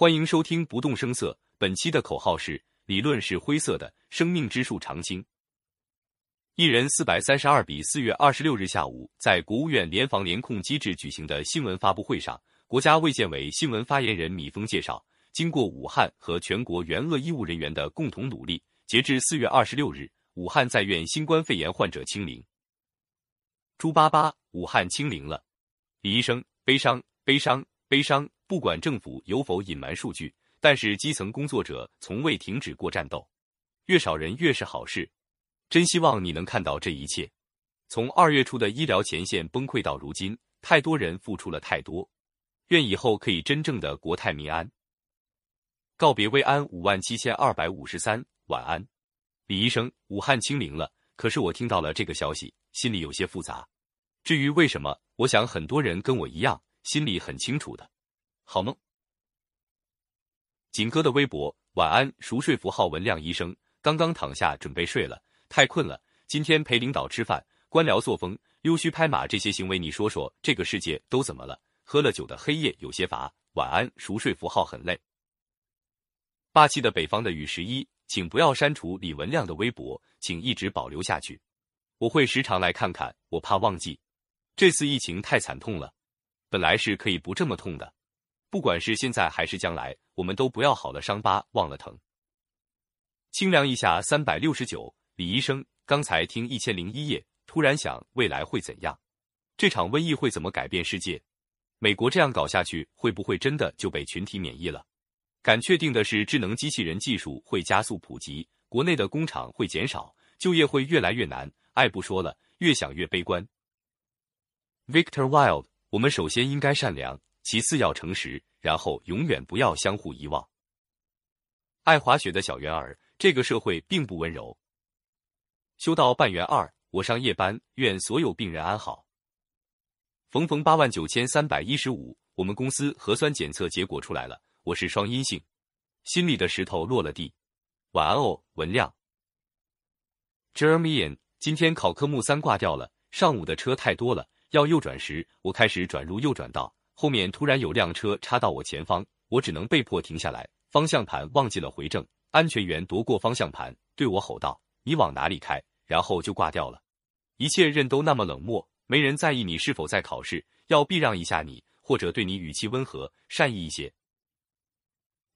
欢迎收听不动声色。本期的口号是：理论是灰色的，生命之树常青。一人四百三十二比。四月二十六日下午，在国务院联防联控机制举行的新闻发布会上，国家卫健委新闻发言人米峰介绍，经过武汉和全国援鄂医务人员的共同努力，截至四月二十六日，武汉在院新冠肺炎患者清零。猪八八，武汉清零了。李医生，悲伤，悲伤，悲伤。不管政府有否隐瞒数据，但是基层工作者从未停止过战斗。越少人越是好事。真希望你能看到这一切。从二月初的医疗前线崩溃到如今，太多人付出了太多。愿以后可以真正的国泰民安。告别慰安五万七千二百五十三，晚安，李医生。武汉清零了，可是我听到了这个消息，心里有些复杂。至于为什么，我想很多人跟我一样，心里很清楚的。好梦。锦哥的微博，晚安，熟睡符号文亮医生，刚刚躺下准备睡了，太困了。今天陪领导吃饭，官僚作风、溜须拍马这些行为，你说说这个世界都怎么了？喝了酒的黑夜有些乏。晚安，熟睡符号很累。霸气的北方的雨十一，请不要删除李文亮的微博，请一直保留下去，我会时常来看看，我怕忘记。这次疫情太惨痛了，本来是可以不这么痛的。不管是现在还是将来，我们都不要好了伤疤忘了疼。清凉一下三百六十九，李医生，刚才听一千零一夜，突然想未来会怎样？这场瘟疫会怎么改变世界？美国这样搞下去，会不会真的就被群体免疫了？敢确定的是，智能机器人技术会加速普及，国内的工厂会减少，就业会越来越难。爱不说了，越想越悲观。Victor Wild，我们首先应该善良。其次要诚实，然后永远不要相互遗忘。爱滑雪的小圆儿，这个社会并不温柔。修到半圆二，我上夜班，愿所有病人安好。冯冯八万九千三百一十五，我们公司核酸检测结果出来了，我是双阴性，心里的石头落了地。晚安哦，文亮。Jeremy，今天考科目三挂掉了，上午的车太多了，要右转时，我开始转入右转道。后面突然有辆车插到我前方，我只能被迫停下来，方向盘忘记了回正。安全员夺过方向盘，对我吼道：“你往哪里开？”然后就挂掉了。一切人都那么冷漠，没人在意你是否在考试，要避让一下你，或者对你语气温和、善意一些。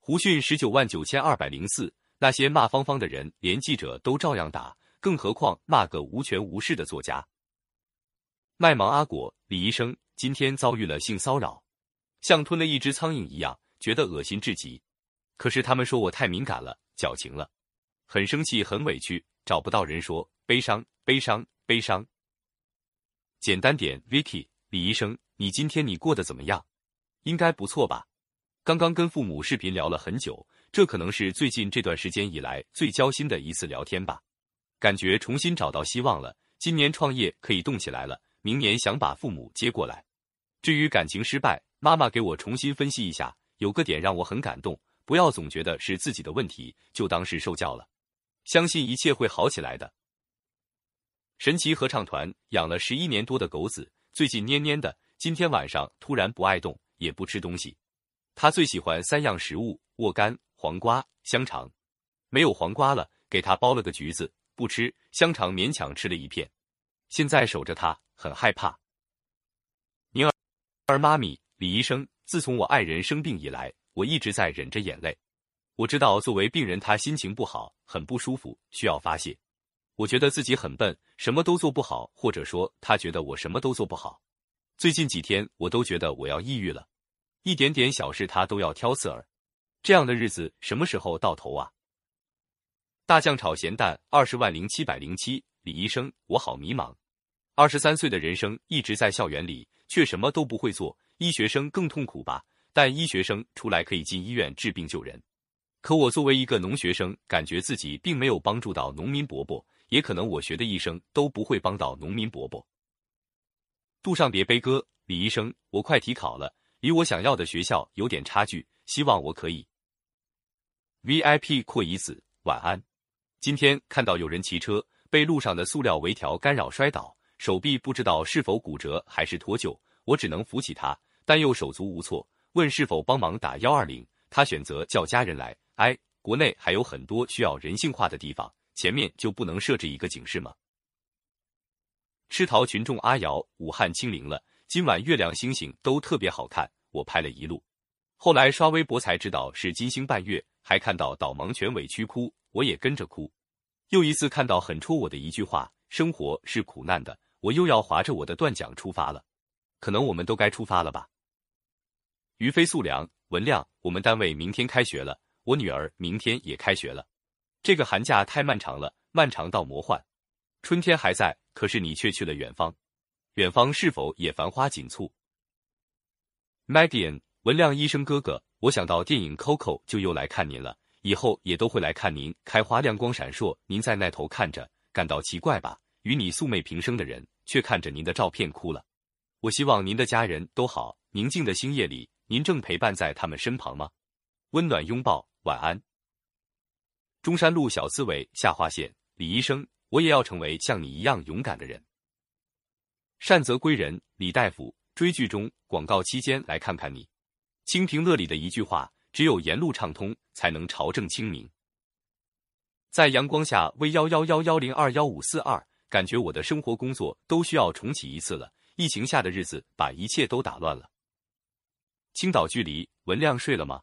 胡迅十九万九千二百零四，那些骂芳芳的人，连记者都照样打，更何况骂个无权无势的作家。卖萌阿果，李医生。今天遭遇了性骚扰，像吞了一只苍蝇一样，觉得恶心至极。可是他们说我太敏感了，矫情了，很生气，很委屈，找不到人说，悲伤，悲伤，悲伤。简单点，Vicky，李医生，你今天你过得怎么样？应该不错吧？刚刚跟父母视频聊了很久，这可能是最近这段时间以来最交心的一次聊天吧。感觉重新找到希望了，今年创业可以动起来了。明年想把父母接过来。至于感情失败，妈妈给我重新分析一下，有个点让我很感动。不要总觉得是自己的问题，就当是受教了。相信一切会好起来的。神奇合唱团养了十一年多的狗子，最近蔫蔫的，今天晚上突然不爱动，也不吃东西。他最喜欢三样食物：沃柑、黄瓜、香肠。没有黄瓜了，给他剥了个橘子，不吃；香肠勉强吃了一片。现在守着他。很害怕，宁儿，儿妈咪，李医生，自从我爱人生病以来，我一直在忍着眼泪。我知道作为病人，他心情不好，很不舒服，需要发泄。我觉得自己很笨，什么都做不好，或者说他觉得我什么都做不好。最近几天，我都觉得我要抑郁了，一点点小事他都要挑刺儿。这样的日子什么时候到头啊？大酱炒咸蛋，二十万零七百零七，李医生，我好迷茫。二十三岁的人生一直在校园里，却什么都不会做。医学生更痛苦吧？但医学生出来可以进医院治病救人。可我作为一个农学生，感觉自己并没有帮助到农民伯伯，也可能我学的医生都不会帮到农民伯伯。杜尚别悲歌，李医生，我快体考了，离我想要的学校有点差距，希望我可以。VIP 阔姨子，晚安。今天看到有人骑车被路上的塑料围条干扰摔倒。手臂不知道是否骨折还是脱臼，我只能扶起他，但又手足无措。问是否帮忙打幺二零，他选择叫家人来。哎，国内还有很多需要人性化的地方，前面就不能设置一个警示吗？吃桃群众阿瑶，武汉清零了，今晚月亮星星都特别好看，我拍了一路。后来刷微博才知道是金星伴月，还看到导盲犬委屈哭，我也跟着哭。又一次看到很戳我的一句话：生活是苦难的。我又要划着我的断桨出发了，可能我们都该出发了吧。于飞素良，文亮，我们单位明天开学了，我女儿明天也开学了。这个寒假太漫长了，漫长到魔幻。春天还在，可是你却去了远方，远方是否也繁花锦簇？Magian 文亮医生哥哥，我想到电影 Coco 就又来看您了，以后也都会来看您。开花亮光闪烁，您在那头看着，感到奇怪吧？与你素昧平生的人，却看着您的照片哭了。我希望您的家人都好。宁静的星夜里，您正陪伴在他们身旁吗？温暖拥抱，晚安。中山路小刺猬下划线，李医生。我也要成为像你一样勇敢的人。善则归人，李大夫。追剧中广告期间来看看你。清平乐里的一句话：只有沿路畅通，才能朝政清明。在阳光下，v 幺幺幺幺零二幺五四二，感觉我的生活工作都需要重启一次了。疫情下的日子把一切都打乱了。青岛距离，文亮睡了吗？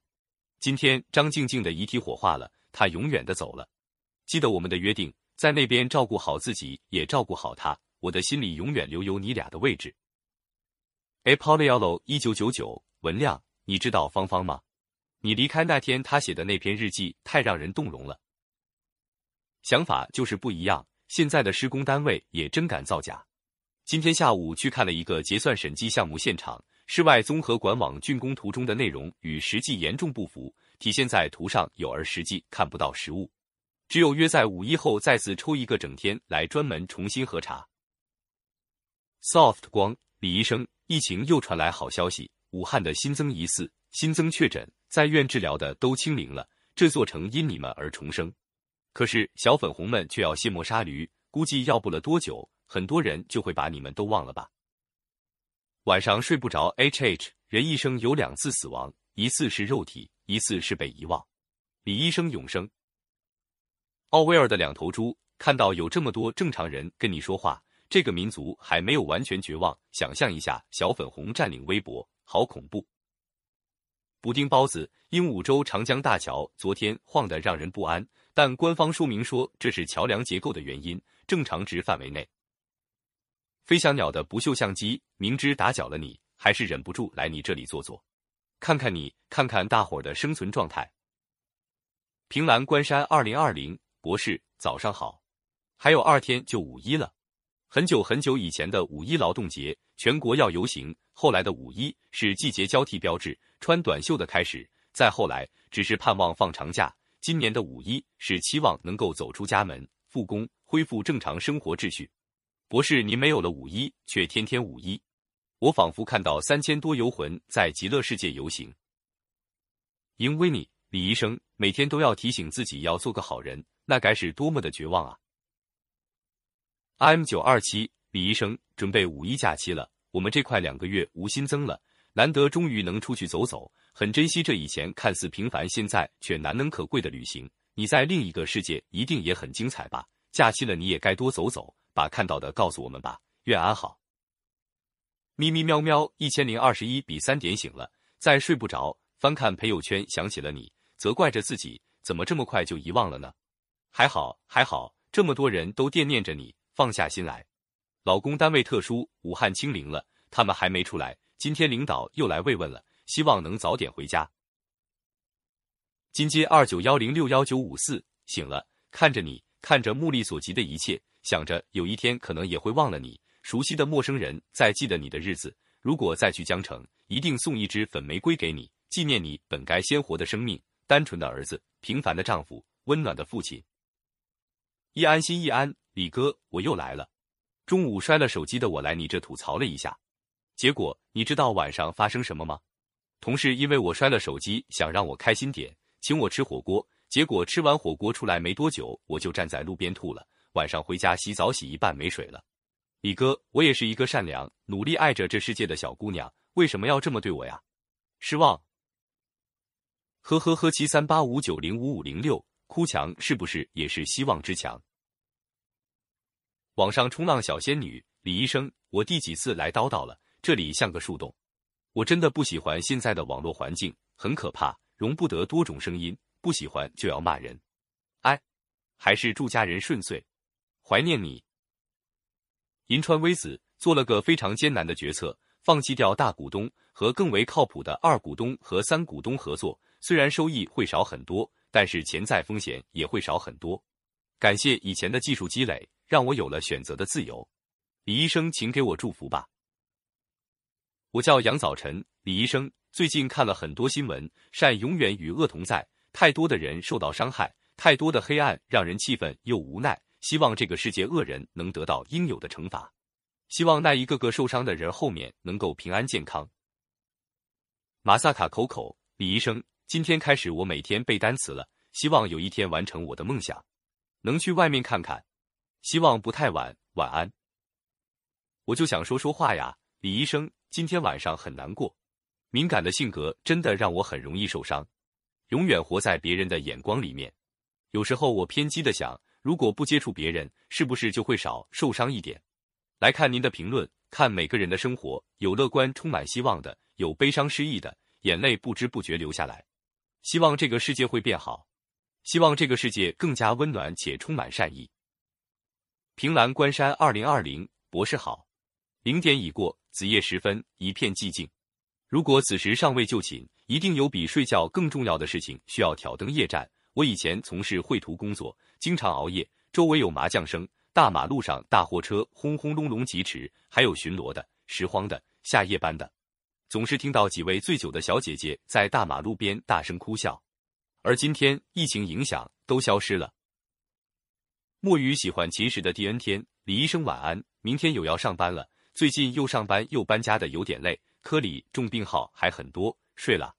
今天张静静的遗体火化了，她永远的走了。记得我们的约定。在那边照顾好自己，也照顾好他。我的心里永远留有你俩的位置。a p o l y o l o 一九九九，文亮，你知道芳芳吗？你离开那天，他写的那篇日记太让人动容了。想法就是不一样。现在的施工单位也真敢造假。今天下午去看了一个结算审计项目现场，室外综合管网竣工图中的内容与实际严重不符，体现在图上有，而实际看不到实物。只有约在五一后再次抽一个整天来专门重新核查。Soft 光，李医生，疫情又传来好消息，武汉的新增疑似新增确诊，在院治疗的都清零了，这座城因你们而重生。可是小粉红们却要卸磨杀驴，估计要不了多久，很多人就会把你们都忘了吧。晚上睡不着，H H 人一生有两次死亡，一次是肉体，一次是被遗忘。李医生永生。奥威尔的两头猪看到有这么多正常人跟你说话，这个民族还没有完全绝望。想象一下，小粉红占领微博，好恐怖！补丁包子，鹦鹉洲长江大桥昨天晃得让人不安，但官方说明说这是桥梁结构的原因，正常值范围内。飞翔鸟的不锈相机，明知打搅了你，还是忍不住来你这里坐坐，看看你，看看大伙的生存状态。平兰关山二零二零。博士，早上好。还有二天就五一了，很久很久以前的五一劳动节，全国要游行。后来的五一是季节交替标志，穿短袖的开始。再后来，只是盼望放长假。今年的五一是期望能够走出家门，复工，恢复正常生活秩序。博士，您没有了五一，却天天五一。我仿佛看到三千多游魂在极乐世界游行。因为你，李医生每天都要提醒自己要做个好人。那该是多么的绝望啊！M 九二七李医生准备五一假期了，我们这块两个月无新增了，难得终于能出去走走，很珍惜这以前看似平凡，现在却难能可贵的旅行。你在另一个世界一定也很精彩吧？假期了你也该多走走，把看到的告诉我们吧。愿安好。咪咪喵喵，一千零二十一比三点醒了，再睡不着，翻看朋友圈想起了你，责怪着自己怎么这么快就遗忘了呢？还好还好，这么多人都惦念着你，放下心来。老公单位特殊，武汉清零了，他们还没出来。今天领导又来慰问了，希望能早点回家。金街二九幺零六幺九五四醒了，看着你，看着目力所及的一切，想着有一天可能也会忘了你。熟悉的陌生人在记得你的日子，如果再去江城，一定送一支粉玫瑰给你，纪念你本该鲜活的生命，单纯的儿子，平凡的丈夫，温暖的父亲。一安心一安，李哥，我又来了。中午摔了手机的我来你这吐槽了一下，结果你知道晚上发生什么吗？同事因为我摔了手机，想让我开心点，请我吃火锅。结果吃完火锅出来没多久，我就站在路边吐了。晚上回家洗澡洗一半没水了。李哥，我也是一个善良、努力爱着这世界的小姑娘，为什么要这么对我呀？失望。呵呵呵，七三八五九零五五零六，哭墙是不是也是希望之墙？网上冲浪小仙女李医生，我第几次来叨叨了？这里像个树洞，我真的不喜欢现在的网络环境，很可怕，容不得多种声音，不喜欢就要骂人。哎，还是祝家人顺遂，怀念你。银川微子做了个非常艰难的决策，放弃掉大股东和更为靠谱的二股东和三股东合作，虽然收益会少很多，但是潜在风险也会少很多。感谢以前的技术积累。让我有了选择的自由，李医生，请给我祝福吧。我叫杨早晨，李医生。最近看了很多新闻，善永远与恶同在，太多的人受到伤害，太多的黑暗让人气愤又无奈。希望这个世界恶人能得到应有的惩罚，希望那一个个受伤的人后面能够平安健康。马萨卡口口，李医生，今天开始我每天背单词了，希望有一天完成我的梦想，能去外面看看。希望不太晚，晚安。我就想说说话呀，李医生，今天晚上很难过。敏感的性格真的让我很容易受伤，永远活在别人的眼光里面。有时候我偏激的想，如果不接触别人，是不是就会少受伤一点？来看您的评论，看每个人的生活，有乐观充满希望的，有悲伤失意的，眼泪不知不觉流下来。希望这个世界会变好，希望这个世界更加温暖且充满善意。凭栏关山，二零二零博士好。零点已过，子夜时分，一片寂静。如果此时尚未就寝，一定有比睡觉更重要的事情需要挑灯夜战。我以前从事绘图工作，经常熬夜，周围有麻将声，大马路上大货车轰轰隆隆疾驰，还有巡逻的、拾荒的、下夜班的，总是听到几位醉酒的小姐姐在大马路边大声哭笑。而今天疫情影响，都消失了。墨鱼喜欢秦时的第 N 天，李医生晚安。明天有要上班了，最近又上班又搬家的有点累。科里重病号还很多，睡了。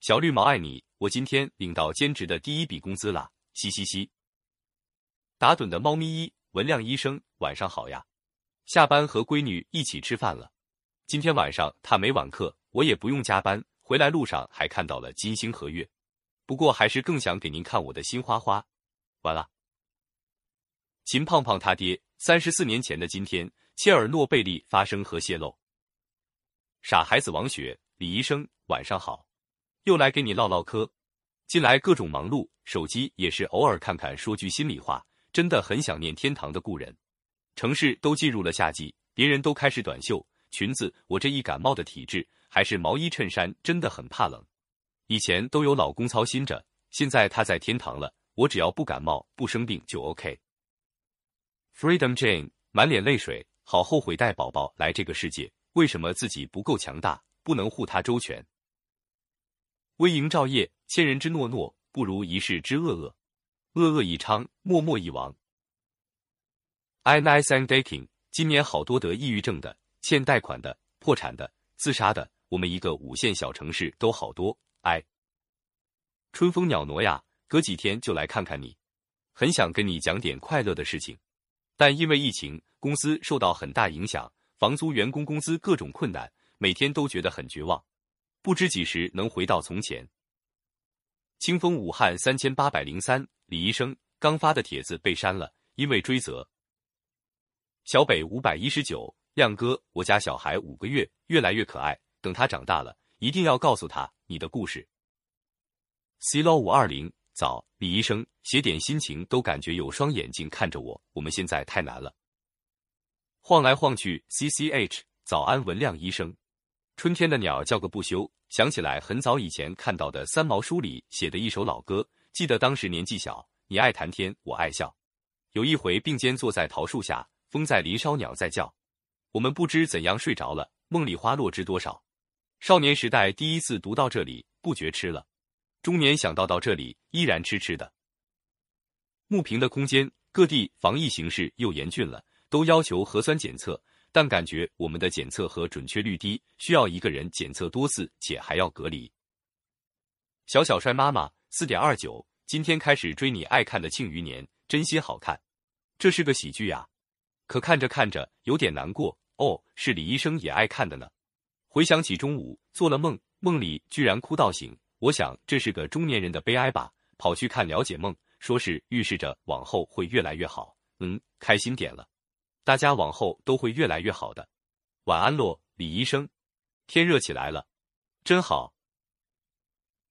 小绿毛爱你，我今天领到兼职的第一笔工资了，嘻嘻嘻。打盹的猫咪一文亮医生晚上好呀，下班和闺女一起吃饭了。今天晚上他没晚课，我也不用加班。回来路上还看到了金星和月，不过还是更想给您看我的新花花。完了。秦胖胖他爹，三十四年前的今天，切尔诺贝利发生核泄漏。傻孩子王雪，李医生晚上好，又来给你唠唠嗑。近来各种忙碌，手机也是偶尔看看。说句心里话，真的很想念天堂的故人。城市都进入了夏季，别人都开始短袖裙子，我这一感冒的体质，还是毛衣衬衫，真的很怕冷。以前都有老公操心着，现在他在天堂了，我只要不感冒不生病就 OK。Freedom Jane 满脸泪水，好后悔带宝宝来这个世界。为什么自己不够强大，不能护他周全？微营照夜，千人之诺诺，不如一世之恶恶。恶恶已昌，默默已亡。I nice and daking，今年好多得抑郁症的，欠贷款的，破产的，自杀的，我们一个五线小城市都好多。哎，春风鸟挪呀，隔几天就来看看你，很想跟你讲点快乐的事情。但因为疫情，公司受到很大影响，房租、员工工资各种困难，每天都觉得很绝望，不知几时能回到从前。清风武汉三千八百零三，李医生刚发的帖子被删了，因为追责。小北五百一十九，亮哥，我家小孩五个月，越来越可爱，等他长大了，一定要告诉他你的故事。C 罗五二零。早，李医生写点心情都感觉有双眼睛看着我。我们现在太难了，晃来晃去。C C H，早安，文亮医生。春天的鸟叫个不休，想起来很早以前看到的三毛书里写的一首老歌。记得当时年纪小，你爱谈天，我爱笑。有一回并肩坐在桃树下，风在林梢，鸟在叫。我们不知怎样睡着了，梦里花落知多少。少年时代第一次读到这里，不觉吃了。中年想到到这里依然痴痴的。木平的空间，各地防疫形势又严峻了，都要求核酸检测，但感觉我们的检测和准确率低，需要一个人检测多次，且还要隔离。小小帅妈妈四点二九，今天开始追你爱看的《庆余年》，真心好看。这是个喜剧呀，可看着看着有点难过哦。是李医生也爱看的呢。回想起中午做了梦，梦里居然哭到醒。我想这是个中年人的悲哀吧。跑去看了解梦，说是预示着往后会越来越好。嗯，开心点了，大家往后都会越来越好的。晚安咯，李医生。天热起来了，真好。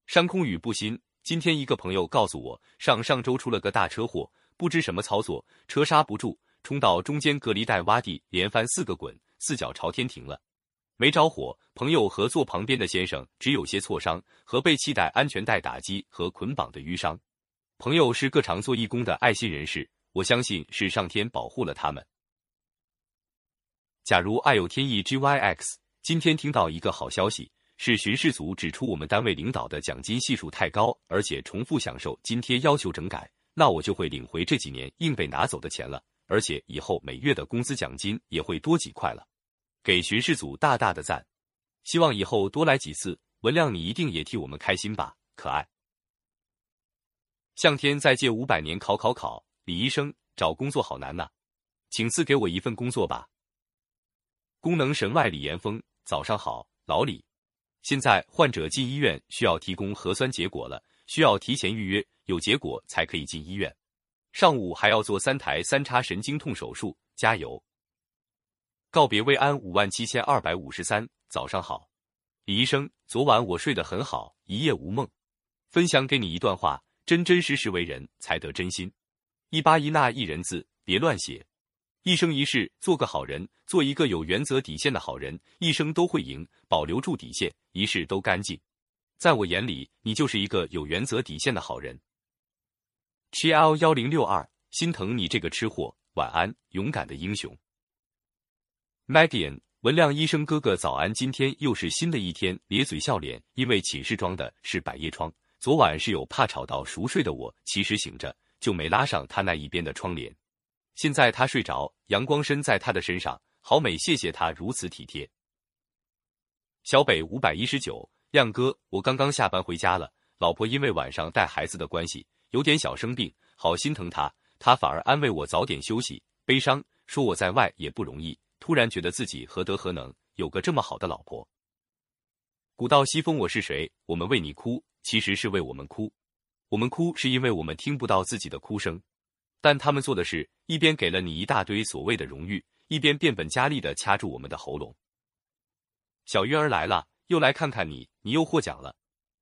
山空雨不新。今天一个朋友告诉我，上上周出了个大车祸，不知什么操作，车刹不住，冲到中间隔离带洼地，连翻四个滚，四脚朝天停了。没着火，朋友和坐旁边的先生只有些挫伤和被系带安全带打击和捆绑的淤伤。朋友是个常做义工的爱心人士，我相信是上天保护了他们。假如爱有天意，GYX，今天听到一个好消息，是巡视组指出我们单位领导的奖金系数太高，而且重复享受津贴要求整改，那我就会领回这几年硬被拿走的钱了，而且以后每月的工资奖金也会多几块了。给巡视组大大的赞，希望以后多来几次。文亮，你一定也替我们开心吧，可爱。向天再借五百年考考考，李医生找工作好难呐，请赐给我一份工作吧。功能神外李岩峰，早上好，老李。现在患者进医院需要提供核酸结果了，需要提前预约，有结果才可以进医院。上午还要做三台三叉神经痛手术，加油。告别慰安五万七千二百五十三，早上好，李医生。昨晚我睡得很好，一夜无梦。分享给你一段话：真真实实为人，才得真心。一八一那一人字，别乱写。一生一世，做个好人，做一个有原则底线的好人，一生都会赢。保留住底线，一世都干净。在我眼里，你就是一个有原则底线的好人。T L 幺零六二，心疼你这个吃货。晚安，勇敢的英雄。Magian 文亮医生哥哥早安，今天又是新的一天，咧嘴笑脸，因为寝室装的是百叶窗，昨晚是有怕吵到熟睡的我，其实醒着就没拉上他那一边的窗帘，现在他睡着，阳光身在他的身上，好美，谢谢他如此体贴。小北五百一十九，亮哥，我刚刚下班回家了，老婆因为晚上带孩子的关系有点小生病，好心疼她，她反而安慰我早点休息，悲伤说我在外也不容易。突然觉得自己何德何能，有个这么好的老婆。古道西风，我是谁？我们为你哭，其实是为我们哭。我们哭是因为我们听不到自己的哭声，但他们做的是一边给了你一大堆所谓的荣誉，一边变本加厉的掐住我们的喉咙。小鱼儿来了，又来看看你，你又获奖了。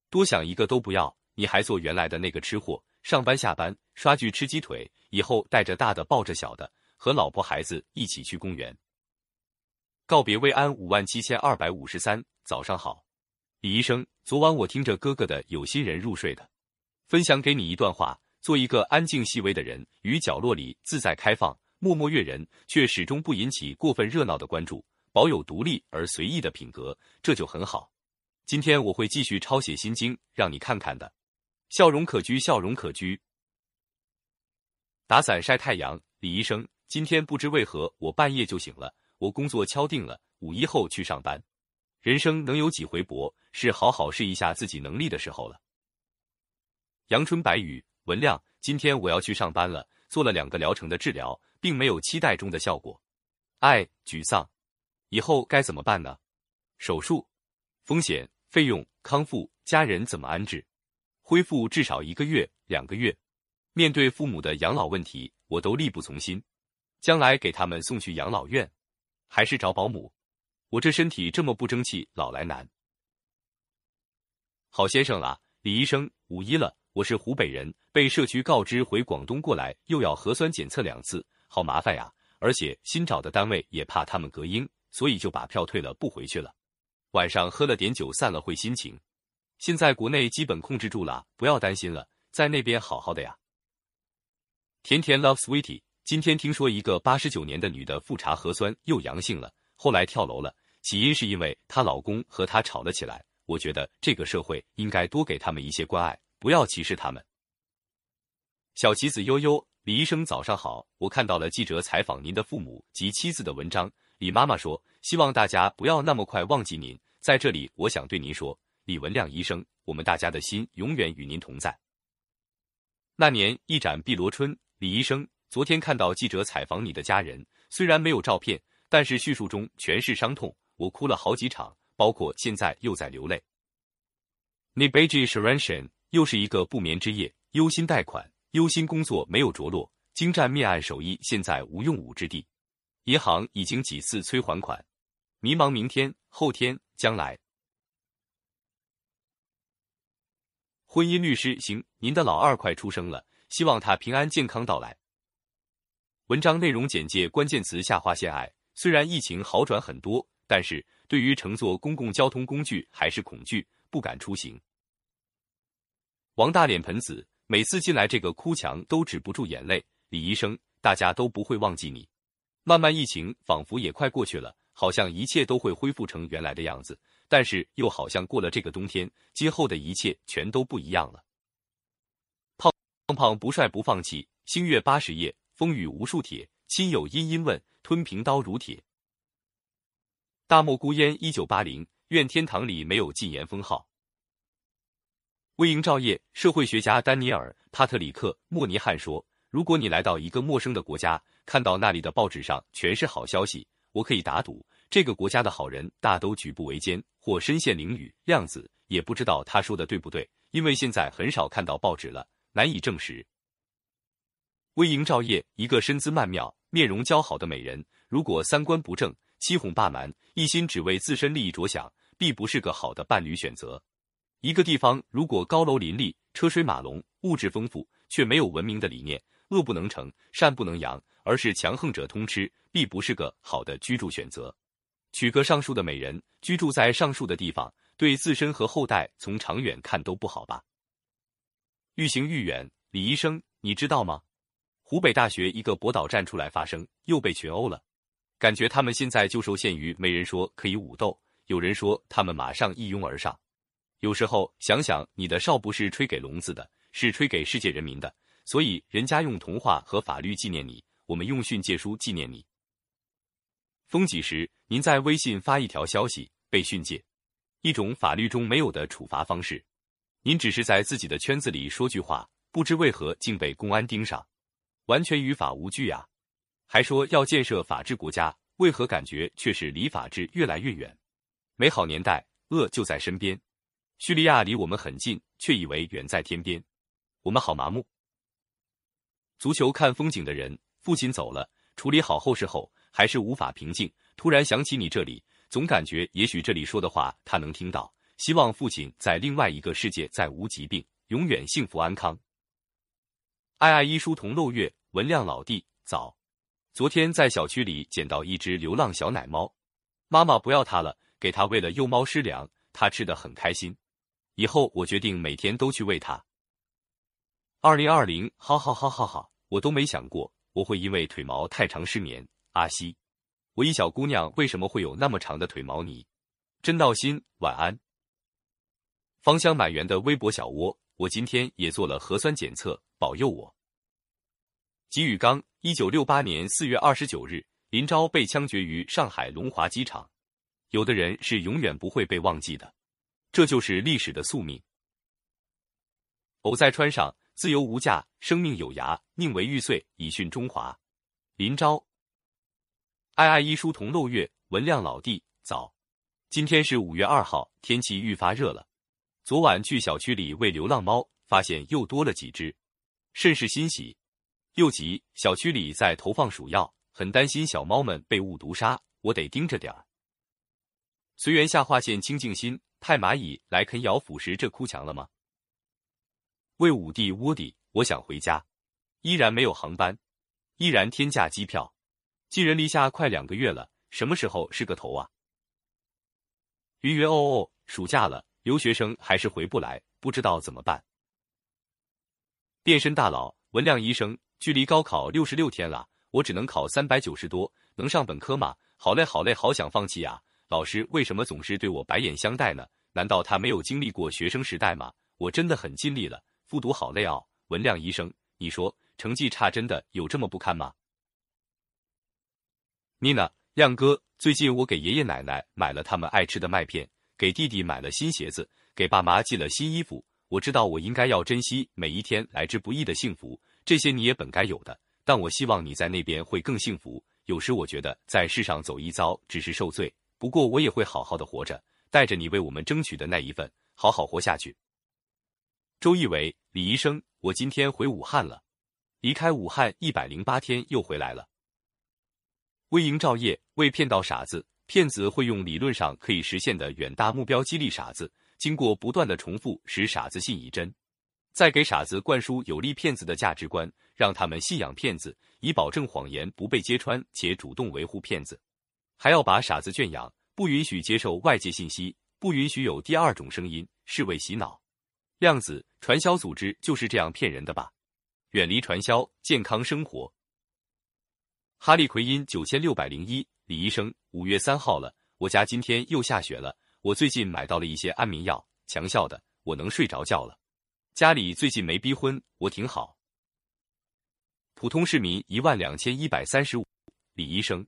多想一个都不要，你还做原来的那个吃货，上班下班刷剧吃鸡腿，以后带着大的抱着小的，和老婆孩子一起去公园。告别慰安五万七千二百五十三，早上好，李医生。昨晚我听着哥哥的《有心人》入睡的，分享给你一段话：做一个安静细微的人，于角落里自在开放，默默悦人，却始终不引起过分热闹的关注，保有独立而随意的品格，这就很好。今天我会继续抄写心经，让你看看的。笑容可掬，笑容可掬。打伞晒太阳，李医生。今天不知为何，我半夜就醒了。我工作敲定了，五一后去上班。人生能有几回搏，是好好试一下自己能力的时候了。阳春白雨，文亮，今天我要去上班了。做了两个疗程的治疗，并没有期待中的效果。爱沮丧，以后该怎么办呢？手术风险、费用、康复、家人怎么安置？恢复至少一个月、两个月。面对父母的养老问题，我都力不从心。将来给他们送去养老院。还是找保姆，我这身体这么不争气，老来难。好先生啊，李医生，五一了，我是湖北人，被社区告知回广东过来，又要核酸检测两次，好麻烦呀！而且新找的单位也怕他们隔音，所以就把票退了，不回去了。晚上喝了点酒，散了会心情。现在国内基本控制住了，不要担心了，在那边好好的呀。甜甜 love sweetie。今天听说一个八十九年的女的复查核酸又阳性了，后来跳楼了。起因是因为她老公和她吵了起来。我觉得这个社会应该多给他们一些关爱，不要歧视他们。小棋子悠悠，李医生早上好。我看到了记者采访您的父母及妻子的文章。李妈妈说，希望大家不要那么快忘记您。在这里，我想对您说，李文亮医生，我们大家的心永远与您同在。那年一展碧螺春，李医生。昨天看到记者采访你的家人，虽然没有照片，但是叙述中全是伤痛，我哭了好几场，包括现在又在流泪。n e b a j i s h r a n s h a n 又是一个不眠之夜，忧心贷款，忧心工作没有着落，精湛灭案手艺现在无用武之地，银行已经几次催还款，迷茫明天、后天、将来。婚姻律师行，您的老二快出生了，希望他平安健康到来。文章内容简介关键词下划线爱。虽然疫情好转很多，但是对于乘坐公共交通工具还是恐惧，不敢出行。王大脸盆子每次进来这个哭墙都止不住眼泪。李医生，大家都不会忘记你。慢慢疫情仿佛也快过去了，好像一切都会恢复成原来的样子，但是又好像过了这个冬天，今后的一切全都不一样了。胖胖不帅不放弃，星月八十夜，风雨无数铁。亲友殷殷问，吞平刀如铁。大漠孤烟，一九八零。愿天堂里没有禁言封号。魏营照业，社会学家丹尼尔·帕特里克·莫尼汉说：“如果你来到一个陌生的国家，看到那里的报纸上全是好消息，我可以打赌，这个国家的好人大都举步维艰或身陷囹圄。”量子也不知道他说的对不对，因为现在很少看到报纸了，难以证实。魏营照夜，一个身姿曼妙、面容姣好的美人，如果三观不正、欺哄霸蛮，一心只为自身利益着想。必不是个好的伴侣选择。一个地方如果高楼林立、车水马龙、物质丰富，却没有文明的理念，恶不能成，善不能扬，而是强横者通吃，必不是个好的居住选择。娶个上述的美人，居住在上述的地方，对自身和后代从长远看都不好吧？愈行愈远，李医生，你知道吗？湖北大学一个博导站出来发声，又被群殴了，感觉他们现在就受限于没人说可以武斗。有人说他们马上一拥而上，有时候想想，你的哨不是吹给聋子的，是吹给世界人民的，所以人家用童话和法律纪念你，我们用训诫书纪念你。封几时，您在微信发一条消息被训诫，一种法律中没有的处罚方式。您只是在自己的圈子里说句话，不知为何竟被公安盯上，完全于法无据呀！还说要建设法治国家，为何感觉却是离法治越来越远？美好年代，恶就在身边。叙利亚离我们很近，却以为远在天边。我们好麻木。足球看风景的人，父亲走了，处理好后事后，还是无法平静。突然想起你这里，总感觉也许这里说的话他能听到。希望父亲在另外一个世界再无疾病，永远幸福安康。爱爱一书同漏月，文亮老弟早。昨天在小区里捡到一只流浪小奶猫，妈妈不要它了。给它喂了幼猫湿粮，它吃的很开心。以后我决定每天都去喂它。二零二零，好好好好好，我都没想过我会因为腿毛太长失眠。阿西，我一小姑娘为什么会有那么长的腿毛？你真闹心。晚安。芳香满园的微博小窝，我今天也做了核酸检测，保佑我。吉宇刚，一九六八年四月二十九日，林昭被枪决于上海龙华机场。有的人是永远不会被忘记的，这就是历史的宿命。偶在川上，自由无价，生命有涯，宁为玉碎以殉中华。林昭，爱爱一书同漏月，文亮老弟早。今天是五月二号，天气愈发热了。昨晚去小区里喂流浪猫，发现又多了几只，甚是欣喜。又急，小区里在投放鼠药，很担心小猫们被误毒杀，我得盯着点儿。随缘下划线清净心派蚂蚁来啃咬腐蚀这哭墙了吗？魏武帝窝底，我想回家，依然没有航班，依然天价机票，寄人篱下快两个月了，什么时候是个头啊？云云哦哦，暑假了，留学生还是回不来，不知道怎么办。变身大佬文亮医生，距离高考六十六天了，我只能考三百九十多，能上本科吗？好累好累，好想放弃呀。老师为什么总是对我白眼相待呢？难道他没有经历过学生时代吗？我真的很尽力了，复读好累哦。文亮医生，你说成绩差真的有这么不堪吗？妮娜，亮哥，最近我给爷爷奶奶买了他们爱吃的麦片，给弟弟买了新鞋子，给爸妈寄了新衣服。我知道我应该要珍惜每一天来之不易的幸福，这些你也本该有的。但我希望你在那边会更幸福。有时我觉得在世上走一遭只是受罪。不过我也会好好的活着，带着你为我们争取的那一份，好好活下去。周一伟，李医生，我今天回武汉了，离开武汉一百零八天又回来了。微营造业为骗到傻子，骗子会用理论上可以实现的远大目标激励傻子，经过不断的重复，使傻子信以真，再给傻子灌输有利骗子的价值观，让他们信仰骗子，以保证谎言不被揭穿，且主动维护骗子。还要把傻子圈养，不允许接受外界信息，不允许有第二种声音，是为洗脑。量子传销组织就是这样骗人的吧？远离传销，健康生活。哈利奎因九千六百零一，李医生，五月三号了，我家今天又下雪了。我最近买到了一些安眠药，强效的，我能睡着觉了。家里最近没逼婚，我挺好。普通市民一万两千一百三十五，李医生，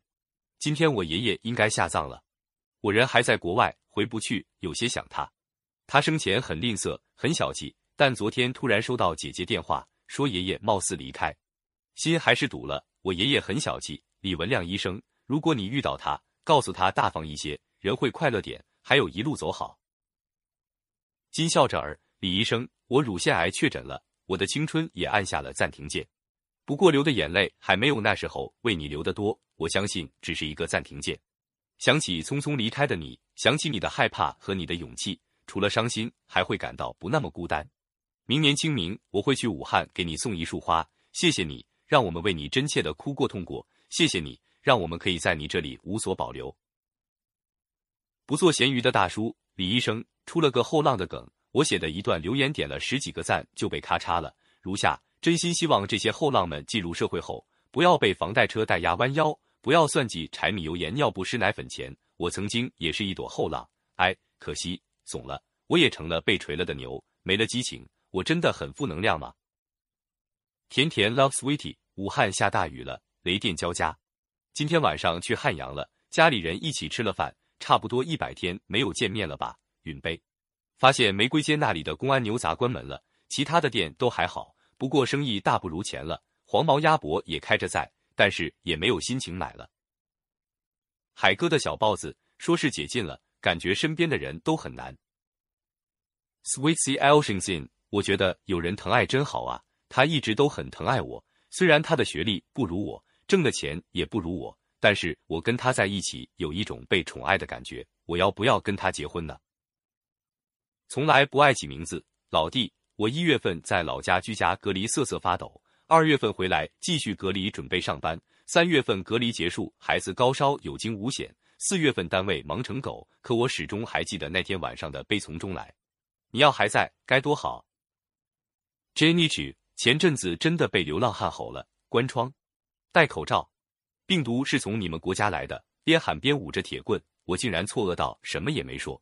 今天我爷爷应该下葬了，我人还在国外，回不去，有些想他。他生前很吝啬，很小气，但昨天突然收到姐姐电话，说爷爷貌似离开，心还是堵了。我爷爷很小气，李文亮医生，如果你遇到他，告诉他大方一些，人会快乐点，还有一路走好。金笑着儿，李医生，我乳腺癌确诊了，我的青春也按下了暂停键，不过流的眼泪还没有那时候为你流得多，我相信只是一个暂停键。想起匆匆离开的你，想起你的害怕和你的勇气，除了伤心，还会感到不那么孤单。明年清明，我会去武汉给你送一束花，谢谢你。让我们为你真切的哭过痛过，谢谢你，让我们可以在你这里无所保留。不做咸鱼的大叔李医生出了个后浪的梗，我写的一段留言点了十几个赞就被咔嚓了。如下：真心希望这些后浪们进入社会后，不要被房贷车贷压弯腰，不要算计柴米油盐尿不湿奶粉钱。我曾经也是一朵后浪，哎，可惜怂了，我也成了被锤了的牛，没了激情。我真的很负能量吗？甜甜 love sweetie。武汉下大雨了，雷电交加。今天晚上去汉阳了，家里人一起吃了饭，差不多一百天没有见面了吧？允杯。发现玫瑰街那里的公安牛杂关门了，其他的店都还好，不过生意大不如前了。黄毛鸭脖也开着在，但是也没有心情买了。海哥的小豹子说是解禁了，感觉身边的人都很难。Sweet Sea Elshinsin，我觉得有人疼爱真好啊，他一直都很疼爱我。虽然他的学历不如我，挣的钱也不如我，但是我跟他在一起有一种被宠爱的感觉。我要不要跟他结婚呢？从来不爱起名字，老弟。我一月份在老家居家隔离瑟瑟发抖，二月份回来继续隔离准备上班，三月份隔离结束，孩子高烧有惊无险，四月份单位忙成狗，可我始终还记得那天晚上的悲从中来。你要还在，该多好。Jenny 前阵子真的被流浪汉吼了，关窗，戴口罩，病毒是从你们国家来的，边喊边捂着铁棍，我竟然错愕到什么也没说。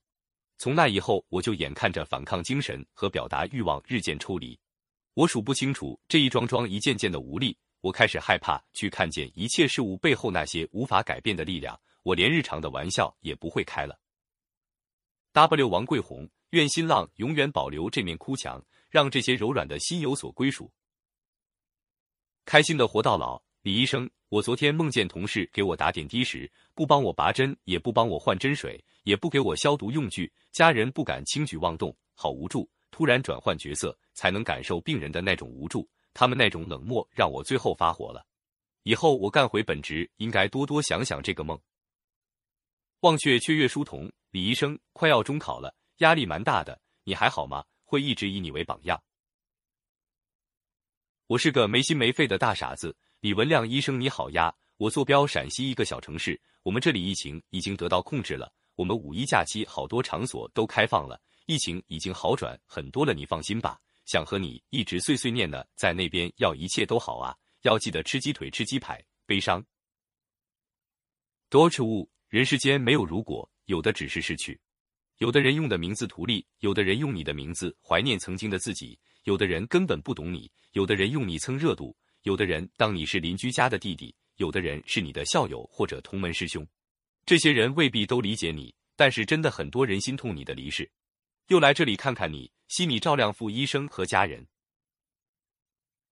从那以后，我就眼看着反抗精神和表达欲望日渐抽离，我数不清楚这一桩桩一件件的无力，我开始害怕去看见一切事物背后那些无法改变的力量，我连日常的玩笑也不会开了。W 王桂红，愿新浪永远保留这面哭墙。让这些柔软的心有所归属，开心的活到老。李医生，我昨天梦见同事给我打点滴时，不帮我拔针，也不帮我换针水，也不给我消毒用具，家人不敢轻举妄动，好无助。突然转换角色，才能感受病人的那种无助，他们那种冷漠，让我最后发火了。以后我干回本职，应该多多想想这个梦。忘却雀跃书童，李医生，快要中考了，压力蛮大的，你还好吗？会一直以你为榜样。我是个没心没肺的大傻子。李文亮医生你好呀，我坐标陕西一个小城市，我们这里疫情已经得到控制了，我们五一假期好多场所都开放了，疫情已经好转很多了，你放心吧。想和你一直碎碎念呢，在那边要一切都好啊，要记得吃鸡腿吃鸡排。悲伤。多吃物，人世间没有如果，有的只是失去。有的人用的名字图利，有的人用你的名字怀念曾经的自己，有的人根本不懂你，有的人用你蹭热度，有的人当你是邻居家的弟弟，有的人是你的校友或者同门师兄。这些人未必都理解你，但是真的很多人心痛你的离世，又来这里看看你，心里照亮傅医生和家人。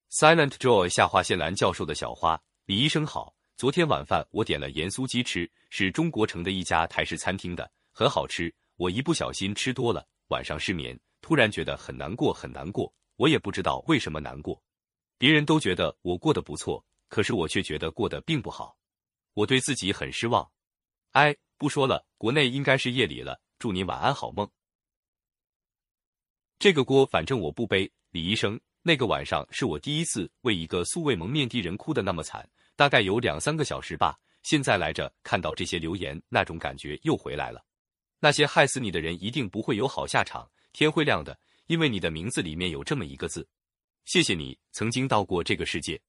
Silent Joy 下划线兰教授的小花，李医生好，昨天晚饭我点了盐酥鸡吃，是中国城的一家台式餐厅的，很好吃。我一不小心吃多了，晚上失眠。突然觉得很难过，很难过。我也不知道为什么难过。别人都觉得我过得不错，可是我却觉得过得并不好。我对自己很失望。哎，不说了，国内应该是夜里了。祝你晚安，好梦。这个锅反正我不背。李医生，那个晚上是我第一次为一个素未蒙面的人哭的那么惨，大概有两三个小时吧。现在来着，看到这些留言，那种感觉又回来了。那些害死你的人一定不会有好下场，天会亮的，因为你的名字里面有这么一个字。谢谢你曾经到过这个世界。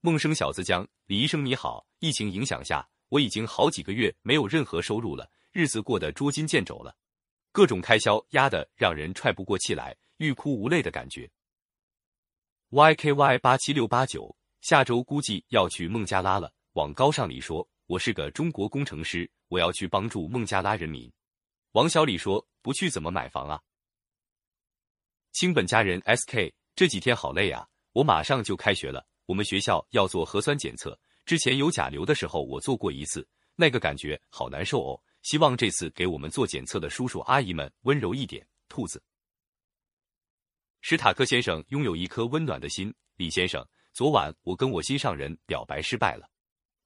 梦生小子江，李医生你好。疫情影响下，我已经好几个月没有任何收入了，日子过得捉襟见肘了，各种开销压得让人喘不过气来，欲哭无泪的感觉。YKY 八七六八九，下周估计要去孟加拉了。往高尚里说，我是个中国工程师，我要去帮助孟加拉人民。王小李说，不去怎么买房啊？清本家人 SK。这几天好累啊！我马上就开学了，我们学校要做核酸检测。之前有甲流的时候，我做过一次，那个感觉好难受哦。希望这次给我们做检测的叔叔阿姨们温柔一点。兔子，史塔克先生拥有一颗温暖的心。李先生，昨晚我跟我心上人表白失败了。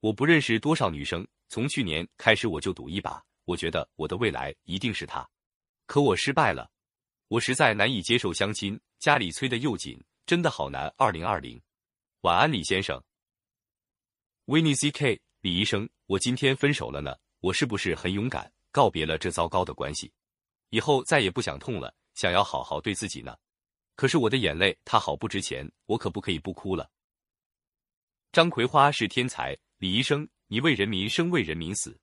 我不认识多少女生，从去年开始我就赌一把，我觉得我的未来一定是他，可我失败了。我实在难以接受相亲，家里催得又紧，真的好难。二零二零，晚安，李先生。维尼 CK，李医生，我今天分手了呢，我是不是很勇敢，告别了这糟糕的关系，以后再也不想痛了，想要好好对自己呢？可是我的眼泪它好不值钱，我可不可以不哭了？张葵花是天才，李医生，你为人民生，为人民死，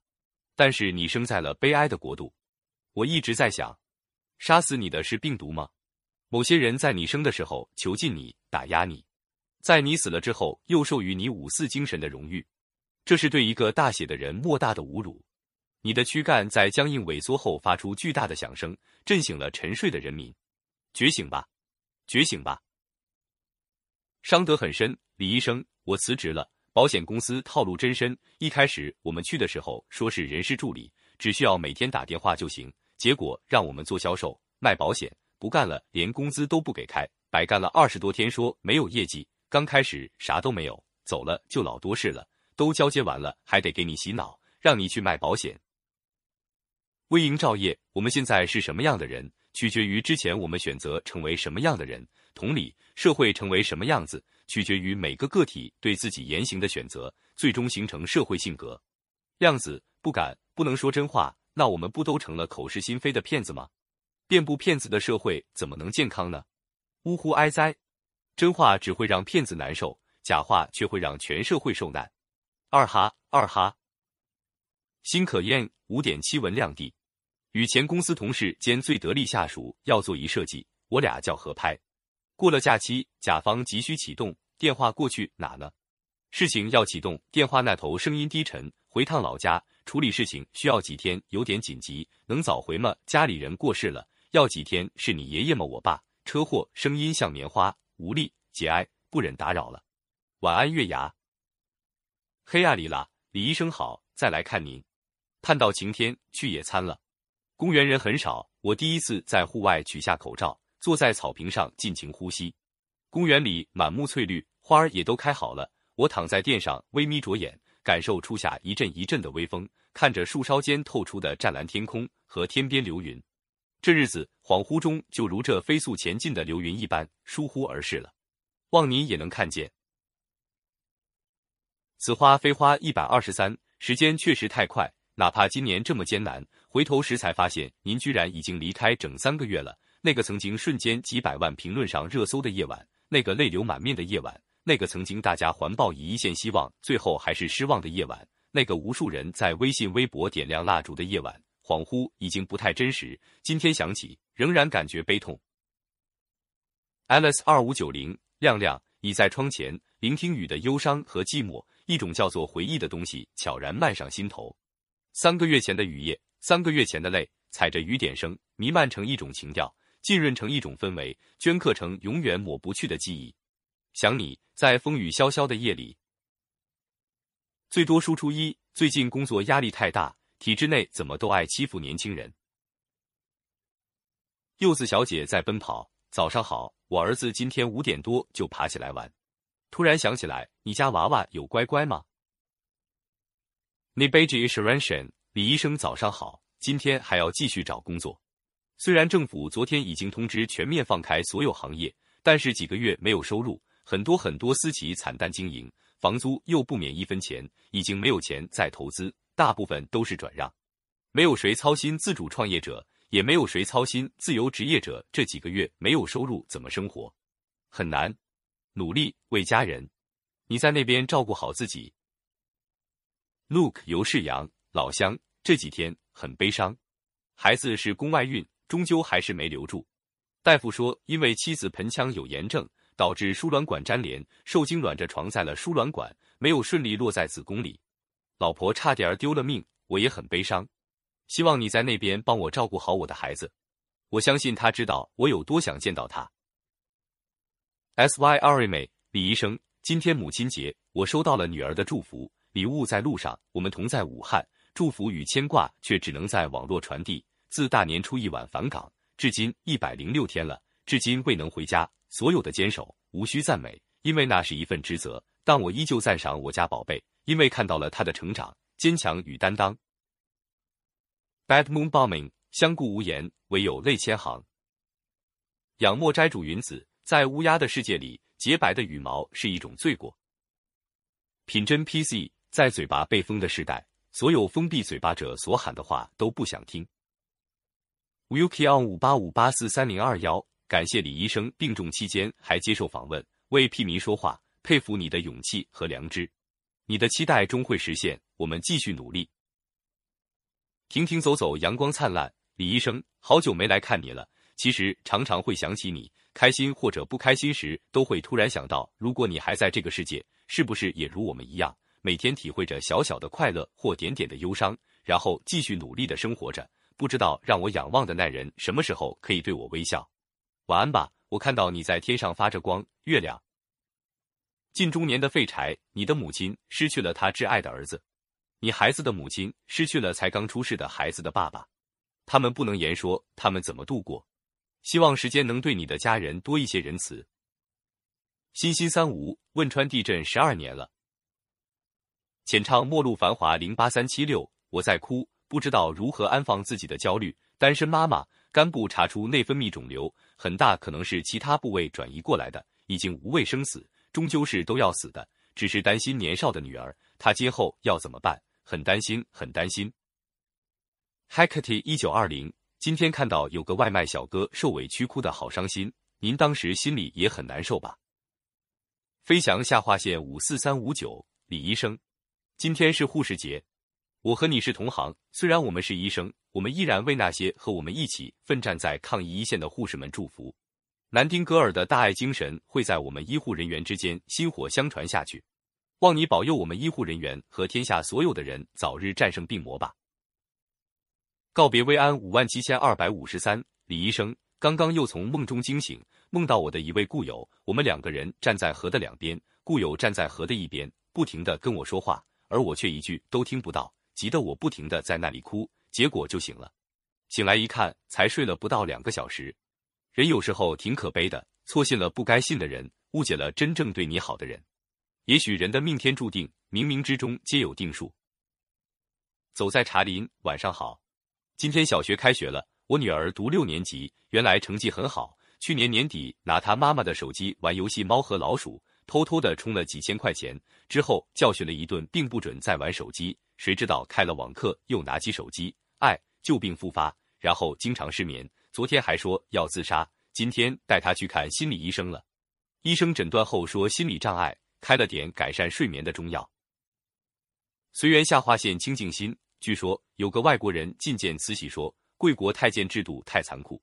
但是你生在了悲哀的国度。我一直在想。杀死你的是病毒吗？某些人在你生的时候囚禁你、打压你，在你死了之后又授予你五四精神的荣誉，这是对一个大写的人莫大的侮辱。你的躯干在僵硬萎缩后发出巨大的响声，震醒了沉睡的人民。觉醒吧，觉醒吧！伤得很深，李医生，我辞职了。保险公司套路真深，一开始我们去的时候说是人事助理，只需要每天打电话就行。结果让我们做销售卖保险，不干了，连工资都不给开，白干了二十多天，说没有业绩。刚开始啥都没有，走了就老多事了，都交接完了，还得给你洗脑，让你去卖保险。微营照业，我们现在是什么样的人，取决于之前我们选择成为什么样的人。同理，社会成为什么样子，取决于每个个体对自己言行的选择，最终形成社会性格。量子不敢，不能说真话。那我们不都成了口是心非的骗子吗？遍布骗子的社会怎么能健康呢？呜呼哀哉！真话只会让骗子难受，假话却会让全社会受难。二哈二哈。辛可燕五点七文亮地，与前公司同事兼最得力下属要做一设计，我俩叫合拍。过了假期，甲方急需启动，电话过去哪呢？事情要启动，电话那头声音低沉，回趟老家。处理事情需要几天，有点紧急，能早回吗？家里人过世了，要几天？是你爷爷吗？我爸车祸，声音像棉花，无力节哀，不忍打扰了。晚安，月牙。黑暗里拉，李医生好，再来看您。盼到晴天，去野餐了。公园人很少，我第一次在户外取下口罩，坐在草坪上尽情呼吸。公园里满目翠绿，花儿也都开好了。我躺在垫上，微眯着眼。感受初夏一阵一阵的微风，看着树梢间透出的湛蓝天空和天边流云，这日子恍惚中就如这飞速前进的流云一般疏忽而逝了。望您也能看见。此花非花一百二十三，时间确实太快，哪怕今年这么艰难，回头时才发现您居然已经离开整三个月了。那个曾经瞬间几百万评论上热搜的夜晚，那个泪流满面的夜晚。那个曾经大家环抱以一线希望，最后还是失望的夜晚；那个无数人在微信、微博点亮蜡烛的夜晚，恍惚已经不太真实。今天想起，仍然感觉悲痛。Alice 二五九零，亮亮倚在窗前，聆听雨的忧伤和寂寞，一种叫做回忆的东西悄然漫上心头。三个月前的雨夜，三个月前的泪，踩着雨点声，弥漫成一种情调，浸润成一种氛围，镌刻成永远抹不去的记忆。想你在风雨潇潇的夜里，最多输出一。最近工作压力太大，体制内怎么都爱欺负年轻人。柚子小姐在奔跑。早上好，我儿子今天五点多就爬起来玩。突然想起来，你家娃娃有乖乖吗 n i b a j i s h r a n s h a n 李医生早上好，今天还要继续找工作。虽然政府昨天已经通知全面放开所有行业，但是几个月没有收入，很多很多私企惨淡经营，房租又不免一分钱，已经没有钱再投资，大部分都是转让。没有谁操心自主创业者。也没有谁操心自由职业者这几个月没有收入怎么生活，很难，努力为家人。你在那边照顾好自己。Look，尤世阳，老乡，这几天很悲伤，孩子是宫外孕，终究还是没留住。大夫说，因为妻子盆腔有炎症，导致输卵管粘连，受精卵着床在了输卵管，没有顺利落在子宫里，老婆差点丢了命，我也很悲伤。希望你在那边帮我照顾好我的孩子，我相信他知道我有多想见到他。S Y R 美李医生，今天母亲节，我收到了女儿的祝福，礼物在路上，我们同在武汉，祝福与牵挂却只能在网络传递。自大年初一晚返岗，至今一百零六天了，至今未能回家，所有的坚守无需赞美，因为那是一份职责，但我依旧赞赏我家宝贝，因为看到了他的成长、坚强与担当。Bad moon bombing，相顾无言，唯有泪千行。仰莫斋主云子，在乌鸦的世界里，洁白的羽毛是一种罪过。品真 PC，在嘴巴被封的时代，所有封闭嘴巴者所喊的话都不想听。Wilkion 五八五八四三零二幺，感谢李医生病重期间还接受访问，为屁民说话，佩服你的勇气和良知。你的期待终会实现，我们继续努力。停停走走，阳光灿烂。李医生，好久没来看你了。其实常常会想起你，开心或者不开心时，都会突然想到，如果你还在这个世界，是不是也如我们一样，每天体会着小小的快乐或点点的忧伤，然后继续努力的生活着。不知道让我仰望的那人什么时候可以对我微笑。晚安吧，我看到你在天上发着光。月亮，近中年的废柴，你的母亲失去了她挚爱的儿子。你孩子的母亲失去了才刚出世的孩子的爸爸，他们不能言说他们怎么度过。希望时间能对你的家人多一些仁慈。欣欣三无，汶川地震十二年了。浅唱《末路繁华》零八三七六，我在哭，不知道如何安放自己的焦虑。单身妈妈，肝部查出内分泌肿瘤，很大可能是其他部位转移过来的，已经无畏生死，终究是都要死的，只是担心年少的女儿。她今后要怎么办？很担心，很担心。Hecate 一九二零，今天看到有个外卖小哥受委屈哭的好伤心，您当时心里也很难受吧？飞翔下划线五四三五九，李医生，今天是护士节，我和你是同行，虽然我们是医生，我们依然为那些和我们一起奋战在抗疫一线的护士们祝福。南丁格尔的大爱精神会在我们医护人员之间薪火相传下去。望你保佑我们医护人员和天下所有的人早日战胜病魔吧。告别薇安五万七千二百五十三，李医生刚刚又从梦中惊醒，梦到我的一位故友，我们两个人站在河的两边，故友站在河的一边，不停的跟我说话，而我却一句都听不到，急得我不停的在那里哭，结果就醒了。醒来一看，才睡了不到两个小时。人有时候挺可悲的，错信了不该信的人，误解了真正对你好的人。也许人的命天注定，冥冥之中皆有定数。走在茶林，晚上好。今天小学开学了，我女儿读六年级，原来成绩很好。去年年底拿她妈妈的手机玩游戏《猫和老鼠》，偷偷的充了几千块钱，之后教训了一顿，并不准再玩手机。谁知道开了网课，又拿起手机，哎旧病复发，然后经常失眠。昨天还说要自杀，今天带他去看心理医生了。医生诊断后说心理障碍。开了点改善睡眠的中药。随缘下划线清净心。据说有个外国人觐见慈禧说：“贵国太监制度太残酷。”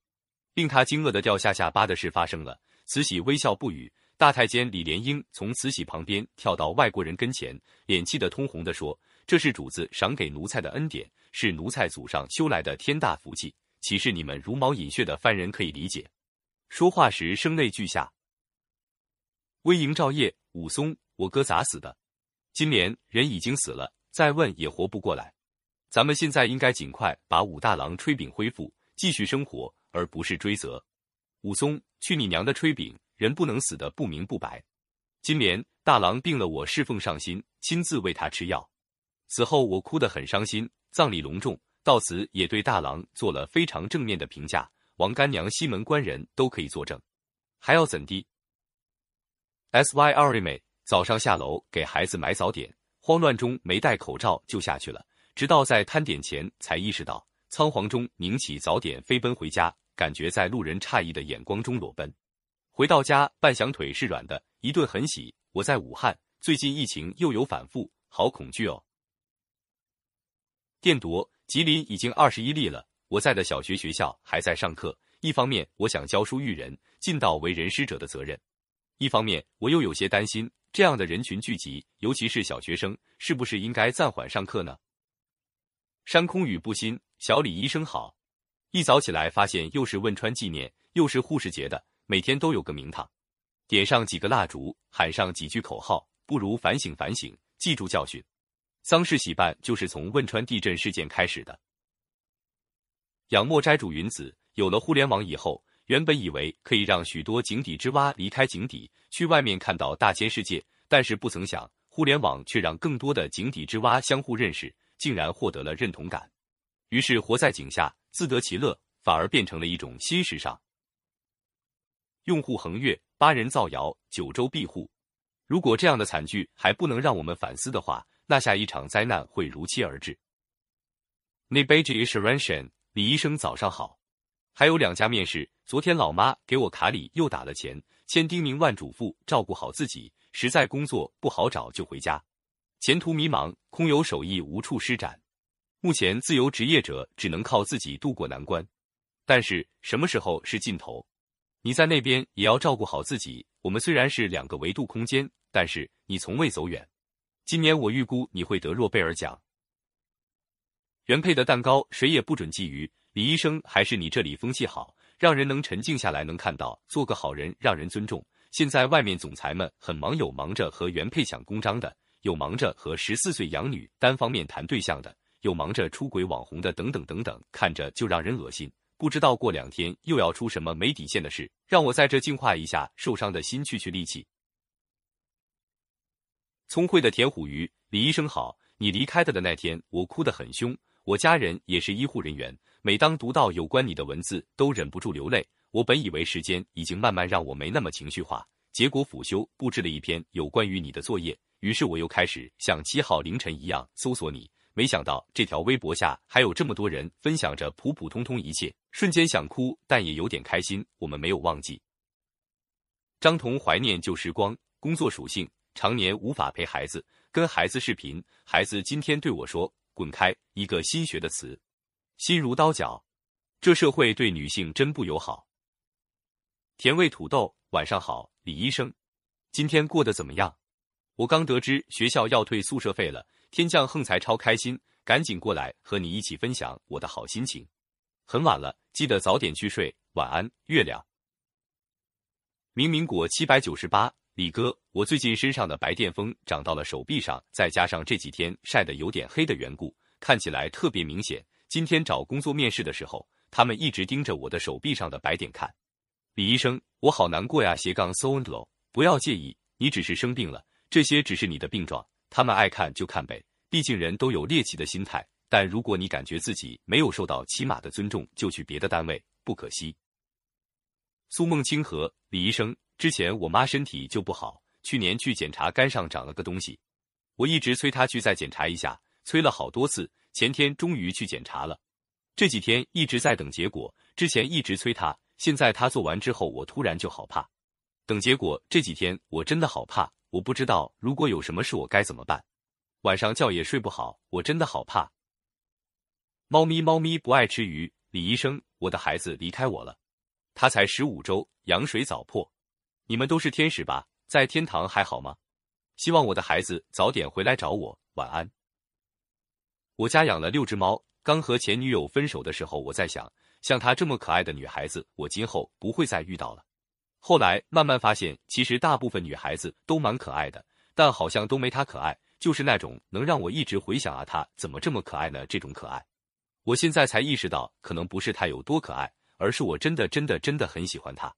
令他惊愕的掉下下巴的事发生了。慈禧微笑不语。大太监李莲英从慈禧旁边跳到外国人跟前，脸气得通红的说：“这是主子赏给奴才的恩典，是奴才祖上修来的天大福气，岂是你们茹毛饮血的犯人可以理解？”说话时声泪俱下。微营照夜。武松，我哥咋死的？金莲人已经死了，再问也活不过来。咱们现在应该尽快把武大郎炊饼恢复，继续生活。而不是追责。武松，去你娘的炊饼！人不能死的不明不白。金莲，大郎病了，我侍奉上心，亲自为他吃药。此后我哭得很伤心。葬礼隆重，到此也对大郎做了非常正面的评价。王干娘、西门官人都可以作证，还要怎地？S Y R 妹早上下楼给孩子买早点，慌乱中没戴口罩就下去了，直到在摊点前才意识到，仓皇中拧起早点飞奔回家，感觉在路人诧异的眼光中裸奔。回到家，半响腿是软的，一顿狠洗。我在武汉，最近疫情又有反复，好恐惧哦。电夺，吉林已经二十一例了。我在的小学学校还在上课。一方面，我想教书育人，尽到为人师者的责任；一方面，我又有些担心，这样的人群聚集，尤其是小学生，是不是应该暂缓上课呢？山空雨不新，小李医生好。一早起来发现又是汶川纪念，又是护士节的，每天都有个名堂。点上几个蜡烛，喊上几句口号，不如反省反省，记住教训。丧事喜办就是从汶川地震事件开始的。仰墨斋主云子，有了互联网以后，原本以为可以让许多井底之蛙离开井底，去外面看到大千世界，但是不曾想，互联网却让更多的井底之蛙相互认识，竟然获得了认同感。于是活在井下，自得其乐，反而变成了一种新时尚。用户横越，八人造谣，九州庇护。如果这样的惨剧还不能让我们反思的话，那下一场灾难会如期而至。那杯 j i s h r a n s i o n 李医生早上好。还有两家面试，昨天老妈给我卡里又打了钱，千叮咛万嘱咐，照顾好自己，实在工作不好找就回家。前途迷茫，空有手艺无处施展。目前自由职业者只能靠自己渡过难关。但是什么时候是尽头？你在那边也要照顾好自己。我们虽然是两个维度空间，但是你从未走远。今年我预估你会得诺贝尔奖。原配的蛋糕谁也不准觊觎。李医生，还是你这里风气好，让人能沉静下来，能看到做个好人，让人尊重。现在外面总裁们很忙，有忙着和原配抢公章的，有忙着和十四岁养女单方面谈对象的，有忙着出轨网红的，等等等等，看着就让人恶心。不知道过两天又要出什么没底线的事，让我在这净化一下受伤的心，去去力气。聪慧的田虎鱼，李医生好。你离开的的那天，我哭得很凶。我家人也是医护人员，每当读到有关你的文字，都忍不住流泪。我本以为时间已经慢慢让我没那么情绪化，结果辅修布置了一篇有关于你的作业，于是我又开始像七号凌晨一样搜索你。没想到这条微博下还有这么多人分享着普普通通一切，瞬间想哭，但也有点开心。我们没有忘记。张彤怀念旧时光，工作属性。常年无法陪孩子，跟孩子视频，孩子今天对我说：“滚开！”一个新学的词，心如刀绞。这社会对女性真不友好。甜味土豆，晚上好，李医生，今天过得怎么样？我刚得知学校要退宿舍费了，天降横财，超开心，赶紧过来和你一起分享我的好心情。很晚了，记得早点去睡，晚安，月亮。明明果七百九十八。李哥，我最近身上的白癜风长到了手臂上，再加上这几天晒得有点黑的缘故，看起来特别明显。今天找工作面试的时候，他们一直盯着我的手臂上的白点看。李医生，我好难过呀。斜杠 so and low，不要介意，你只是生病了，这些只是你的病状，他们爱看就看呗。毕竟人都有猎奇的心态，但如果你感觉自己没有受到起码的尊重，就去别的单位，不可惜。苏梦清河，李医生。之前我妈身体就不好，去年去检查肝上长了个东西，我一直催她去再检查一下，催了好多次，前天终于去检查了，这几天一直在等结果，之前一直催她，现在她做完之后，我突然就好怕，等结果这几天我真的好怕，我不知道如果有什么事我该怎么办，晚上觉也睡不好，我真的好怕。猫咪猫咪不爱吃鱼，李医生，我的孩子离开我了，他才十五周，羊水早破。你们都是天使吧？在天堂还好吗？希望我的孩子早点回来找我。晚安。我家养了六只猫，刚和前女友分手的时候，我在想，像她这么可爱的女孩子，我今后不会再遇到了。后来慢慢发现，其实大部分女孩子都蛮可爱的，但好像都没她可爱，就是那种能让我一直回想啊，她怎么这么可爱呢？这种可爱，我现在才意识到，可能不是她有多可爱。而是我真的真的真的很喜欢她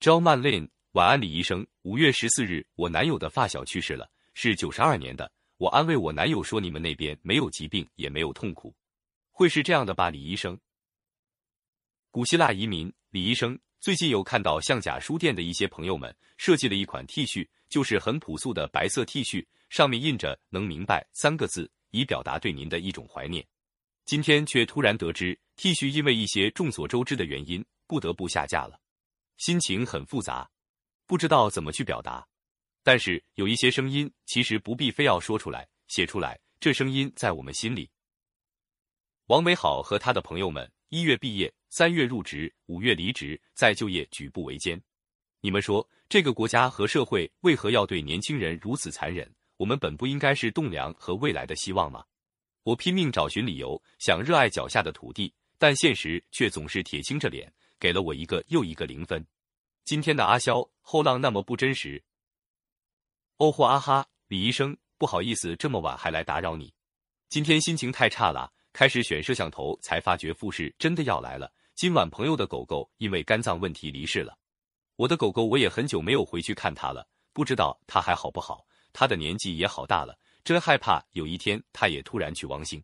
Joe Manlin，晚安，李医生。五月十四日，我男友的发小去世了，是九十二年的。我安慰我男友说：“你们那边没有疾病，也没有痛苦，会是这样的吧？”李医生。古希腊移民李医生最近有看到象甲书店的一些朋友们设计了一款 T 恤，就是很朴素的白色 T 恤，上面印着“能明白”三个字，以表达对您的一种怀念。今天却突然得知 T 恤因为一些众所周知的原因不得不下架了，心情很复杂，不知道怎么去表达。但是有一些声音其实不必非要说出来、写出来，这声音在我们心里。王美好和他的朋友们一月毕业。三月入职，五月离职，再就业举步维艰。你们说，这个国家和社会为何要对年轻人如此残忍？我们本不应该是栋梁和未来的希望吗？我拼命找寻理由，想热爱脚下的土地，但现实却总是铁青着脸，给了我一个又一个零分。今天的阿肖后浪那么不真实。哦豁啊哈，李医生，不好意思，这么晚还来打扰你。今天心情太差了，开始选摄像头才发觉复试真的要来了。今晚朋友的狗狗因为肝脏问题离世了，我的狗狗我也很久没有回去看它了，不知道它还好不好。它的年纪也好大了，真害怕有一天它也突然去亡星。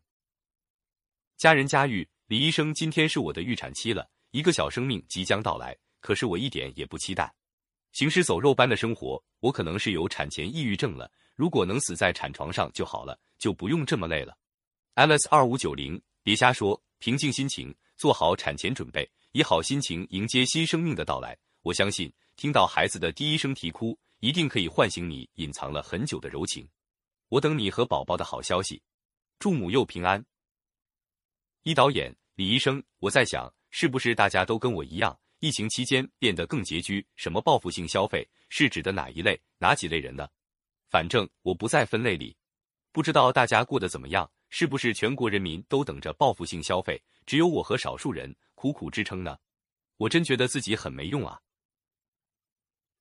家人家玉，李医生，今天是我的预产期了，一个小生命即将到来，可是我一点也不期待，行尸走肉般的生活，我可能是有产前抑郁症了。如果能死在产床上就好了，就不用这么累了。Alice 二五九零，别瞎说，平静心情。做好产前准备，以好心情迎接新生命的到来。我相信，听到孩子的第一声啼哭，一定可以唤醒你隐藏了很久的柔情。我等你和宝宝的好消息，祝母幼平安。一导演李医生，我在想，是不是大家都跟我一样，疫情期间变得更拮据？什么报复性消费是指的哪一类、哪几类人呢？反正我不在分类里，不知道大家过得怎么样。是不是全国人民都等着报复性消费，只有我和少数人苦苦支撑呢？我真觉得自己很没用啊！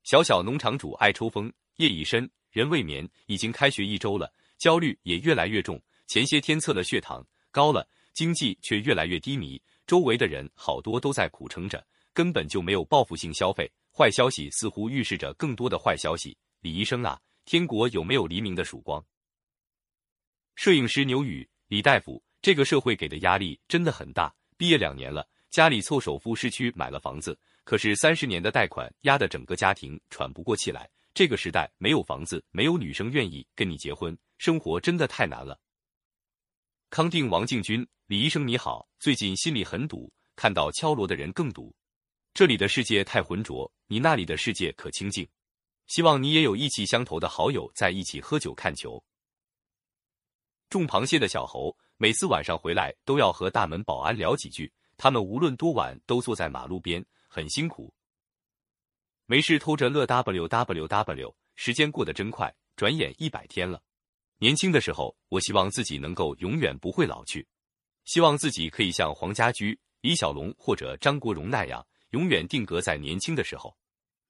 小小农场主爱抽风，夜已深，人未眠，已经开学一周了，焦虑也越来越重。前些天测了血糖，高了，经济却越来越低迷，周围的人好多都在苦撑着，根本就没有报复性消费。坏消息似乎预示着更多的坏消息。李医生啊，天国有没有黎明的曙光？摄影师牛宇，李大夫，这个社会给的压力真的很大。毕业两年了，家里凑首付市区买了房子，可是三十年的贷款压得整个家庭喘不过气来。这个时代没有房子，没有女生愿意跟你结婚，生活真的太难了。康定王敬军，李医生你好，最近心里很堵，看到敲锣的人更堵。这里的世界太浑浊，你那里的世界可清静。希望你也有意气相投的好友在一起喝酒看球。种螃蟹的小猴每次晚上回来都要和大门保安聊几句，他们无论多晚都坐在马路边，很辛苦。没事偷着乐 w w w，时间过得真快，转眼一百天了。年轻的时候，我希望自己能够永远不会老去，希望自己可以像黄家驹、李小龙或者张国荣那样，永远定格在年轻的时候。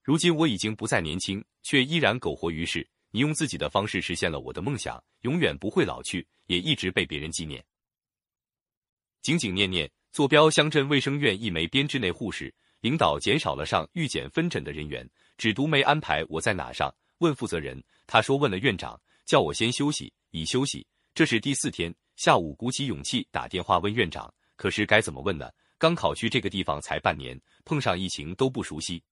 如今我已经不再年轻，却依然苟活于世。你用自己的方式实现了我的梦想，永远不会老去，也一直被别人纪念。紧紧念念，坐标乡镇卫生院一枚编制内护士，领导减少了上预检分诊的人员，只读没安排我在哪上。问负责人，他说问了院长，叫我先休息，已休息。这是第四天，下午鼓起勇气打电话问院长，可是该怎么问呢？刚考去这个地方才半年，碰上疫情都不熟悉。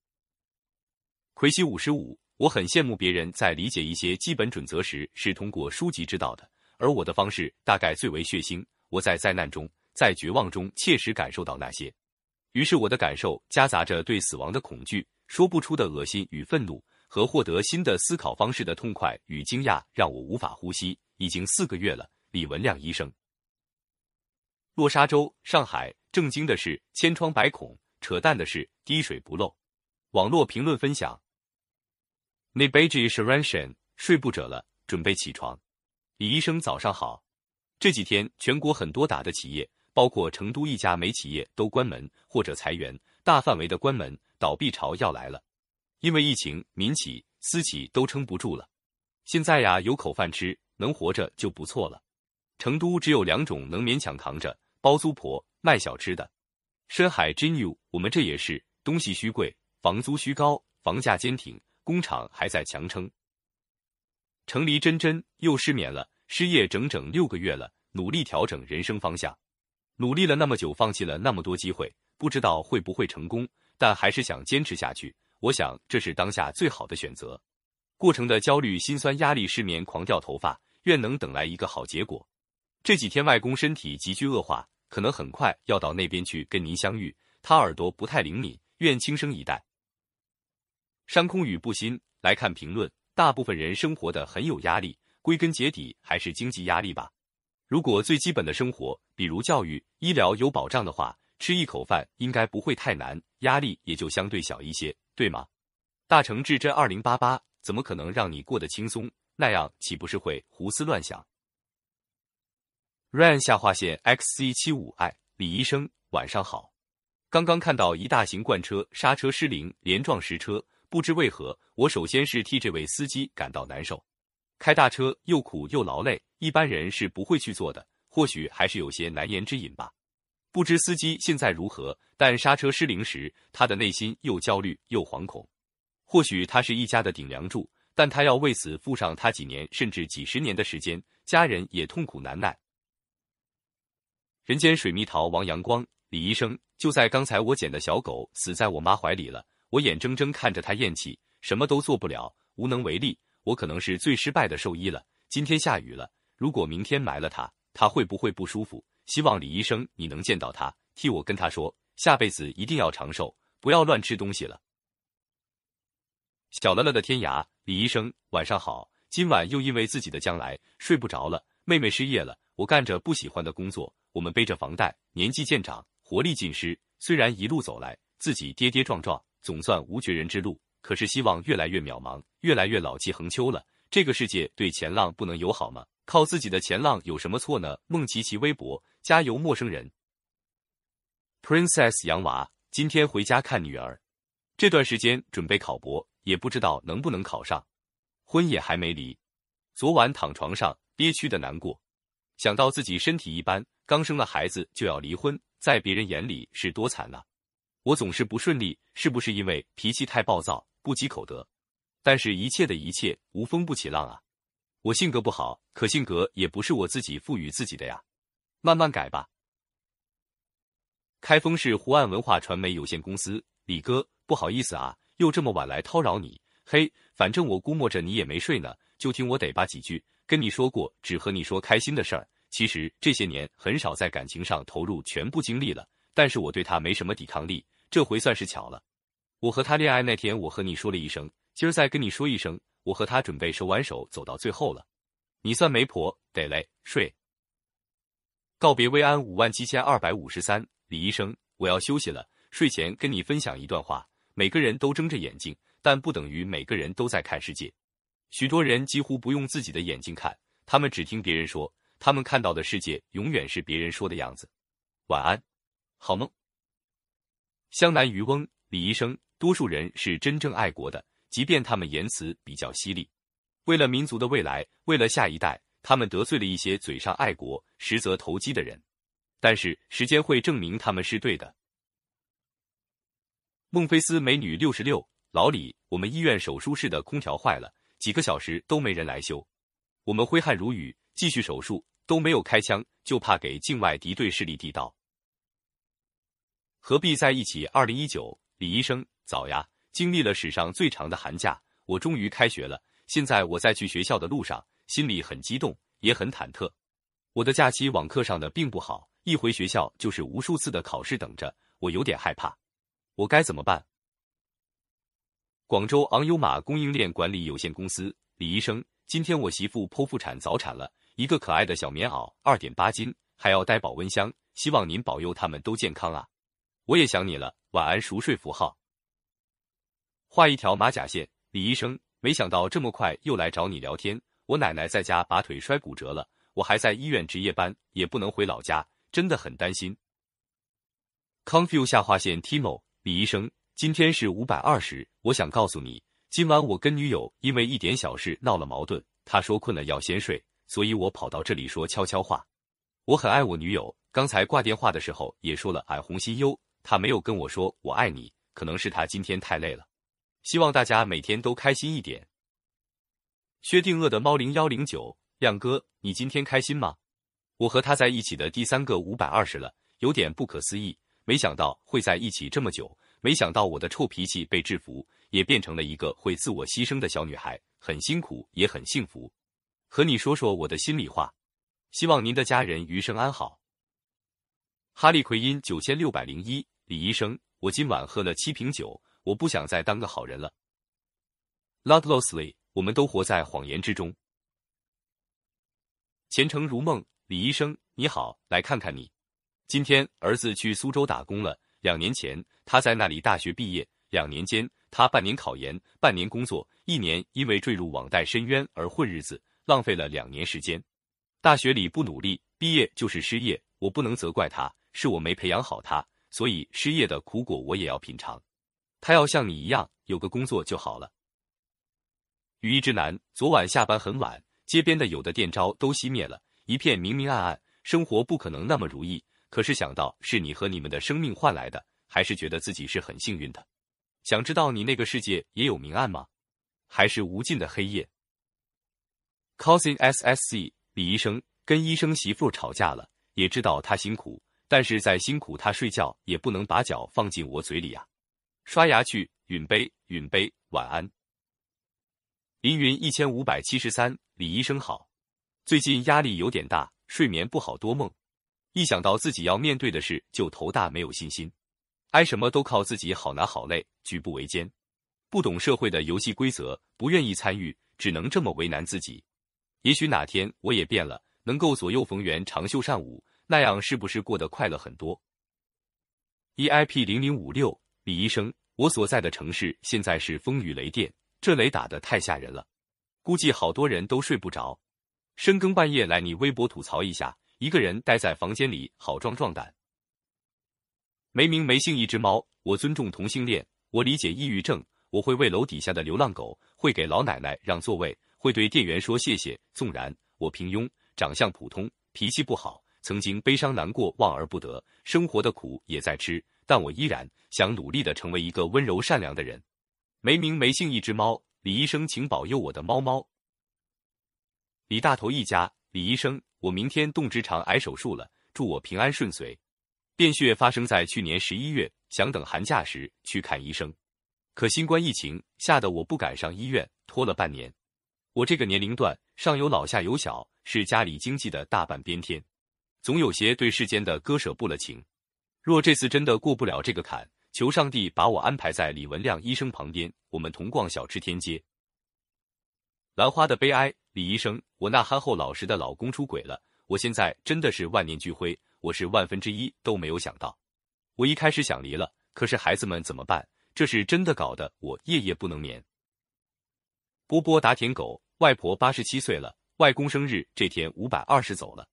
魁西五十五。我很羡慕别人在理解一些基本准则时是通过书籍知道的，而我的方式大概最为血腥。我在灾难中，在绝望中切实感受到那些，于是我的感受夹杂着对死亡的恐惧、说不出的恶心与愤怒，和获得新的思考方式的痛快与惊讶，让我无法呼吸。已经四个月了，李文亮医生。落沙洲，上海，震惊的是千疮百孔，扯淡的是滴水不漏。网络评论分享。那贝吉是 Ranshan，睡不着了，准备起床。李医生早上好。这几天全国很多大的企业，包括成都一家煤企业都关门或者裁员，大范围的关门倒闭潮要来了。因为疫情，民企、私企都撑不住了。现在呀，有口饭吃，能活着就不错了。成都只有两种能勉强扛着：包租婆、卖小吃的。深海真 u，我们这也是东西虚贵，房租虚高，房价坚挺，工厂还在强撑。程黎真真又失眠了，失业整整六个月了，努力调整人生方向，努力了那么久，放弃了那么多机会，不知道会不会成功，但还是想坚持下去。我想这是当下最好的选择。过程的焦虑、心酸、压力、失眠、狂掉头发，愿能等来一个好结果。这几天外公身体急剧恶化，可能很快要到那边去跟您相遇。他耳朵不太灵敏，愿轻声以待。山空雨不心来看评论。大部分人生活的很有压力，归根结底还是经济压力吧。如果最基本的生活，比如教育、医疗有保障的话，吃一口饭应该不会太难，压力也就相对小一些，对吗？大成至真二零八八怎么可能让你过得轻松？那样岂不是会胡思乱想？ran 下划线 xc 七五 i 李医生晚上好，刚刚看到一大型罐车刹车失灵，连撞十车。不知为何，我首先是替这位司机感到难受。开大车又苦又劳累，一般人是不会去做的。或许还是有些难言之隐吧。不知司机现在如何，但刹车失灵时，他的内心又焦虑又惶恐。或许他是一家的顶梁柱，但他要为此付上他几年甚至几十年的时间，家人也痛苦难耐。人间水蜜桃王阳光，李医生，就在刚才，我捡的小狗死在我妈怀里了。我眼睁睁看着他咽气，什么都做不了，无能为力。我可能是最失败的兽医了。今天下雨了，如果明天埋了他，他会不会不舒服？希望李医生你能见到他，替我跟他说，下辈子一定要长寿，不要乱吃东西了。小乐乐的天涯，李医生晚上好。今晚又因为自己的将来睡不着了。妹妹失业了，我干着不喜欢的工作，我们背着房贷，年纪渐长，活力尽失。虽然一路走来，自己跌跌撞撞。总算无绝人之路，可是希望越来越渺茫，越来越老气横秋了。这个世界对前浪不能友好吗？靠自己的前浪有什么错呢？孟琪琪微博加油，陌生人。Princess 洋娃今天回家看女儿，这段时间准备考博，也不知道能不能考上，婚也还没离。昨晚躺床上憋屈的难过，想到自己身体一般，刚生了孩子就要离婚，在别人眼里是多惨啊。我总是不顺利，是不是因为脾气太暴躁，不积口德？但是，一切的一切无风不起浪啊！我性格不好，可性格也不是我自己赋予自己的呀，慢慢改吧。开封市湖岸文化传媒有限公司，李哥，不好意思啊，又这么晚来叨扰你。嘿，反正我估摸着你也没睡呢，就听我得吧几句。跟你说过，只和你说开心的事儿。其实这些年很少在感情上投入全部精力了，但是我对他没什么抵抗力。这回算是巧了，我和他恋爱那天，我和你说了一声，今儿再跟你说一声，我和他准备手挽手走到最后了。你算媒婆，得嘞，睡。告别薇安五万七千二百五十三，李医生，我要休息了。睡前跟你分享一段话：每个人都睁着眼睛，但不等于每个人都在看世界。许多人几乎不用自己的眼睛看，他们只听别人说，他们看到的世界永远是别人说的样子。晚安，好梦。湘南渔翁李医生，多数人是真正爱国的，即便他们言辞比较犀利。为了民族的未来，为了下一代，他们得罪了一些嘴上爱国、实则投机的人。但是时间会证明他们是对的。孟菲斯美女六十六，老李，我们医院手术室的空调坏了，几个小时都没人来修，我们挥汗如雨，继续手术，都没有开枪，就怕给境外敌对势力递刀。何必在一起？二零一九，李医生早呀！经历了史上最长的寒假，我终于开学了。现在我在去学校的路上，心里很激动，也很忐忑。我的假期网课上的并不好，一回学校就是无数次的考试等着，我有点害怕。我该怎么办？广州昂优玛供应链管理有限公司，李医生，今天我媳妇剖腹产早产了，一个可爱的小棉袄，二点八斤，还要带保温箱，希望您保佑他们都健康啊！我也想你了，晚安，熟睡符号。画一条马甲线，李医生，没想到这么快又来找你聊天。我奶奶在家把腿摔骨折了，我还在医院值夜班，也不能回老家，真的很担心。Confu 下划线 Timo，李医生，今天是五百二十，我想告诉你，今晚我跟女友因为一点小事闹了矛盾，她说困了要先睡，所以我跑到这里说悄悄话。我很爱我女友，刚才挂电话的时候也说了俺红心优。他没有跟我说我爱你，可能是她今天太累了。希望大家每天都开心一点。薛定谔的猫零幺零九，亮哥，你今天开心吗？我和他在一起的第三个五百二十了，有点不可思议，没想到会在一起这么久，没想到我的臭脾气被制服，也变成了一个会自我牺牲的小女孩，很辛苦也很幸福。和你说说我的心里话，希望您的家人余生安好。哈利奎因九千六百零一，李医生，我今晚喝了七瓶酒，我不想再当个好人了。Ludlowsley，我们都活在谎言之中。前程如梦。李医生，你好，来看看你。今天儿子去苏州打工了。两年前他在那里大学毕业，两年间他半年考研，半年工作，一年因为坠入网贷深渊而混日子，浪费了两年时间。大学里不努力，毕业就是失业。我不能责怪他，是我没培养好他，所以失业的苦果我也要品尝。他要像你一样有个工作就好了。雨衣之男，昨晚下班很晚，街边的有的电招都熄灭了。一片明明暗暗，生活不可能那么如意。可是想到是你和你们的生命换来的，还是觉得自己是很幸运的。想知道你那个世界也有明暗吗？还是无尽的黑夜？Cousin S S C 李医生跟医生媳妇吵架了，也知道他辛苦，但是再辛苦他睡觉也不能把脚放进我嘴里啊。刷牙去，允杯，允杯，晚安。凌云一千五百七十三，李医生好。最近压力有点大，睡眠不好，多梦。一想到自己要面对的事，就头大，没有信心。挨什么都靠自己，好难好累，举步维艰。不懂社会的游戏规则，不愿意参与，只能这么为难自己。也许哪天我也变了，能够左右逢源，长袖善舞，那样是不是过得快乐很多？E I P 零零五六，李医生，我所在的城市现在是风雨雷电，这雷打得太吓人了，估计好多人都睡不着。深更半夜来你微博吐槽一下，一个人待在房间里好壮壮胆。没名没姓一只猫，我尊重同性恋，我理解抑郁症，我会喂楼底下的流浪狗，会给老奶奶让座位，会对店员说谢谢。纵然我平庸，长相普通，脾气不好，曾经悲伤难过，望而不得，生活的苦也在吃，但我依然想努力的成为一个温柔善良的人。没名没姓一只猫，李医生，请保佑我的猫猫。李大头一家，李医生，我明天动直肠癌手术了，祝我平安顺遂。便血发生在去年十一月，想等寒假时去看医生，可新冠疫情吓得我不敢上医院，拖了半年。我这个年龄段，上有老下有小，是家里经济的大半边天，总有些对世间的割舍不了情。若这次真的过不了这个坎，求上帝把我安排在李文亮医生旁边，我们同逛小吃天街。兰花的悲哀，李医生，我那憨厚老实的老公出轨了，我现在真的是万念俱灰，我是万分之一都没有想到。我一开始想离了，可是孩子们怎么办？这是真的搞得我夜夜不能眠。波波打舔狗，外婆八十七岁了，外公生日这天五百二十走了，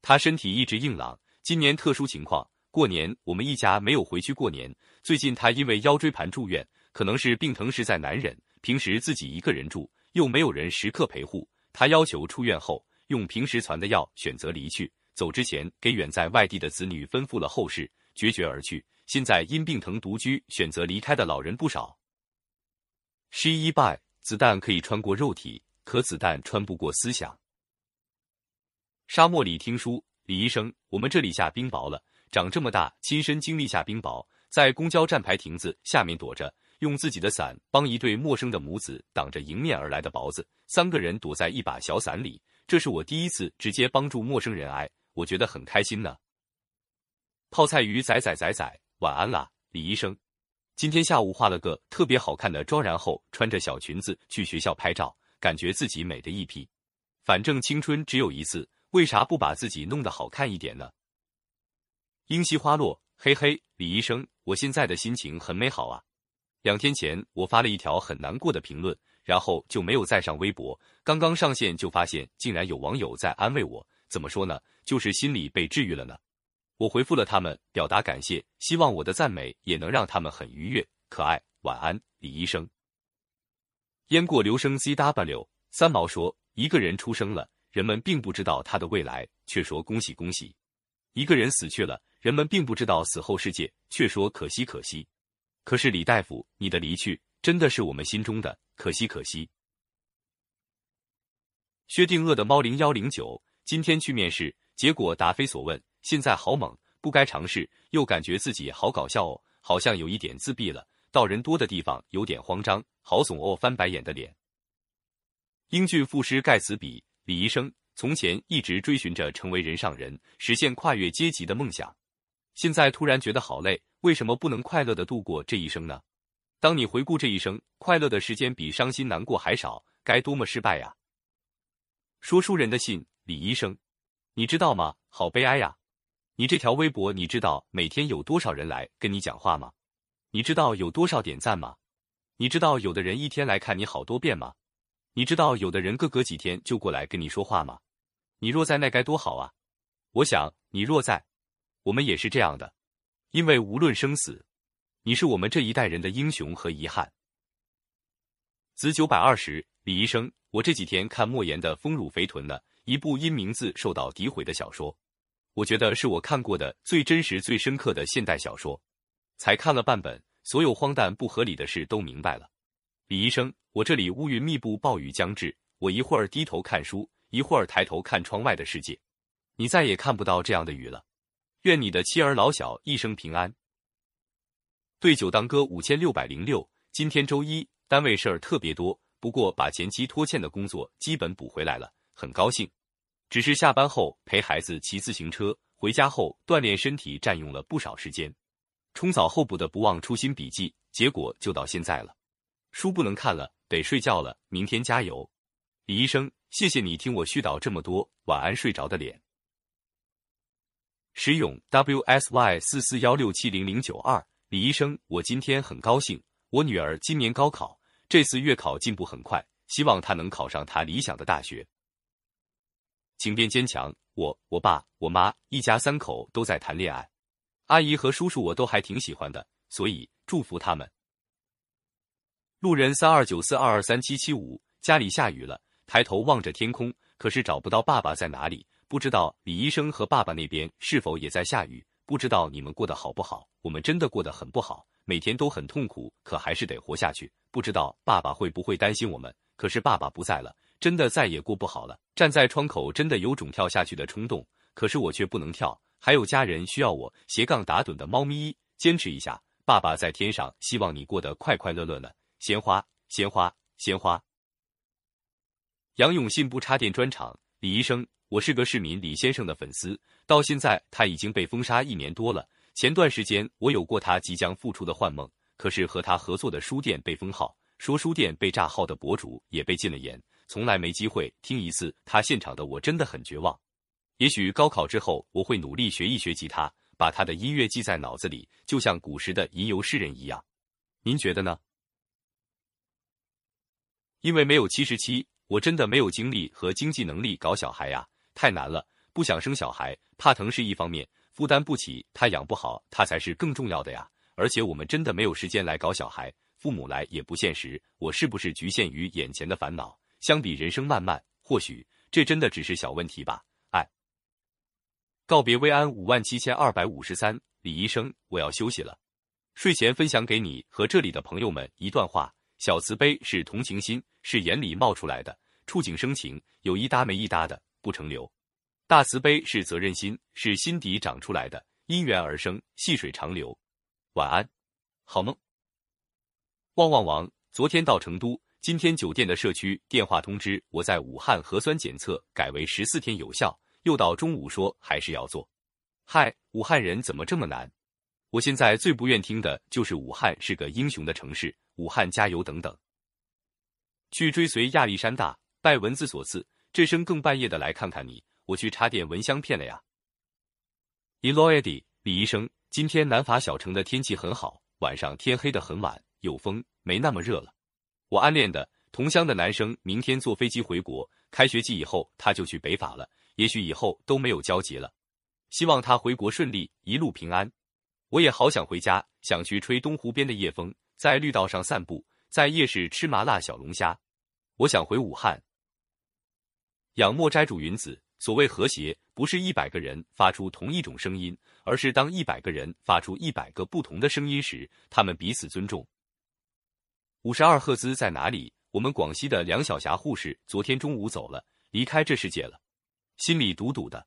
他身体一直硬朗，今年特殊情况，过年我们一家没有回去过年。最近他因为腰椎盘住院，可能是病疼实在难忍，平时自己一个人住。又没有人时刻陪护，他要求出院后用平时攒的药选择离去。走之前给远在外地的子女吩咐了后事，决绝而去。现在因病疼独居，选择离开的老人不少。She e by 子弹可以穿过肉体，可子弹穿不过思想。沙漠里听书，李医生，我们这里下冰雹了，长这么大亲身经历下冰雹，在公交站牌亭子下面躲着。用自己的伞帮一对陌生的母子挡着迎面而来的雹子，三个人躲在一把小伞里。这是我第一次直接帮助陌生人挨，我觉得很开心呢。泡菜鱼仔仔仔仔，晚安啦，李医生。今天下午化了个特别好看的妆，然后穿着小裙子去学校拍照，感觉自己美的一批。反正青春只有一次，为啥不把自己弄得好看一点呢？樱稀花落，嘿嘿，李医生，我现在的心情很美好啊。两天前，我发了一条很难过的评论，然后就没有再上微博。刚刚上线就发现，竟然有网友在安慰我。怎么说呢？就是心里被治愈了呢。我回复了他们，表达感谢，希望我的赞美也能让他们很愉悦、可爱。晚安，李医生。烟过留声 ZW 三毛说：“一个人出生了，人们并不知道他的未来，却说恭喜恭喜；一个人死去了，人们并不知道死后世界，却说可惜可惜。可是李大夫，你的离去真的是我们心中的可惜可惜。薛定谔的猫零幺零九今天去面试，结果答非所问，现在好猛，不该尝试，又感觉自己好搞笑哦，好像有一点自闭了，到人多的地方有点慌张，好怂哦，翻白眼的脸。英俊赋诗盖茨比，李医生从前一直追寻着成为人上人，实现跨越阶级的梦想。现在突然觉得好累，为什么不能快乐的度过这一生呢？当你回顾这一生，快乐的时间比伤心难过还少，该多么失败呀！说书人的信，李医生，你知道吗？好悲哀呀！你这条微博，你知道每天有多少人来跟你讲话吗？你知道有多少点赞吗？你知道有的人一天来看你好多遍吗？你知道有的人隔隔几天就过来跟你说话吗？你若在，那该多好啊！我想你若在。我们也是这样的，因为无论生死，你是我们这一代人的英雄和遗憾。子九百二十，李医生，我这几天看莫言的《丰乳肥臀》呢，一部因名字受到诋毁的小说，我觉得是我看过的最真实、最深刻的现代小说。才看了半本，所有荒诞不合理的事都明白了。李医生，我这里乌云密布，暴雨将至，我一会儿低头看书，一会儿抬头看窗外的世界，你再也看不到这样的雨了。愿你的妻儿老小一生平安。对酒当歌五千六百零六。今天周一，单位事儿特别多，不过把前期拖欠的工作基本补回来了，很高兴。只是下班后陪孩子骑自行车，回家后锻炼身体占用了不少时间。冲澡后补的不忘初心笔记，结果就到现在了。书不能看了，得睡觉了，明天加油。李医生，谢谢你听我絮叨这么多，晚安，睡着的脸。石勇 WSY 四四幺六七零零九二，李医生，我今天很高兴，我女儿今年高考，这次月考进步很快，希望她能考上她理想的大学。请变坚强，我、我爸、我妈一家三口都在谈恋爱，阿姨和叔叔我都还挺喜欢的，所以祝福他们。路人三二九四二二三七七五，家里下雨了，抬头望着天空，可是找不到爸爸在哪里。不知道李医生和爸爸那边是否也在下雨？不知道你们过得好不好？我们真的过得很不好，每天都很痛苦，可还是得活下去。不知道爸爸会不会担心我们？可是爸爸不在了，真的再也过不好了。站在窗口，真的有种跳下去的冲动，可是我却不能跳，还有家人需要我。斜杠打盹的猫咪，坚持一下，爸爸在天上，希望你过得快快乐乐呢。鲜花，鲜花，鲜花。杨永信不插电专场，李医生。我是个市民李先生的粉丝，到现在他已经被封杀一年多了。前段时间我有过他即将复出的幻梦，可是和他合作的书店被封号，说书店被炸号的博主也被禁了言，从来没机会听一次他现场的，我真的很绝望。也许高考之后我会努力学一学吉他，把他的音乐记在脑子里，就像古时的吟游诗人一样。您觉得呢？因为没有七十七，我真的没有精力和经济能力搞小孩呀。太难了，不想生小孩，怕疼是一方面，负担不起，他养不好，他才是更重要的呀。而且我们真的没有时间来搞小孩，父母来也不现实。我是不是局限于眼前的烦恼？相比人生漫漫，或许这真的只是小问题吧。爱，告别薇安五万七千二百五十三，李医生，我要休息了。睡前分享给你和这里的朋友们一段话：小慈悲是同情心，是眼里冒出来的，触景生情，有一搭没一搭的。不成流，大慈悲是责任心，是心底长出来的，因缘而生，细水长流。晚安，好梦。旺旺王，昨天到成都，今天酒店的社区电话通知我在武汉核酸检测改为十四天有效，又到中午说还是要做。嗨，武汉人怎么这么难？我现在最不愿听的就是武汉是个英雄的城市，武汉加油等等。去追随亚历山大，拜文字所赐。这声更半夜的来看看你，我去插点蚊香片了呀。e l o i d 李医生，今天南法小城的天气很好，晚上天黑的很晚，有风，没那么热了。我暗恋的同乡的男生明天坐飞机回国，开学季以后他就去北法了，也许以后都没有交集了。希望他回国顺利，一路平安。我也好想回家，想去吹东湖边的夜风，在绿道上散步，在夜市吃麻辣小龙虾。我想回武汉。仰莫摘煮云子，所谓和谐，不是一百个人发出同一种声音，而是当一百个人发出一百个不同的声音时，他们彼此尊重。五十二赫兹在哪里？我们广西的梁晓霞护士昨天中午走了，离开这世界了，心里堵堵的。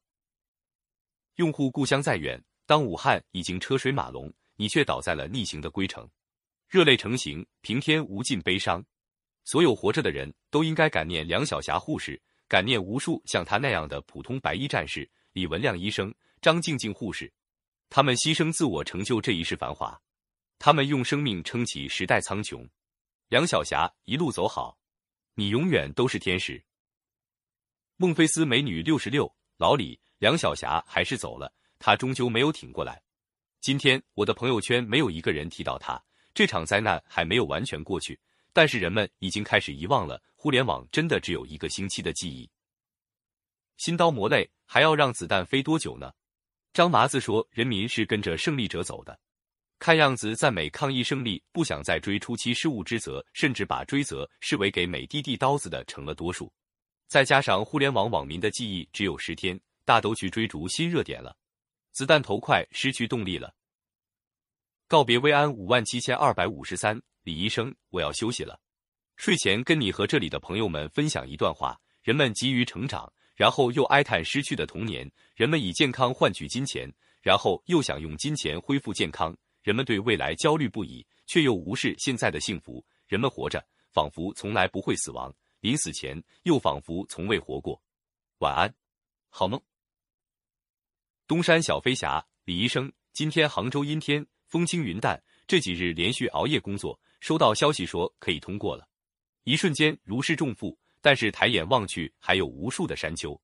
用户故乡再远，当武汉已经车水马龙，你却倒在了逆行的归程，热泪成行，平添无尽悲伤。所有活着的人都应该感念梁晓霞护士，感念无数像他那样的普通白衣战士李文亮医生、张静静护士，他们牺牲自我成就这一世繁华，他们用生命撑起时代苍穹。梁晓霞一路走好，你永远都是天使。孟菲斯美女六十六，老李，梁晓霞还是走了，她终究没有挺过来。今天我的朋友圈没有一个人提到她，这场灾难还没有完全过去，但是人们已经开始遗忘了。互联网真的只有一个星期的记忆。新刀磨累，还要让子弹飞多久呢？张麻子说：“人民是跟着胜利者走的。”看样子，赞美抗疫胜利，不想再追初期失误之责，甚至把追责视为给美帝递刀子的成了多数。再加上互联网网民的记忆只有十天，大都去追逐新热点了，子弹头快，失去动力了。告别慰安五万七千二百五十三，李医生，我要休息了。睡前跟你和这里的朋友们分享一段话：人们急于成长，然后又哀叹失去的童年；人们以健康换取金钱，然后又想用金钱恢复健康。人们对未来焦虑不已，却又无视现在的幸福。人们活着，仿佛从来不会死亡；临死前，又仿佛从未活过。晚安，好梦。东山小飞侠，李医生，今天杭州阴天，风轻云淡。这几日连续熬夜工作，收到消息说可以通过了，一瞬间如释重负。但是抬眼望去，还有无数的山丘。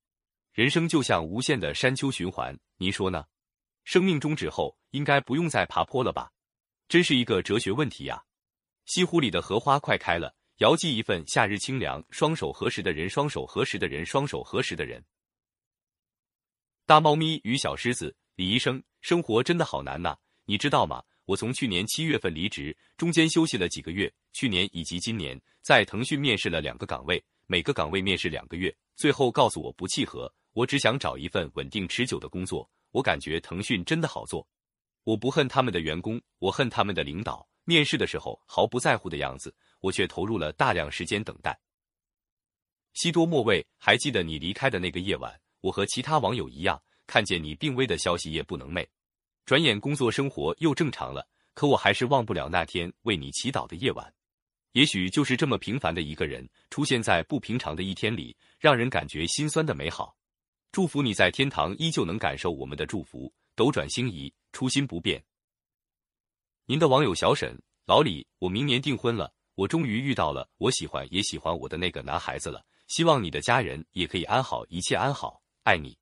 人生就像无限的山丘循环，您说呢？生命终止后，应该不用再爬坡了吧？真是一个哲学问题呀！西湖里的荷花快开了，遥寄一份夏日清凉。双手合十的人，双手合十的人，双手合十的人。大猫咪与小狮子，李医生，生活真的好难呐！你知道吗？我从去年七月份离职，中间休息了几个月。去年以及今年，在腾讯面试了两个岗位，每个岗位面试两个月，最后告诉我不契合。我只想找一份稳定持久的工作。我感觉腾讯真的好做，我不恨他们的员工，我恨他们的领导。面试的时候毫不在乎的样子，我却投入了大量时间等待。西多莫卫，还记得你离开的那个夜晚，我和其他网友一样，看见你病危的消息夜不能寐。转眼工作生活又正常了，可我还是忘不了那天为你祈祷的夜晚。也许就是这么平凡的一个人，出现在不平常的一天里，让人感觉心酸的美好。祝福你在天堂依旧能感受我们的祝福，斗转星移，初心不变。您的网友小沈老李，我明年订婚了，我终于遇到了我喜欢也喜欢我的那个男孩子了。希望你的家人也可以安好，一切安好，爱你。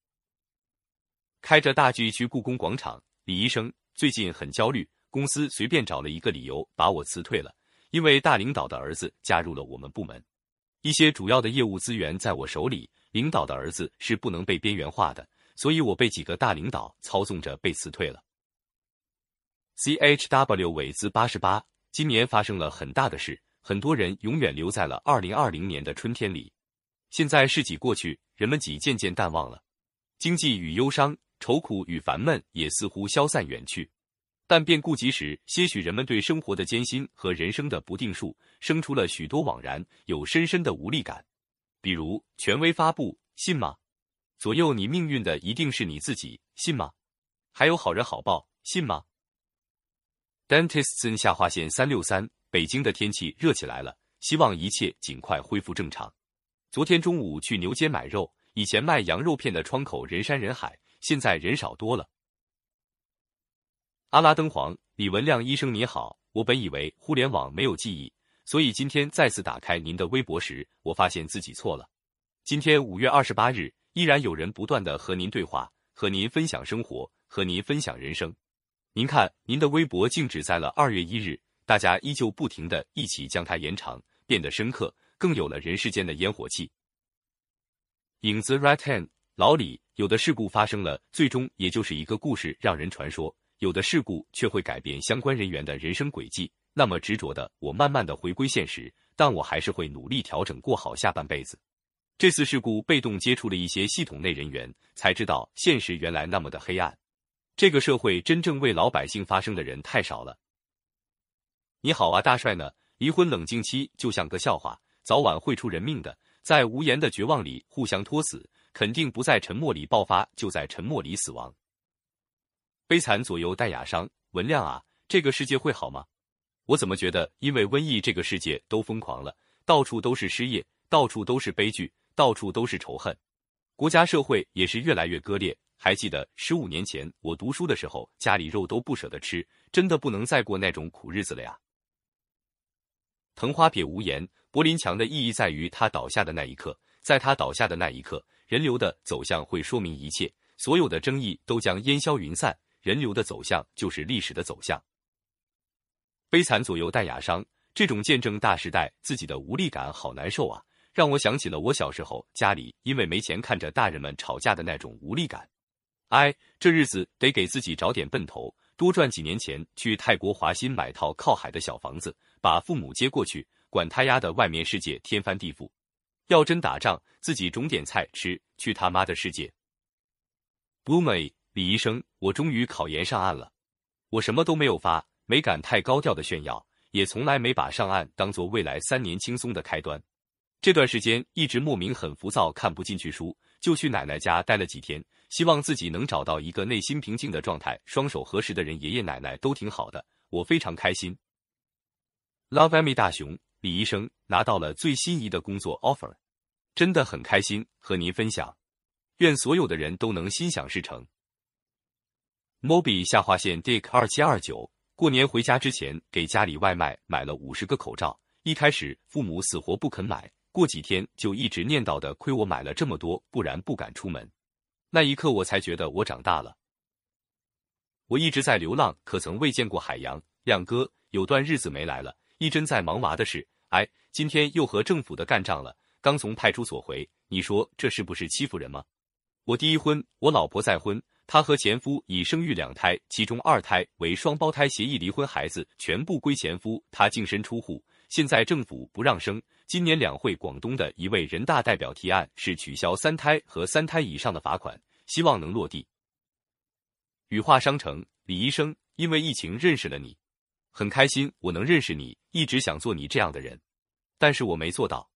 开着大 G 去故宫广场，李医生最近很焦虑，公司随便找了一个理由把我辞退了，因为大领导的儿子加入了我们部门，一些主要的业务资源在我手里。领导的儿子是不能被边缘化的，所以我被几个大领导操纵着被辞退了。C H W 尾字八十八，今年发生了很大的事，很多人永远留在了二零二零年的春天里。现在事几过去，人们几渐渐淡忘了，经济与忧伤、愁苦与烦闷也似乎消散远去。但变故及时，些许人们对生活的艰辛和人生的不定数，生出了许多惘然，有深深的无力感。比如权威发布，信吗？左右你命运的一定是你自己，信吗？还有好人好报，信吗？Dentists 下划线三六三，北京的天气热起来了，希望一切尽快恢复正常。昨天中午去牛街买肉，以前卖羊肉片的窗口人山人海，现在人少多了。阿拉登皇，李文亮医生你好，我本以为互联网没有记忆。所以今天再次打开您的微博时，我发现自己错了。今天五月二十八日，依然有人不断的和您对话，和您分享生活，和您分享人生。您看，您的微博静止在了二月一日，大家依旧不停的一起将它延长，变得深刻，更有了人世间的烟火气。影子 right hand，老李，有的事故发生了，最终也就是一个故事让人传说；有的事故却会改变相关人员的人生轨迹。那么执着的我，慢慢的回归现实，但我还是会努力调整，过好下半辈子。这次事故被动接触了一些系统内人员，才知道现实原来那么的黑暗。这个社会真正为老百姓发声的人太少了。你好啊，大帅呢？离婚冷静期就像个笑话，早晚会出人命的。在无言的绝望里互相拖死，肯定不在沉默里爆发，就在沉默里死亡。悲惨左右带雅伤，文亮啊，这个世界会好吗？我怎么觉得因为瘟疫，这个世界都疯狂了，到处都是失业，到处都是悲剧，到处都是仇恨，国家社会也是越来越割裂。还记得十五年前我读书的时候，家里肉都不舍得吃，真的不能再过那种苦日子了呀。藤花撇无言。柏林墙的意义在于它倒下的那一刻，在它倒下的那一刻，人流的走向会说明一切，所有的争议都将烟消云散。人流的走向就是历史的走向。悲惨左右带雅伤，这种见证大时代自己的无力感，好难受啊！让我想起了我小时候家里因为没钱看着大人们吵架的那种无力感。哎，这日子得给自己找点奔头，多赚几年钱，去泰国华欣买套靠海的小房子，把父母接过去。管他丫的外面世界天翻地覆，要真打仗，自己种点菜吃。去他妈的世界！不美，李医生，我终于考研上岸了。我什么都没有发，没敢太高调的炫耀，也从来没把上岸当做未来三年轻松的开端。这段时间一直莫名很浮躁，看不进去书，就去奶奶家待了几天，希望自己能找到一个内心平静的状态。双手合十的人，爷爷奶奶都挺好的，我非常开心。Love Amy 大熊。李医生拿到了最心仪的工作 offer，真的很开心和您分享。愿所有的人都能心想事成。Moby 下划线 Dick 二七二九，过年回家之前给家里外卖买了五十个口罩。一开始父母死活不肯买，过几天就一直念叨的，亏我买了这么多，不然不敢出门。那一刻我才觉得我长大了。我一直在流浪，可曾未见过海洋？亮哥，有段日子没来了。一真在忙娃的事，哎，今天又和政府的干仗了。刚从派出所回，你说这是不是欺负人吗？我第一婚，我老婆再婚，她和前夫已生育两胎，其中二胎为双胞胎协议离婚，孩子全部归前夫，他净身出户。现在政府不让生。今年两会，广东的一位人大代表提案是取消三胎和三胎以上的罚款，希望能落地。羽化商城，李医生，因为疫情认识了你。很开心我能认识你，一直想做你这样的人，但是我没做到。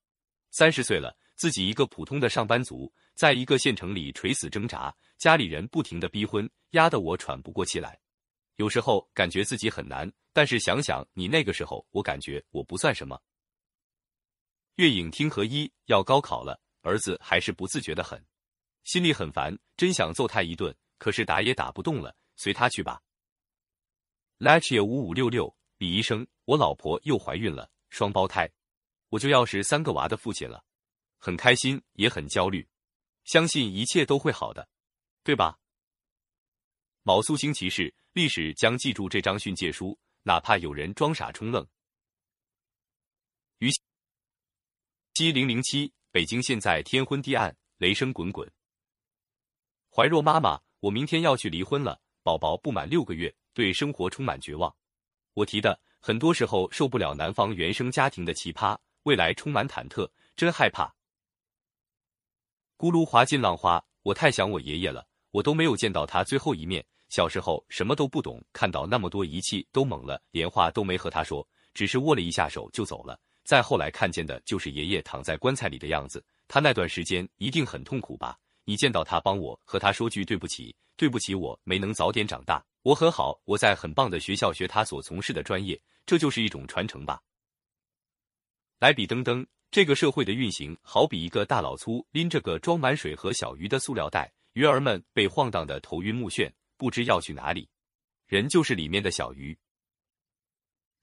三十岁了，自己一个普通的上班族，在一个县城里垂死挣扎，家里人不停的逼婚，压得我喘不过气来。有时候感觉自己很难，但是想想你那个时候，我感觉我不算什么。月影听合一要高考了，儿子还是不自觉的很，心里很烦，真想揍他一顿，可是打也打不动了，随他去吧。Lachie 五五六六，李医生，我老婆又怀孕了，双胞胎，我就要是三个娃的父亲了，很开心也很焦虑，相信一切都会好的，对吧？卯宿星骑士，历史将记住这张训诫书，哪怕有人装傻充愣。于七零零七，北京现在天昏地暗，雷声滚滚。怀若妈妈，我明天要去离婚了，宝宝不满六个月。对生活充满绝望，我提的很多时候受不了男方原生家庭的奇葩，未来充满忐忑，真害怕。咕噜滑进浪花，我太想我爷爷了，我都没有见到他最后一面。小时候什么都不懂，看到那么多仪器都懵了，连话都没和他说，只是握了一下手就走了。再后来看见的就是爷爷躺在棺材里的样子，他那段时间一定很痛苦吧？你见到他帮我和他说句对不起，对不起我没能早点长大。我很好，我在很棒的学校学他所从事的专业，这就是一种传承吧。来比登登，这个社会的运行好比一个大老粗拎着个装满水和小鱼的塑料袋，鱼儿们被晃荡的头晕目眩，不知要去哪里。人就是里面的小鱼。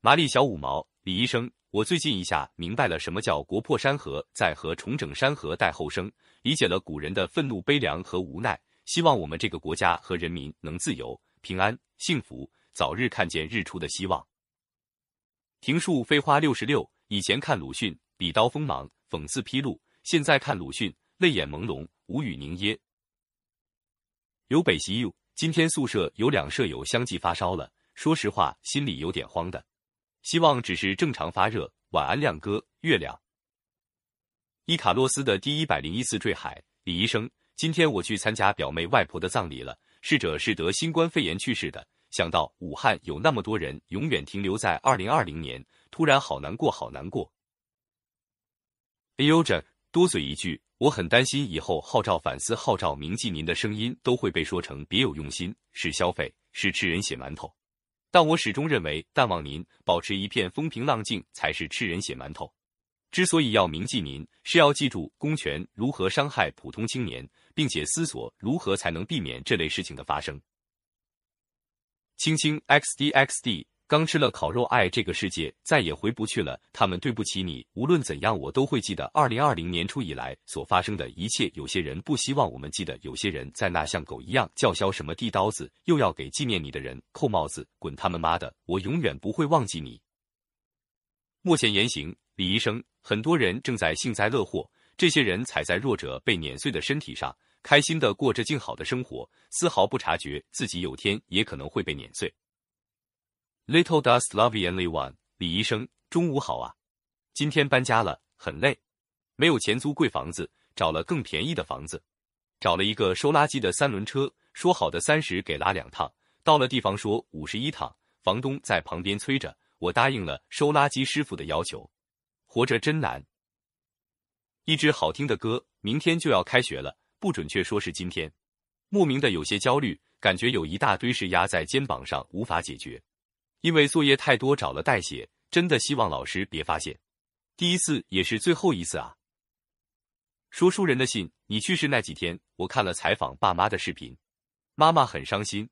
麻利小五毛，李医生，我最近一下明白了什么叫国破山河在和重整山河待后生，理解了古人的愤怒、悲凉和无奈。希望我们这个国家和人民能自由。平安幸福，早日看见日出的希望。庭树飞花六十六，以前看鲁迅笔刀锋芒，讽刺披露；现在看鲁迅泪眼朦胧，无语凝噎。刘北西，今天宿舍有两舍友相继发烧了，说实话心里有点慌的，希望只是正常发热。晚安，亮哥，月亮。伊卡洛斯的第一百零一次坠海，李医生，今天我去参加表妹外婆的葬礼了，逝者是得新冠肺炎去世的。想到武汉有那么多人永远停留在二零二零年，突然好难过，好难过。哎呦，这多嘴一句，我很担心以后号召反思、号召铭记您的声音都会被说成别有用心，是消费，是吃人血馒头。但我始终认为，淡忘您，保持一片风平浪静，才是吃人血馒头。之所以要铭记您，是要记住公权如何伤害普通青年，并且思索如何才能避免这类事情的发生。青青 xdxd 刚吃了烤肉，爱这个世界再也回不去了。他们对不起你，无论怎样，我都会记得二零二零年初以来所发生的一切。有些人不希望我们记得，有些人在那像狗一样叫嚣什么递刀子，又要给纪念你的人扣帽子，滚他们妈的！我永远不会忘记你。莫前言行，李医生，很多人正在幸灾乐祸，这些人踩在弱者被碾碎的身体上。开心的过着静好的生活，丝毫不察觉自己有天也可能会被碾碎。Little does lovely only one，李医生，中午好啊！今天搬家了，很累，没有钱租贵房子，找了更便宜的房子，找了一个收垃圾的三轮车，说好的三十给拉两趟，到了地方说五十一趟，房东在旁边催着，我答应了收垃圾师傅的要求。活着真难。一支好听的歌，明天就要开学了。不准确说是今天，莫名的有些焦虑，感觉有一大堆事压在肩膀上无法解决，因为作业太多找了代写，真的希望老师别发现。第一次也是最后一次啊！说书人的信，你去世那几天，我看了采访爸妈的视频，妈妈很伤心，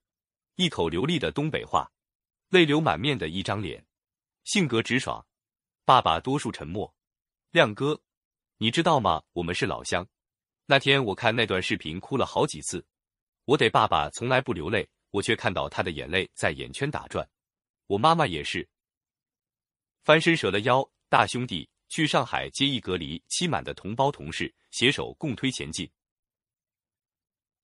一口流利的东北话，泪流满面的一张脸，性格直爽。爸爸多数沉默。亮哥，你知道吗？我们是老乡。那天我看那段视频哭了好几次，我得爸爸从来不流泪，我却看到他的眼泪在眼圈打转。我妈妈也是，翻身折了腰，大兄弟去上海接一隔离期满的同胞同事，携手共推前进。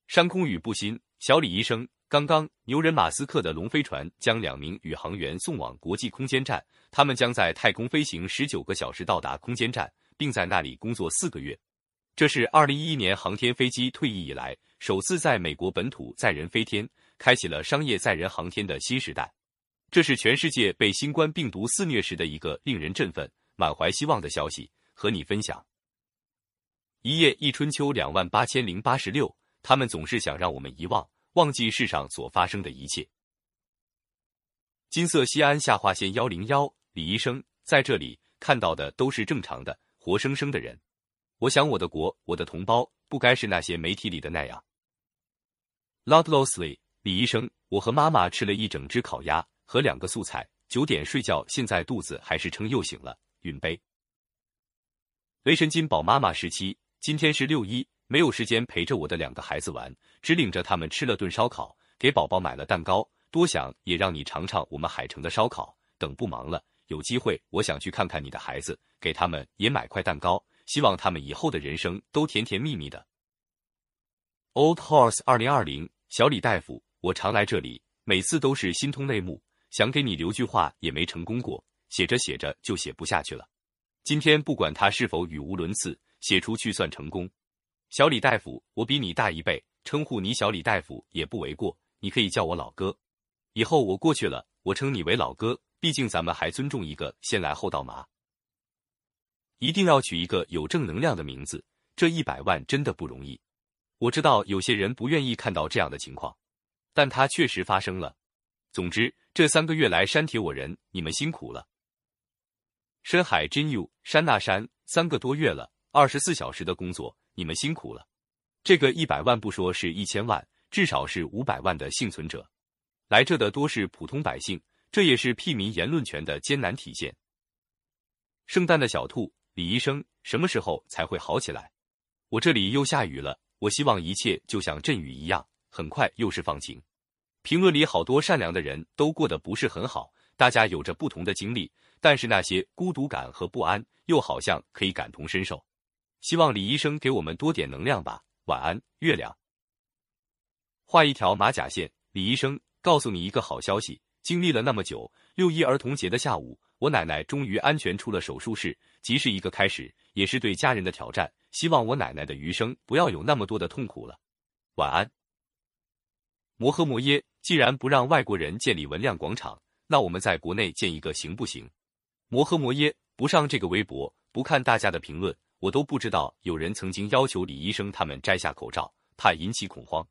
山空雨不心，小李医生，刚刚牛人马斯克的龙飞船将两名宇航员送往国际空间站，他们将在太空飞行十九个小时到达空间站，并在那里工作四个月。这是二零一一年航天飞机退役以来首次在美国本土载人飞天，开启了商业载人航天的新时代。这是全世界被新冠病毒肆虐时的一个令人振奋、满怀希望的消息，和你分享。一夜一春秋两万八千零八十六，他们总是想让我们遗忘、忘记世上所发生的一切。金色西安下划线幺零幺，李医生在这里看到的都是正常的、活生生的人。我想，我的国，我的同胞，不该是那些媒体里的那样。Loudlessly，李医生，我和妈妈吃了一整只烤鸭和两个素菜，九点睡觉，现在肚子还是撑，又醒了。允杯。雷神金宝妈妈十七，今天是六一，没有时间陪着我的两个孩子玩，只领着他们吃了顿烧烤，给宝宝买了蛋糕。多想也让你尝尝我们海城的烧烤。等不忙了，有机会我想去看看你的孩子，给他们也买块蛋糕。希望他们以后的人生都甜甜蜜蜜的。Old Horse 二零二零，小李大夫，我常来这里，每次都是心痛泪目，想给你留句话也没成功过，写着写着就写不下去了。今天不管他是否语无伦次，写出去算成功。小李大夫，我比你大一辈，称呼你小李大夫也不为过，你可以叫我老哥。以后我过去了，我称你为老哥，毕竟咱们还尊重一个先来后到嘛。一定要取一个有正能量的名字，这一百万真的不容易。我知道有些人不愿意看到这样的情况，但它确实发生了。总之，这三个月来删帖我人，你们辛苦了。深海真 you 山那山，三个多月了，二十四小时的工作，你们辛苦了。这个一百万不说是一千万，至少是五百万的幸存者，来这的多是普通百姓，这也是屁民言论权的艰难体现。圣诞的小兔。李医生，什么时候才会好起来？我这里又下雨了，我希望一切就像阵雨一样，很快又是放晴。评论里好多善良的人都过得不是很好，大家有着不同的经历，但是那些孤独感和不安又好像可以感同身受。希望李医生给我们多点能量吧。晚安，月亮。画一条马甲线，李医生，告诉你一个好消息，经历了那么久，六一儿童节的下午。我奶奶终于安全出了手术室，即是一个开始，也是对家人的挑战。希望我奶奶的余生不要有那么多的痛苦了。晚安。摩诃摩耶，既然不让外国人建立文亮广场，那我们在国内建一个行不行？摩诃摩耶，不上这个微博，不看大家的评论，我都不知道有人曾经要求李医生他们摘下口罩，怕引起恐慌。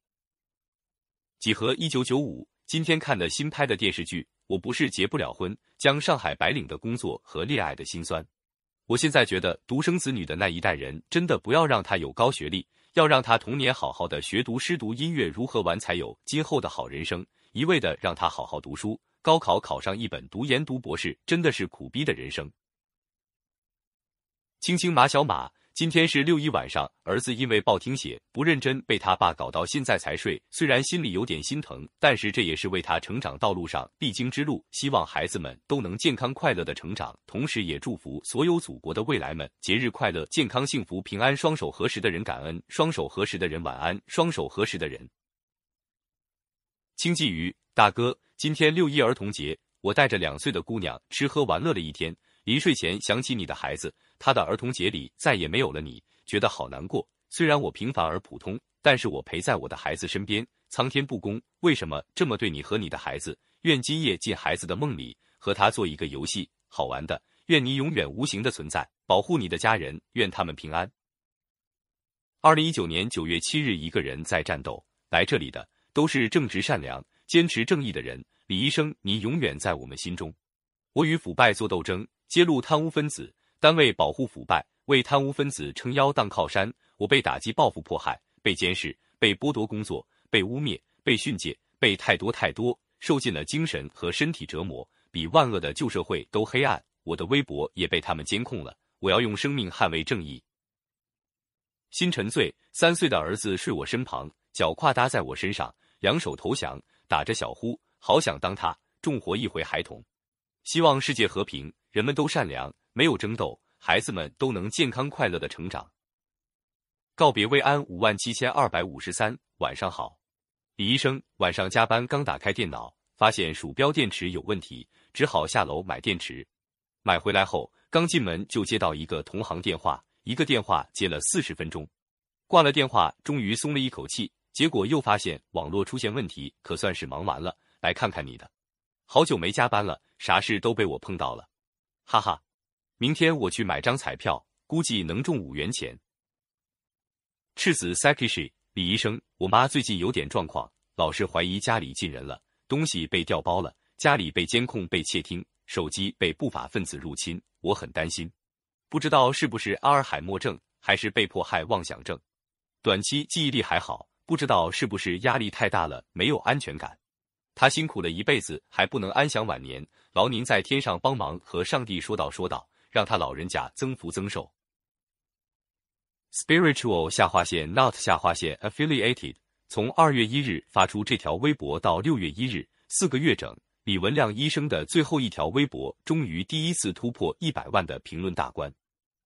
几何一九九五，今天看的新拍的电视剧，我不是结不了婚，将上海白领的工作和恋爱的辛酸。我现在觉得独生子女的那一代人，真的不要让他有高学历，要让他童年好好的学读诗读音乐如何玩才有今后的好人生。一味的让他好好读书，高考考上一本读研读博士，真的是苦逼的人生。青青马小马。今天是六一晚上，儿子因为报听写不认真，被他爸搞到现在才睡。虽然心里有点心疼，但是这也是为他成长道路上必经之路。希望孩子们都能健康快乐的成长，同时也祝福所有祖国的未来们节日快乐、健康幸福、平安。双手合十的人感恩，双手合十的人晚安，双手合十的人。青鲫鱼大哥，今天六一儿童节，我带着两岁的姑娘吃喝玩乐了一天。临睡前想起你的孩子，他的儿童节里再也没有了你，觉得好难过。虽然我平凡而普通，但是我陪在我的孩子身边。苍天不公，为什么这么对你和你的孩子？愿今夜进孩子的梦里，和他做一个游戏，好玩的。愿你永远无形的存在，保护你的家人，愿他们平安。二零一九年九月七日，一个人在战斗。来这里的都是正直善良、坚持正义的人。李医生，你永远在我们心中。我与腐败做斗争。揭露贪污分子，单位保护腐败，为贪污分子撑腰当靠山。我被打击、报复、迫害，被监视，被剥夺工作，被污蔑，被训诫，被太多太多，受尽了精神和身体折磨，比万恶的旧社会都黑暗。我的微博也被他们监控了。我要用生命捍卫正义。心沉醉，三岁的儿子睡我身旁，脚跨搭在我身上，两手投降，打着小呼，好想当他，重活一回孩童。希望世界和平。人们都善良，没有争斗，孩子们都能健康快乐的成长。告别薇安五万七千二百五十三，晚上好，李医生。晚上加班刚打开电脑，发现鼠标电池有问题，只好下楼买电池。买回来后，刚进门就接到一个同行电话，一个电话接了四十分钟，挂了电话，终于松了一口气。结果又发现网络出现问题，可算是忙完了。来看看你的，好久没加班了，啥事都被我碰到了。哈哈，明天我去买张彩票，估计能中五元钱。赤子 Sakishi 李医生，我妈最近有点状况，老是怀疑家里进人了，东西被调包了，家里被监控、被窃听，手机被不法分子入侵，我很担心，不知道是不是阿尔海默症，还是被迫害妄想症。短期记忆力还好，不知道是不是压力太大了，没有安全感。他辛苦了一辈子，还不能安享晚年，劳您在天上帮忙和上帝说道说道，让他老人家增福增寿。Spiritual 下划线 Not 下划线 Affiliated 从二月一日发出这条微博到六月一日，四个月整，李文亮医生的最后一条微博终于第一次突破一百万的评论大关，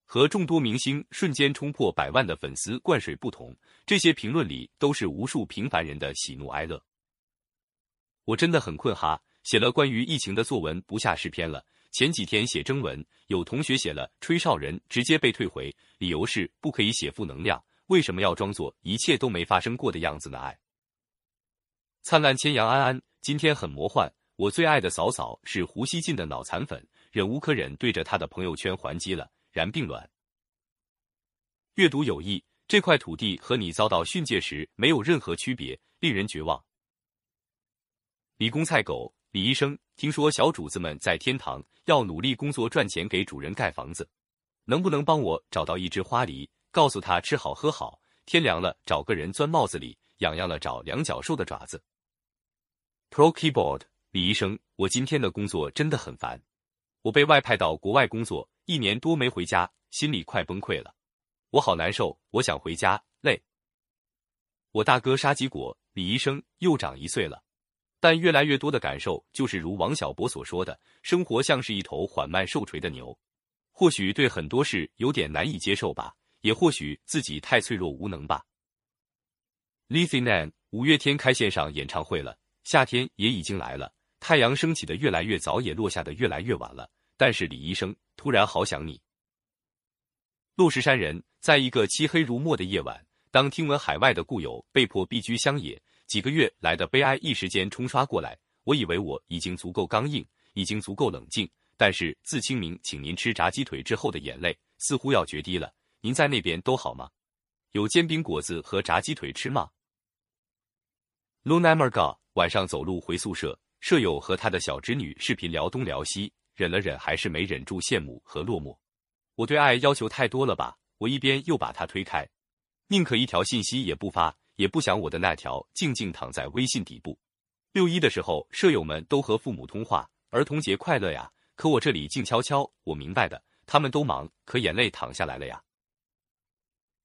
和众多明星瞬间冲破百万的粉丝灌水不同，这些评论里都是无数平凡人的喜怒哀乐。我真的很困哈，写了关于疫情的作文不下十篇了。前几天写征文，有同学写了吹哨人，直接被退回，理由是不可以写负能量。为什么要装作一切都没发生过的样子呢？爱灿烂千阳安安，今天很魔幻。我最爱的嫂嫂是胡锡进的脑残粉，忍无可忍，对着他的朋友圈还击了，然并卵。阅读有益，这块土地和你遭到训诫时没有任何区别，令人绝望。理工菜狗李医生，听说小主子们在天堂要努力工作赚钱给主人盖房子，能不能帮我找到一只花梨，告诉他吃好喝好，天凉了找个人钻帽子里，痒痒了找两脚兽的爪子。Pro Keyboard 李医生，我今天的工作真的很烦，我被外派到国外工作一年多没回家，心里快崩溃了，我好难受，我想回家，累。我大哥沙棘果李医生又长一岁了。但越来越多的感受就是，如王小波所说的，生活像是一头缓慢受锤的牛。或许对很多事有点难以接受吧，也或许自己太脆弱无能吧。Lizzy Nan，五月天开线上演唱会了，夏天也已经来了，太阳升起的越来越早，也落下的越来越晚了。但是李医生突然好想你。陆石山人，在一个漆黑如墨的夜晚，当听闻海外的故友被迫避居乡野，几个月来的悲哀一时间冲刷过来，我以为我已经足够刚硬，已经足够冷静。但是自清明请您吃炸鸡腿之后的眼泪似乎要决堤了。您在那边都好吗？有煎饼果子和炸鸡腿吃吗？Lunamerga 晚上走路回宿舍，舍友和他的小侄女视频聊东聊西，忍了忍还是没忍住羡慕和落寞。我对爱要求太多了吧？我一边又把他推开，宁可一条信息也不发，也不想我的那条静静躺在微信底部。六一的时候，舍友们都和父母通话，儿童节快乐呀。可我这里静悄悄，我明白的，他们都忙，可眼泪淌下来了呀。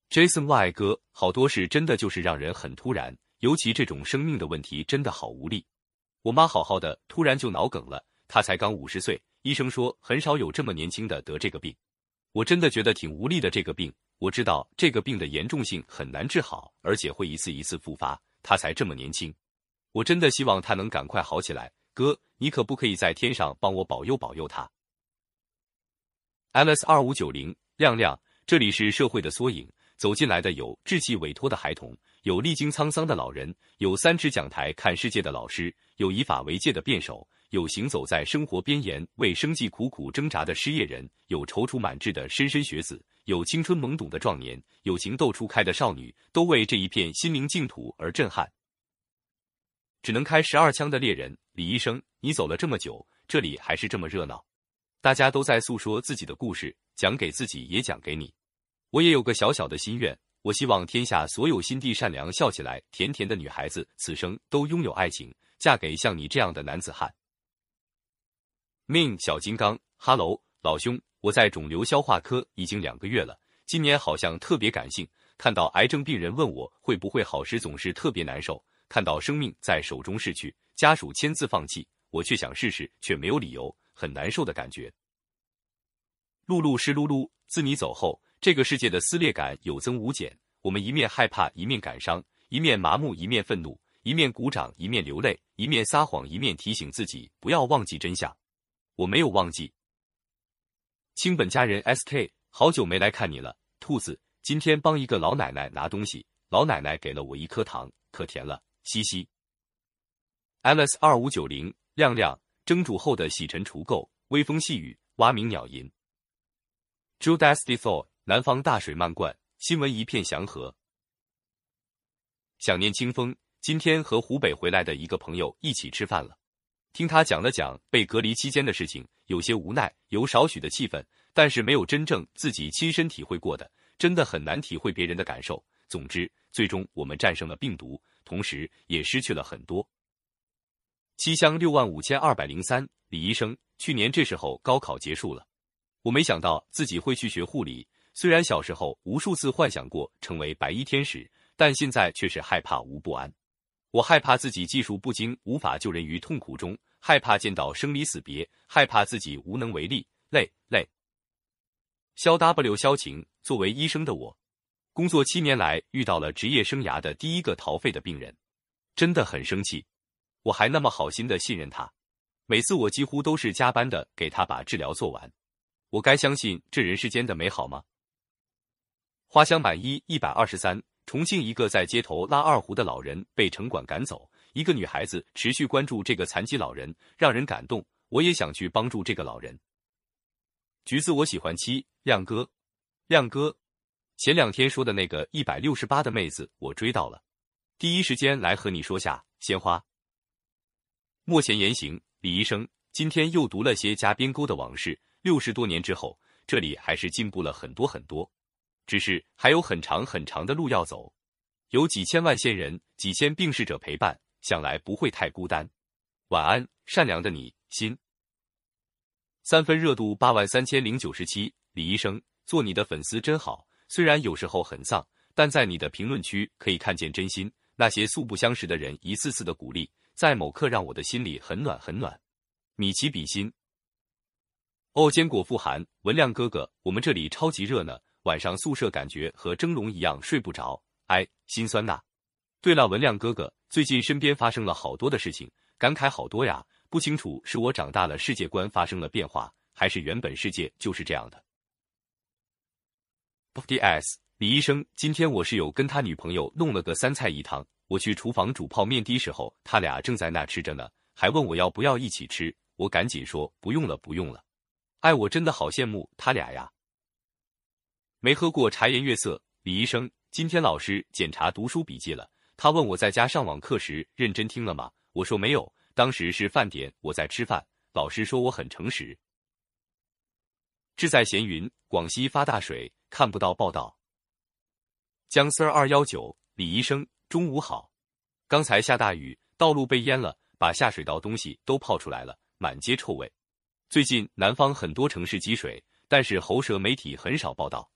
Jason Y 哥，好多事真的就是让人很突然，尤其这种生命的问题真的好无力。我妈好好的，突然就脑梗了，她才刚五十岁，医生说很少有这么年轻的得这个病，我真的觉得挺无力的。这个病，我知道这个病的严重性很难治好，而且会一次一次复发。他才这么年轻，我真的希望他能赶快好起来，哥。你可不可以在天上帮我保佑保佑他？Alice 二五九零亮亮，这里是社会的缩影。走进来的有志气委托的孩童，有历经沧桑的老人，有三尺讲台看世界的老师，有以法为戒的辩手，有行走在生活边沿为生计苦苦挣扎的失业人，有踌躇满志的莘莘学子，有青春懵懂的壮年，有情窦初开的少女，都为这一片心灵净土而震撼。只能开十二枪的猎人李医生，你走了这么久，这里还是这么热闹，大家都在诉说自己的故事，讲给自己也讲给你。我也有个小小的心愿，我希望天下所有心地善良、笑起来甜甜的女孩子，此生都拥有爱情，嫁给像你这样的男子汉。命小金刚，Hello，老兄，我在肿瘤消化科已经两个月了，今年好像特别感性，看到癌症病人问我会不会好时，总是特别难受。看到生命在手中逝去，家属签字放弃，我却想试试，却没有理由，很难受的感觉。露露是露露，自你走后，这个世界的撕裂感有增无减。我们一面害怕，一面感伤，一面麻木，一面愤怒，一面鼓掌，一面流泪，一面撒谎，一面提醒自己不要忘记真相。我没有忘记。清本家人 SK，好久没来看你了，兔子。今天帮一个老奶奶拿东西，老奶奶给了我一颗糖，可甜了。嘻嘻，Alice 二五九零亮亮蒸煮后的洗尘除垢，微风细雨，蛙鸣鸟吟。Judasty Thor 南方大水漫灌，新闻一片祥和。想念清风，今天和湖北回来的一个朋友一起吃饭了，听他讲了讲被隔离期间的事情，有些无奈，有少许的气愤，但是没有真正自己亲身体会过的，真的很难体会别人的感受。总之，最终我们战胜了病毒。同时也失去了很多。七乡六万五千二百零三，李医生，去年这时候高考结束了，我没想到自己会去学护理。虽然小时候无数次幻想过成为白衣天使，但现在却是害怕无不安。我害怕自己技术不精，无法救人于痛苦中；害怕见到生离死别；害怕自己无能为力。累累。肖 W 肖晴，作为医生的我。工作七年来，遇到了职业生涯的第一个逃废的病人，真的很生气。我还那么好心的信任他，每次我几乎都是加班的给他把治疗做完。我该相信这人世间的美好吗？花香满一一百二十三，重庆一个在街头拉二胡的老人被城管赶走，一个女孩子持续关注这个残疾老人，让人感动。我也想去帮助这个老人。橘子，我喜欢七亮哥，亮哥。前两天说的那个一百六十八的妹子，我追到了，第一时间来和你说下鲜花。莫嫌言行，李医生今天又读了些加边沟的往事。六十多年之后，这里还是进步了很多很多，只是还有很长很长的路要走。有几千万先人、几千病逝者陪伴，想来不会太孤单。晚安，善良的你心。三分热度八万三千零九十七，李医生做你的粉丝真好。虽然有时候很丧，但在你的评论区可以看见真心。那些素不相识的人一次次的鼓励，在某刻让我的心里很暖很暖。米奇比心。哦，坚果富含文亮哥哥，我们这里超级热呢，晚上宿舍感觉和蒸笼一样睡不着，哎，心酸呐。对了，文亮哥哥，最近身边发生了好多的事情，感慨好多呀。不清楚是我长大了，世界观发生了变化，还是原本世界就是这样的？D.S. 李医生，今天我室友跟他女朋友弄了个三菜一汤，我去厨房煮泡面的时候，他俩正在那吃着呢，还问我要不要一起吃，我赶紧说不用了，不用了。哎，我真的好羡慕他俩呀。没喝过茶颜悦色，李医生，今天老师检查读书笔记了，他问我在家上网课时认真听了吗？我说没有，当时是饭点，我在吃饭。老师说我很诚实。志在闲云，广西发大水，看不到报道。江 Sir 二幺九，李医生，中午好。刚才下大雨，道路被淹了，把下水道东西都泡出来了，满街臭味。最近南方很多城市积水，但是喉舌媒体很少报道。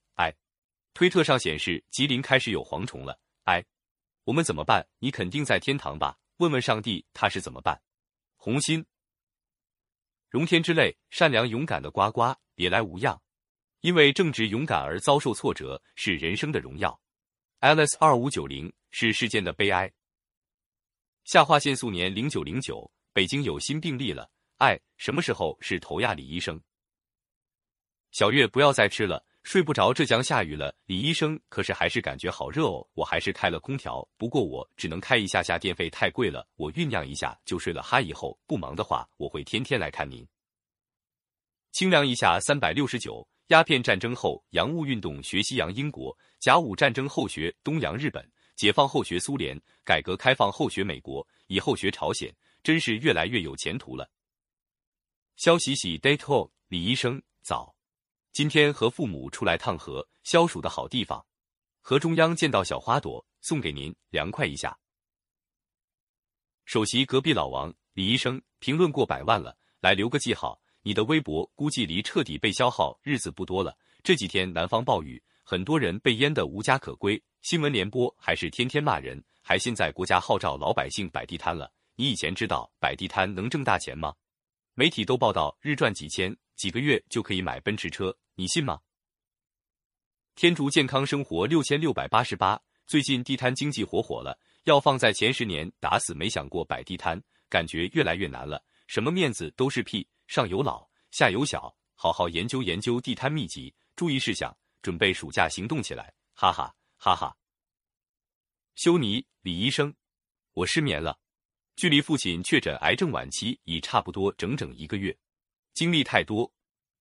推特上显示吉林开始有蝗虫了。哎，我们怎么办？你肯定在天堂吧？问问上帝他是怎么办？红心，荣天之泪，善良勇敢的呱呱，别来无恙。因为正直勇敢而遭受挫折，是人生的荣耀。Alice 二五九零是世间的悲哀。下划线素年零九零九，北京有新病例了。哎，什么时候是头亚里医生？小月不要再吃了，睡不着。浙江下雨了，李医生，可是还是感觉好热哦。我还是开了空调，不过我只能开一下下，电费太贵了。我酝酿一下就睡了。哈，以后不忙的话，我会天天来看您。清凉一下三百六十九。鸦片战争后，洋务运动学西洋英国；甲午战争后学东洋日本；解放后学苏联；改革开放后学美国，以后学朝鲜，真是越来越有前途了。肖喜喜，date home，李医生早。今天和父母出来趟河，消暑的好地方。河中央见到小花朵，送给您，凉快一下。首席隔壁老王，李医生评论过百万了，来留个记号。你的微博估计离彻底被消耗日子不多了。这几天南方暴雨，很多人被淹得无家可归。新闻联播还是天天骂人，还现在国家号召老百姓摆地摊了。你以前知道摆地摊能挣大钱吗？媒体都报道日赚几千，几个月就可以买奔驰车，你信吗？天竺健康生活六千六百八十八，最近地摊经济火火了，要放在前十年，打死没想过摆地摊，感觉越来越难了。什么面子都是屁。上有老，下有小，好好研究研究地摊秘籍，注意事项，准备暑假行动起来，哈哈哈哈。修尼，李医生，我失眠了，距离父亲确诊癌症晚期已差不多整整一个月，经历太多，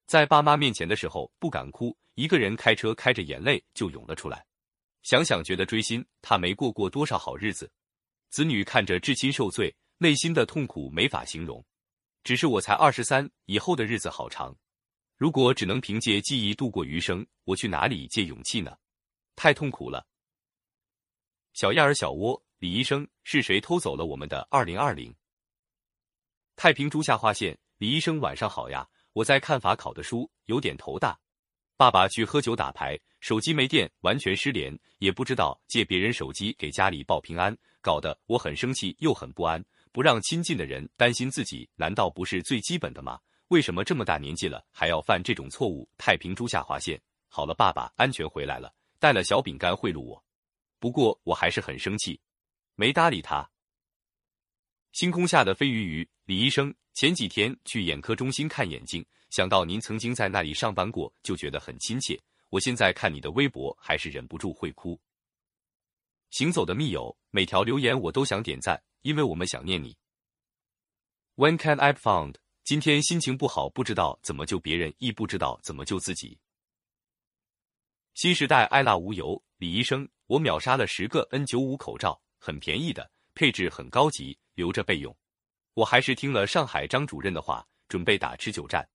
在爸妈面前的时候不敢哭，一个人开车开着眼泪就涌了出来，想想觉得锥心，他没过过多少好日子，子女看着至亲受罪，内心的痛苦没法形容。只是我才二十三，以后的日子好长。如果只能凭借记忆度过余生，我去哪里借勇气呢？太痛苦了。小燕儿小窝，李医生，是谁偷走了我们的二零二零？太平猪下划线，李医生晚上好呀，我在看法考的书，有点头大。爸爸去喝酒打牌，手机没电，完全失联，也不知道借别人手机给家里报平安，搞得我很生气又很不安。不让亲近的人担心自己，难道不是最基本的吗？为什么这么大年纪了还要犯这种错误？太平猪下划线。好了，爸爸安全回来了，带了小饼干贿赂我。不过我还是很生气，没搭理他。星空下的飞鱼鱼，李医生，前几天去眼科中心看眼睛，想到您曾经在那里上班过，就觉得很亲切。我现在看你的微博，还是忍不住会哭。行走的密友，每条留言我都想点赞。因为我们想念你。When can I found？今天心情不好，不知道怎么救别人，亦不知道怎么救自己。新时代爱辣无油，李医生，我秒杀了十个 N 九五口罩，很便宜的，配置很高级，留着备用。我还是听了上海张主任的话，准备打持久战。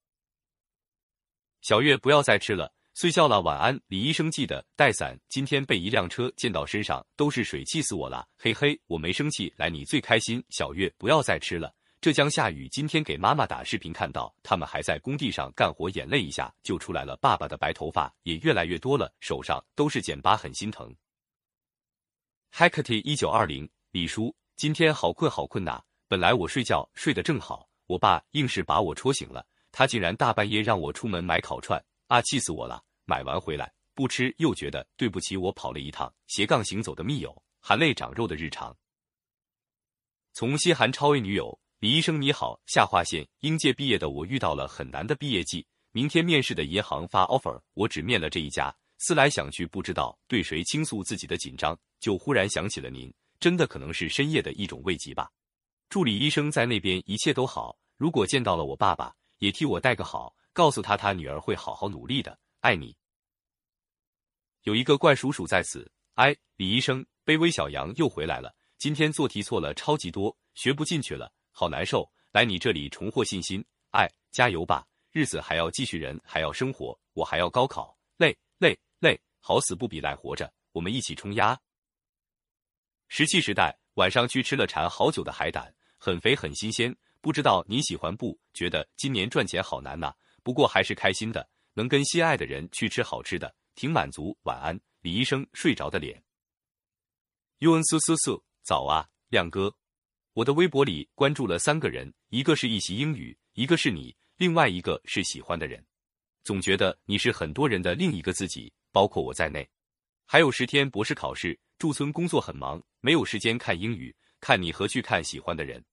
小月不要再吃了。睡觉了，晚安，李医生。记得带伞。今天被一辆车溅到身上，都是水，气死我了。嘿嘿，我没生气，来你最开心。小月，不要再吃了。浙江下雨，今天给妈妈打视频，看到他们还在工地上干活，眼泪一下就出来了。爸爸的白头发也越来越多了，手上都是茧疤，很心疼。Hecate 一九二零，李叔，今天好困好困呐。本来我睡觉睡得正好，我爸硬是把我戳醒了，他竟然大半夜让我出门买烤串，啊，气死我了。买完回来不吃，又觉得对不起我跑了一趟。斜杠行走的密友，含泪长肉的日常。从心寒超 A 女友李医生你好，下划线应届毕业的我遇到了很难的毕业季，明天面试的银行发 offer，我只面了这一家，思来想去不知道对谁倾诉自己的紧张，就忽然想起了您，真的可能是深夜的一种慰藉吧。助理医生在那边一切都好，如果见到了我爸爸，也替我带个好，告诉他他女儿会好好努力的，爱你。有一个怪叔叔在此，哎，李医生，卑微小羊又回来了，今天做题错了超级多，学不进去了。好难受，来你这里重获信心，哎，加油吧，日子还要继续，人还要生活，我还要高考，累累累，好死不比赖活着，我们一起冲呀！石器时代，晚上去吃了馋好久的海胆，很肥很新鲜，不知道你喜欢不？觉得今年赚钱好难呐，不过还是开心的，能跟心爱的人去吃好吃的，挺满足。晚安，李医生睡着的脸。U N 苏苏苏，早啊，亮哥。我的微博里关注了三个人，一个是一席英语，一个是你，另外一个是喜欢的人。总觉得你是很多人的另一个自己，包括我在内。还有十天博士考试，驻村工作很忙，没有时间看英语，看你和去看喜欢的人。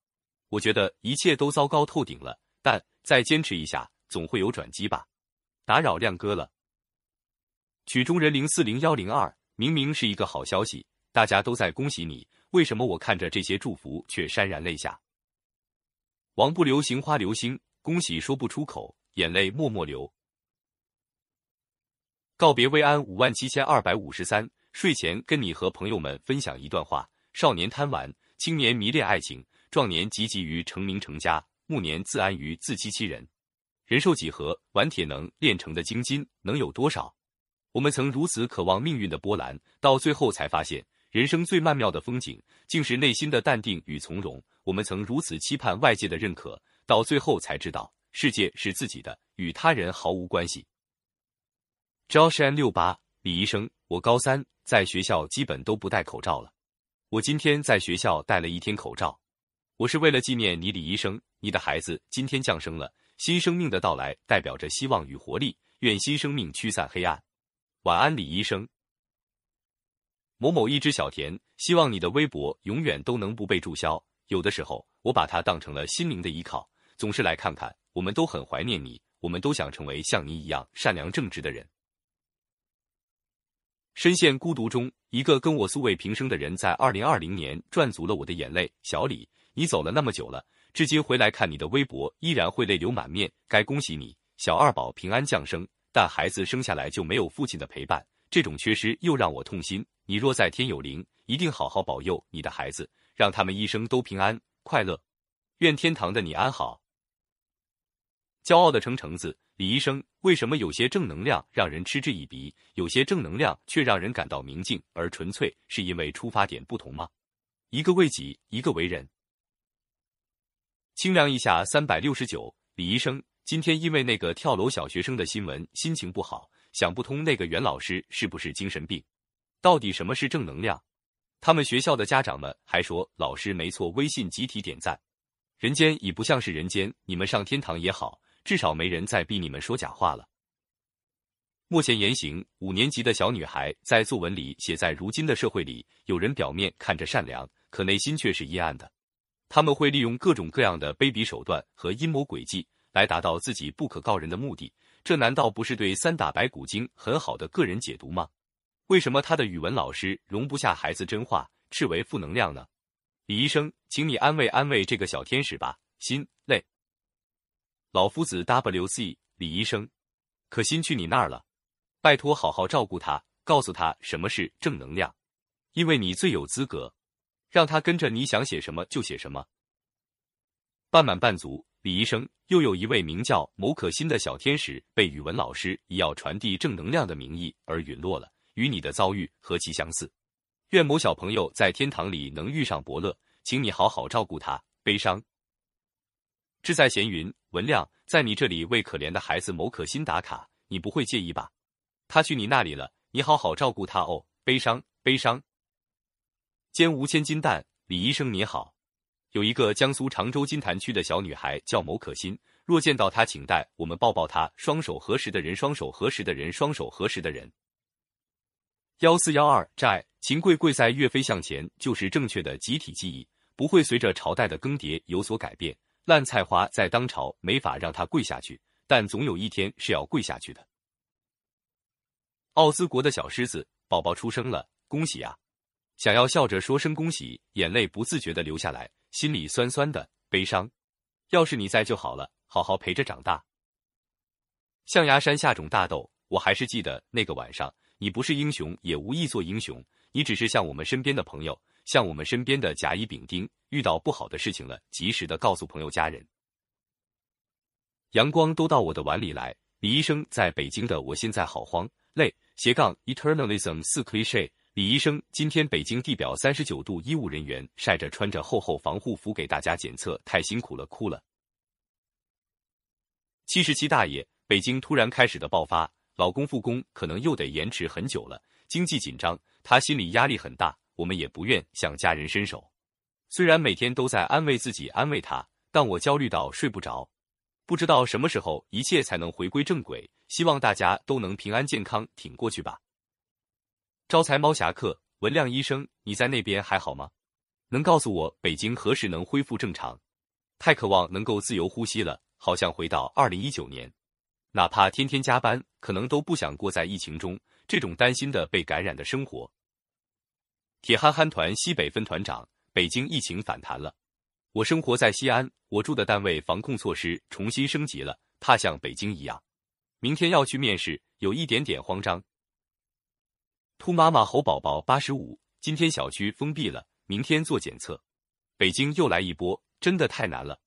我觉得一切都糟糕透顶了，但再坚持一下，总会有转机吧。打扰亮哥了。曲中人零四零幺零二，明明是一个好消息，大家都在恭喜你。为什么我看着这些祝福却潸然泪下？王不留行花流星，恭喜说不出口，眼泪默默流。告别薇安五万七千二百五十三，睡前跟你和朋友们分享一段话：少年贪玩，青年迷恋爱情，壮年积极于成名成家，暮年自安于自欺欺人。人寿几何，玩铁能炼成的精金能有多少？我们曾如此渴望命运的波澜，到最后才发现。人生最曼妙的风景，竟是内心的淡定与从容。我们曾如此期盼外界的认可，到最后才知道，世界是自己的，与他人毫无关系。Josh N 六八，李医生，我高三，在学校基本都不戴口罩了。我今天在学校戴了一天口罩，我是为了纪念你，李医生。你的孩子今天降生了，新生命的到来代表着希望与活力，愿新生命驱散黑暗。晚安，李医生。某某一只小田，希望你的微博永远都能不被注销。有的时候，我把它当成了心灵的依靠，总是来看看。我们都很怀念你，我们都想成为像你一样善良正直的人。深陷孤独中，一个跟我素未平生的人，在二零二零年赚足了我的眼泪。小李，你走了那么久了，至今回来看你的微博，依然会泪流满面。该恭喜你，小二宝平安降生，但孩子生下来就没有父亲的陪伴，这种缺失又让我痛心。你若在天有灵，一定好好保佑你的孩子，让他们一生都平安快乐。愿天堂的你安好。骄傲的称橙子，李医生，为什么有些正能量让人嗤之以鼻，有些正能量却让人感到明净而纯粹？是因为出发点不同吗？一个为己，一个为人。清凉一下三百六十九，李医生，今天因为那个跳楼小学生的新闻，心情不好，想不通那个袁老师是不是精神病。到底什么是正能量？他们学校的家长们还说老师没错，微信集体点赞。人间已不像是人间，你们上天堂也好，至少没人再逼你们说假话了。莫前言行，五年级的小女孩在作文里写，在如今的社会里，有人表面看着善良，可内心却是阴暗的。他们会利用各种各样的卑鄙手段和阴谋诡计，来达到自己不可告人的目的。这难道不是对三打白骨精很好的个人解读吗？为什么他的语文老师容不下孩子真话，斥为负能量呢？李医生，请你安慰安慰这个小天使吧，心累。老夫子 W C，李医生，可心去你那儿了，拜托好好照顾他，告诉他什么是正能量，因为你最有资格，让他跟着你想写什么就写什么。半满半足，李医生，又有一位名叫某可心的小天使，被语文老师以要传递正能量的名义而陨落了。与你的遭遇何其相似！愿某小朋友在天堂里能遇上伯乐，请你好好照顾他。悲伤。志在闲云，文亮在你这里为可怜的孩子某可心打卡，你不会介意吧？他去你那里了，你好好照顾他哦。悲伤，悲伤。肩无千金担，李医生你好。有一个江苏常州金坛区的小女孩叫某可心，若见到她，请带我们抱抱她。双手合十的人，双手合十的人，双手合十的人。幺四幺二债，秦桧跪在岳飞向前，就是正确的集体记忆。不会随着朝代的更迭有所改变。烂菜花在当朝没法让他跪下去，但总有一天是要跪下去的。奥斯国的小狮子宝宝出生了，恭喜啊！想要笑着说声恭喜，眼泪不自觉的流下来，心里酸酸的，悲伤。要是你在就好了，好好陪着长大。象牙山下种大豆，我还是记得那个晚上。你不是英雄，也无意做英雄，你只是像我们身边的朋友，像我们身边的甲乙丙丁，遇到不好的事情了，及时的告诉朋友家人。阳光都到我的碗里来。李医生在北京的，我现在好慌累。斜杠 eternalism 四 cliche。李医生，今天北京地表三十九度，医务人员晒着穿着厚厚防护服给大家检测，太辛苦了，哭了。七十七大爷，北京突然开始的爆发，老公复工可能又得延迟很久了，经济紧张，他心理压力很大，我们也不愿向家人伸手。虽然每天都在安慰自己，安慰他，但我焦虑到睡不着，不知道什么时候一切才能回归正轨，希望大家都能平安健康挺过去吧。招财猫侠客文亮医生，你在那边还好吗？能告诉我北京何时能恢复正常？太渴望能够自由呼吸了，好像回到二零一九年，哪怕天天加班，可能都不想过在疫情中这种担心的被感染的生活。铁憨憨团西北分团长，北京疫情反弹了，我生活在西安，我住的单位防控措施重新升级了，怕像北京一样，明天要去面试，有一点点慌张。兔妈妈猴宝宝八十五，今天小区封闭了，明天做检测。北京又来一波，真的太难了。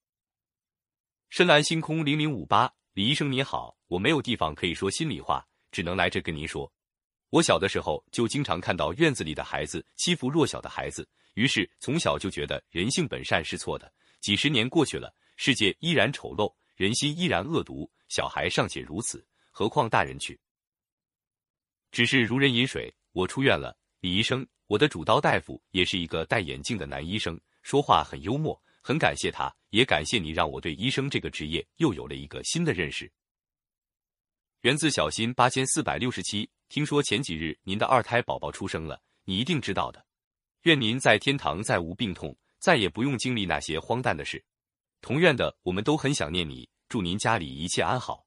深蓝星空零零五八，李医生你好，我没有地方可以说心里话，只能来这跟您说。我小的时候就经常看到院子里的孩子欺负弱小的孩子，于是从小就觉得人性本善是错的。几十年过去了，世界依然丑陋，人心依然恶毒，小孩尚且如此，何况大人去？只是如人饮水。我出院了，李医生，我的主刀大夫也是一个戴眼镜的男医生，说话很幽默，很感谢他，也感谢你让我对医生这个职业又有了一个新的认识。源自小新八千四百六十七，听说前几日您的二胎宝宝出生了，你一定知道的。愿您在天堂再无病痛，再也不用经历那些荒诞的事。同院的我们都很想念你，祝您家里一切安好。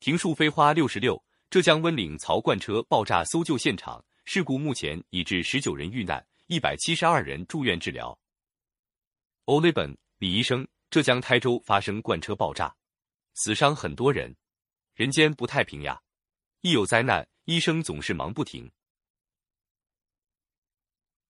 庭树飞花六十六。浙江温岭槽罐车爆炸搜救现场事故，目前已致十九人遇难，一百七十二人住院治疗。欧雷本李医生，浙江台州发生罐车爆炸，死伤很多人，人间不太平呀！一有灾难，医生总是忙不停。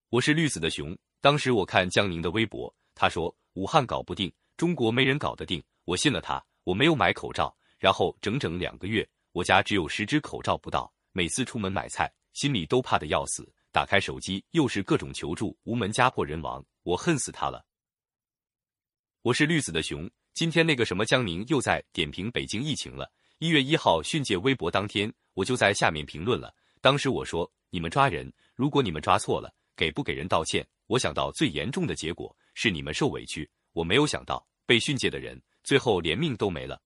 我是绿子的熊，当时我看江宁的微博，他说武汉搞不定，中国没人搞得定，我信了他，我没有买口罩，然后整整两个月。我家只有十只口罩不到，每次出门买菜，心里都怕的要死。打开手机，又是各种求助，无门家破人亡，我恨死他了。我是绿子的熊，今天那个什么江宁又在点评北京疫情了。一月一号训诫微博当天，我就在下面评论了。当时我说，你们抓人，如果你们抓错了，给不给人道歉？我想到最严重的结果是你们受委屈，我没有想到被训诫的人最后连命都没了。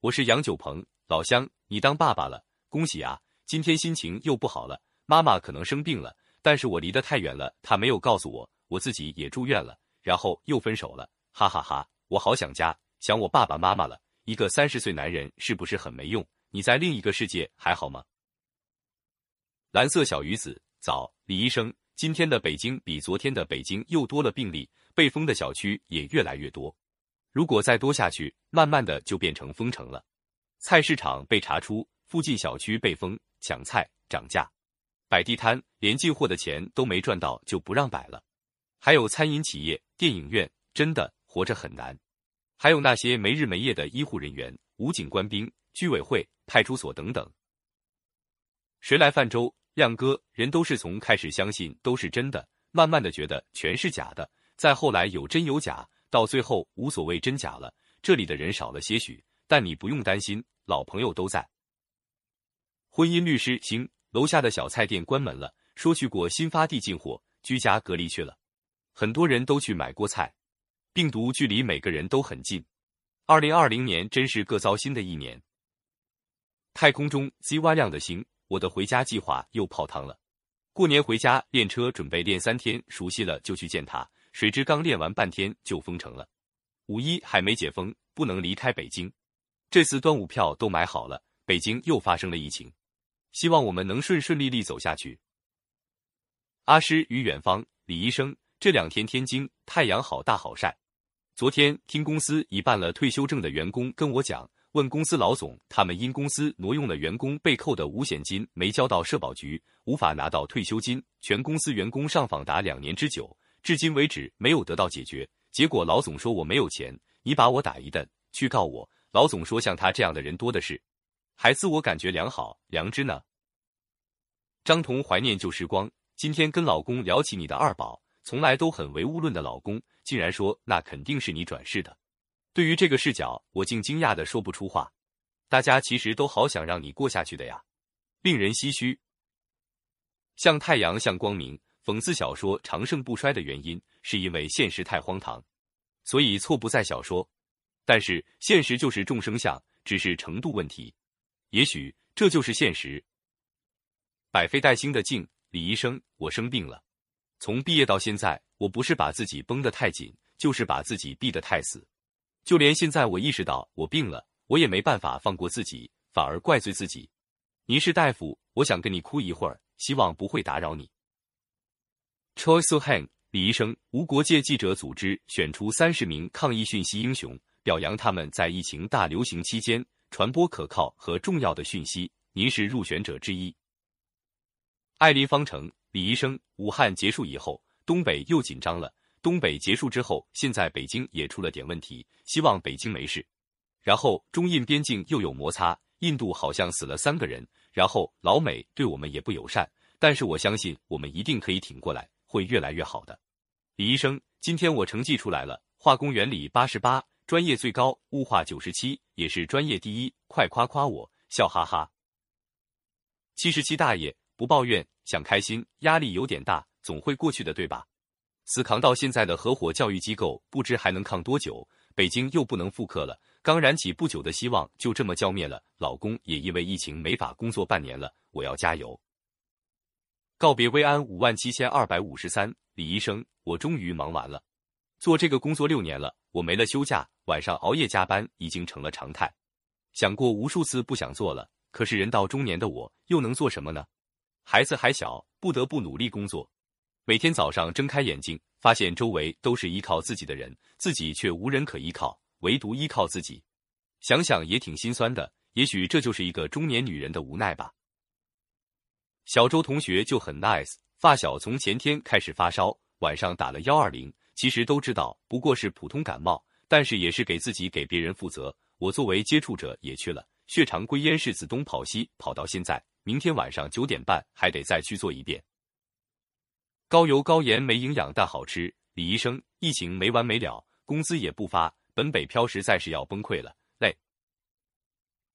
我是杨九鹏，老乡，你当爸爸了，恭喜啊！今天心情又不好了，妈妈可能生病了，但是我离得太远了，他没有告诉我，我自己也住院了，然后又分手了，哈哈哈！我好想家，想我爸爸妈妈了。一个三十岁男人是不是很没用？你在另一个世界还好吗？蓝色小鱼子，早，李医生，今天的北京比昨天的北京又多了病例，被封的小区也越来越多。如果再多下去，慢慢的就变成封城了。菜市场被查出，附近小区被封，抢菜涨价，摆地摊连进货的钱都没赚到就不让摆了。还有餐饮企业、电影院，真的活着很难。还有那些没日没夜的医护人员、武警官兵、居委会、派出所等等。谁来泛舟？亮哥，人都是从开始相信都是真的，慢慢的觉得全是假的，再后来有真有假。到最后无所谓真假了，这里的人少了些许，但你不用担心，老朋友都在。婚姻律师行，楼下的小菜店关门了，说去过新发地进货，居家隔离去了。很多人都去买过菜，病毒距离每个人都很近。二零二零年真是个糟心的一年。太空中 ZY 亮的星，我的回家计划又泡汤了。过年回家练车，准备练三天，熟悉了就去见他。谁知刚练完半天就封城了，五一还没解封，不能离开北京。这次端午票都买好了，北京又发生了疫情，希望我们能顺顺利利走下去。阿诗与远方，李医生，这两天天津太阳好大好晒。昨天听公司已办了退休证的员工跟我讲，问公司老总，他们因公司挪用了员工被扣的五险金，没交到社保局，无法拿到退休金。全公司员工上访达两年之久。至今为止没有得到解决，结果老总说我没有钱，你把我打一顿，去告我。老总说像他这样的人多的是，还自我感觉良好，良知呢？张彤怀念旧时光，今天跟老公聊起你的二宝，从来都很唯物论的老公，竟然说那肯定是你转世的。对于这个视角，我竟惊讶的说不出话。大家其实都好想让你过下去的呀，令人唏嘘。像太阳，像光明。讽刺小说长盛不衰的原因，是因为现实太荒唐，所以错不在小说。但是现实就是众生相，只是程度问题。也许这就是现实。百废待兴的静，李医生，我生病了。从毕业到现在，我不是把自己绷得太紧，就是把自己逼得太死。就连现在我意识到我病了，我也没办法放过自己，反而怪罪自己。您是大夫，我想跟你哭一会儿，希望不会打扰你。Choi So-han，李医生，无国界记者组织选出三十名抗疫讯息英雄，表扬他们在疫情大流行期间传播可靠和重要的讯息。您是入选者之一。艾琳方程，李医生，武汉结束以后，东北又紧张了。东北结束之后，现在北京也出了点问题，希望北京没事。然后中印边境又有摩擦，印度好像死了三个人。然后老美对我们也不友善，但是我相信我们一定可以挺过来。会越来越好的，李医生，今天我成绩出来了，化工原理八十八，专业最高，物化九十七，也是专业第一，快夸夸我，笑哈哈。七十七大爷不抱怨，想开心，压力有点大，总会过去的，对吧？死扛到现在的合伙教育机构，不知还能抗多久？北京又不能复课了，刚燃起不久的希望就这么浇灭了。老公也因为疫情没法工作半年了，我要加油。告别薇安五万七千二百五十三，李医生，我终于忙完了。做这个工作六年了，我没了休假，晚上熬夜加班已经成了常态。想过无数次不想做了，可是人到中年的我又能做什么呢？孩子还小，不得不努力工作。每天早上睁开眼睛，发现周围都是依靠自己的人，自己却无人可依靠，唯独依靠自己。想想也挺心酸的。也许这就是一个中年女人的无奈吧。小周同学就很 nice，发小从前天开始发烧，晚上打了幺二零。其实都知道不过是普通感冒，但是也是给自己给别人负责。我作为接触者也去了，血常规烟是子东跑西跑到现在，明天晚上九点半还得再去做一遍。高油高盐没营养但好吃。李医生，疫情没完没了，工资也不发，本北漂实在是要崩溃了，累。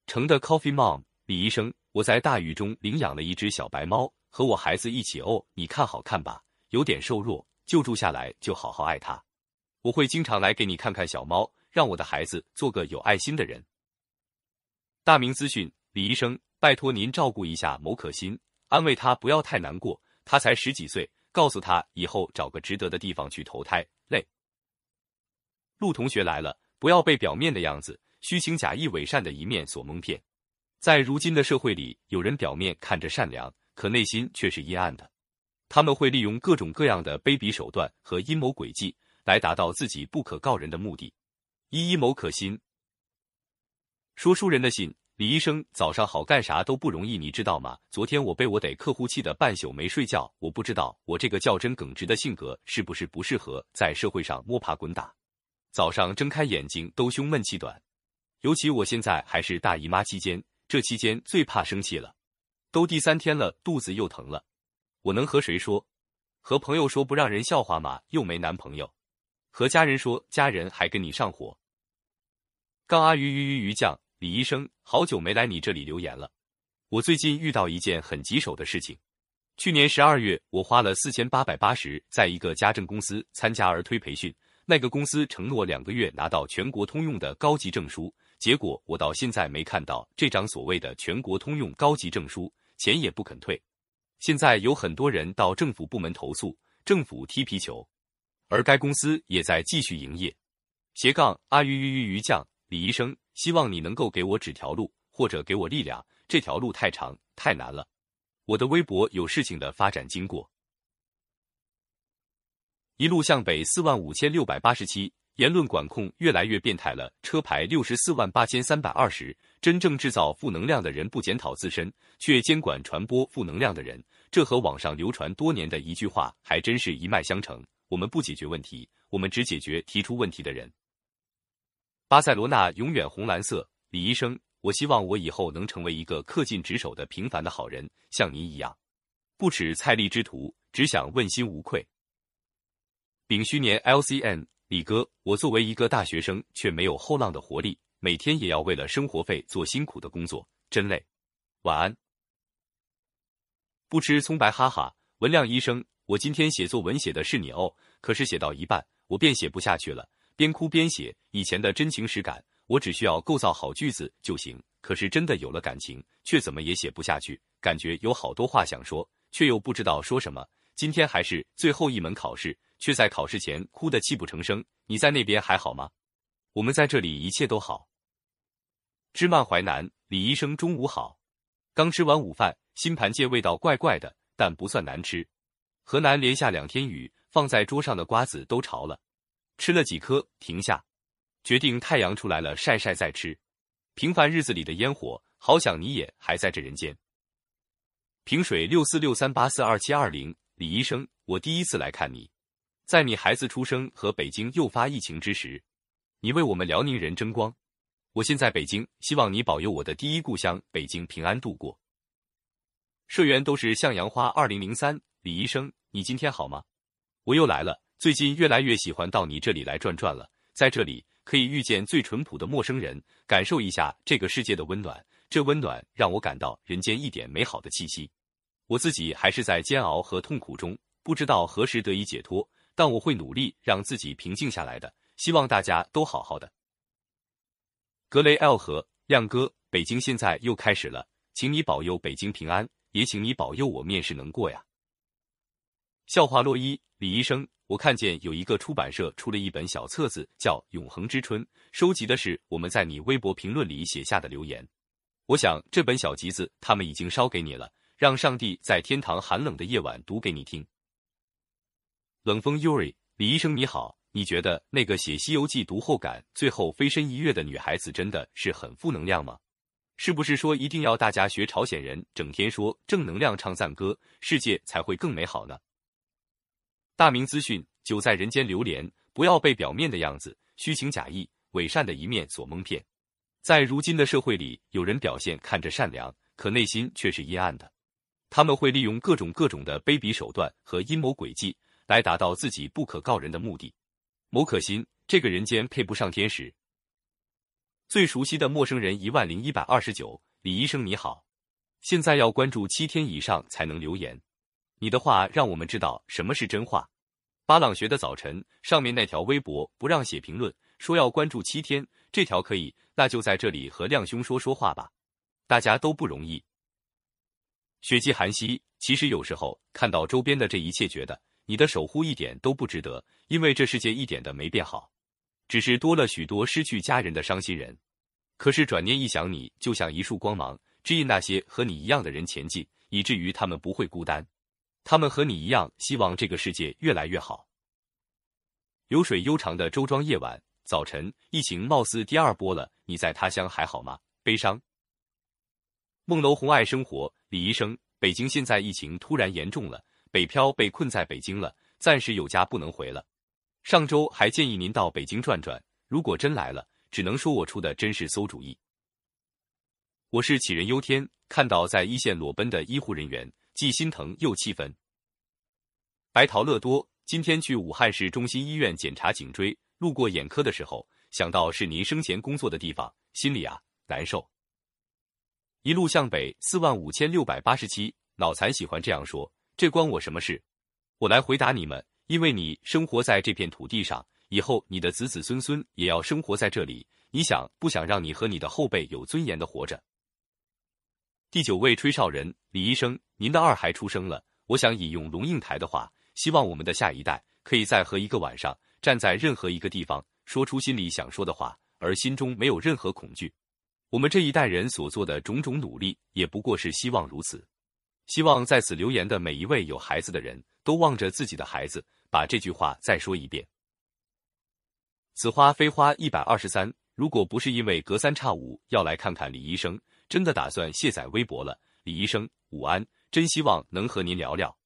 成的 Coffee Mom，李医生。我在大雨中领养了一只小白猫，和我孩子一起哦。你看好看吧？有点瘦弱，救助下来就好好爱它。我会经常来给你看看小猫，让我的孩子做个有爱心的人。大明资讯，李医生，拜托您照顾一下某可心，安慰他不要太难过。他才十几岁，告诉他以后找个值得的地方去投胎。累。陆同学来了，不要被表面的样子、虚情假意、伪善的一面所蒙骗。在如今的社会里，有人表面看着善良，可内心却是阴暗的。他们会利用各种各样的卑鄙手段和阴谋诡计，来达到自己不可告人的目的。一一谋可心。说书人的信，李医生，早上好，干啥都不容易，你知道吗？昨天我被我得客户气得半宿没睡觉。我不知道我这个较真耿直的性格是不是不适合在社会上摸爬滚打。早上睁开眼睛都胸闷气短，尤其我现在还是大姨妈期间。这期间最怕生气了，都第三天了，肚子又疼了，我能和谁说？和朋友说不让人笑话吗？又没男朋友。和家人说，家人还跟你上火。杠阿鱼鱼鱼鱼酱，李医生，好久没来你这里留言了。我最近遇到一件很棘手的事情。去年十二月，我花了四千八百八十，在一个家政公司参加儿推培训，那个公司承诺两个月拿到全国通用的高级证书。结果我到现在没看到这张所谓的全国通用高级证书，钱也不肯退。现在有很多人到政府部门投诉，政府踢皮球，而该公司也在继续营业。斜杠阿鱼鱼鱼鱼酱，李医生，希望你能够给我指条路，或者给我力量。这条路太长太难了。我的微博有事情的发展经过。一路向北四万五千六百八十七。言论管控越来越变态了。车牌六十四万八千三百二十，真正制造负能量的人不检讨自身，却监管传播负能量的人，这和网上流传多年的一句话还真是一脉相承。我们不解决问题，我们只解决提出问题的人。巴塞罗那永远红蓝色。李医生，我希望我以后能成为一个恪尽职守的平凡的好人，像您一样，不耻菜力之徒，只想问心无愧。丙戌年 LCN。李哥，我作为一个大学生，却没有后浪的活力，每天也要为了生活费做辛苦的工作，真累。晚安。不吃葱白哈哈。文亮医生，我今天写作文写的是你哦，可是写到一半，我便写不下去了，边哭边写以前的真情实感。我只需要构造好句子就行，可是真的有了感情，却怎么也写不下去，感觉有好多话想说，却又不知道说什么。今天还是最后一门考试。却在考试前哭得泣不成声。你在那边还好吗？我们在这里一切都好。芝麻淮南，李医生中午好。刚吃完午饭，新盘界味道怪怪的，但不算难吃。河南连下两天雨，放在桌上的瓜子都潮了。吃了几颗，停下，决定太阳出来了晒晒再吃。平凡日子里的烟火，好想你也还在这人间。平水六四六三八四二七二零，李医生，我第一次来看你。在你孩子出生和北京诱发疫情之时，你为我们辽宁人争光。我现在北京，希望你保佑我的第一故乡北京平安度过。社员都是向阳花。二零零三，李医生，你今天好吗？我又来了。最近越来越喜欢到你这里来转转了，在这里可以遇见最淳朴的陌生人，感受一下这个世界的温暖。这温暖让我感到人间一点美好的气息。我自己还是在煎熬和痛苦中，不知道何时得以解脱。但我会努力让自己平静下来的，希望大家都好好的。格雷 L 和亮哥，北京现在又开始了，请你保佑北京平安，也请你保佑我面试能过呀。笑话洛伊，李医生，我看见有一个出版社出了一本小册子，叫《永恒之春》，收集的是我们在你微博评论里写下的留言。我想这本小集子他们已经烧给你了，让上帝在天堂寒冷的夜晚读给你听。冷风 Yuri，李医生你好，你觉得那个写《西游记》读后感，最后飞身一跃的女孩子真的是很负能量吗？是不是说一定要大家学朝鲜人，整天说正能量唱赞歌，世界才会更美好呢？大明资讯，久在人间流连，不要被表面的样子、虚情假意、伪善的一面所蒙骗。在如今的社会里，有人表现看着善良，可内心却是阴暗的。他们会利用各种各种的卑鄙手段和阴谋诡计。来达到自己不可告人的目的。某可心，这个人间配不上天使。最熟悉的陌生人一万零一百二十九，李医生你好，现在要关注七天以上才能留言。你的话让我们知道什么是真话。巴朗学的早晨上面那条微博不让写评论，说要关注七天，这条可以，那就在这里和亮兄说说话吧。大家都不容易。雪季寒溪，其实有时候看到周边的这一切，觉得。你的守护一点都不值得，因为这世界一点的没变好，只是多了许多失去家人的伤心人。可是转念一想，你就像一束光芒，指引那些和你一样的人前进，以至于他们不会孤单。他们和你一样，希望这个世界越来越好。流水悠长的周庄夜晚，早晨，疫情貌似第二波了，你在他乡还好吗？悲伤。梦楼红爱生活，李医生，北京现在疫情突然严重了。北漂被困在北京了，暂时有家不能回了。上周还建议您到北京转转，如果真来了，只能说我出的真是馊主意。我是杞人忧天，看到在一线裸奔的医护人员，既心疼又气愤。白桃乐多，今天去武汉市中心医院检查颈椎，路过眼科的时候，想到是您生前工作的地方，心里啊难受。一路向北，四万五千六百八十七，脑残喜欢这样说。这关我什么事？我来回答你们，因为你生活在这片土地上，以后你的子子孙孙也要生活在这里。你想不想让你和你的后辈有尊严的活着？第九位吹哨人李医生，您的二孩出生了，我想引用龙应台的话，希望我们的下一代可以在和一个晚上，站在任何一个地方，说出心里想说的话，而心中没有任何恐惧。我们这一代人所做的种种努力，也不过是希望如此。希望在此留言的每一位有孩子的人都望着自己的孩子，把这句话再说一遍。此花非花一百二十三，如果不是因为隔三差五要来看看李医生，真的打算卸载微博了。李医生，午安，真希望能和您聊聊。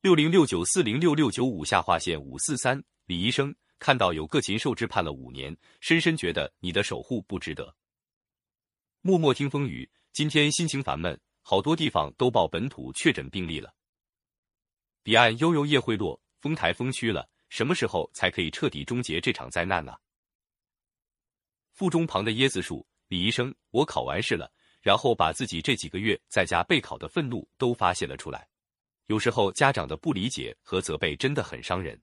六零六九四零六六九五下划线五四三，李医生，看到有个禽兽只判了五年，深深觉得你的守护不值得。默默听风雨，今天心情烦闷，好多地方都报本土确诊病例了。彼岸悠悠夜会落，风台风区了，什么时候才可以彻底终结这场灾难呢？腹中旁的椰子树，李医生，我考完试了，然后把自己这几个月在家备考的愤怒都发泄了出来。有时候家长的不理解和责备真的很伤人。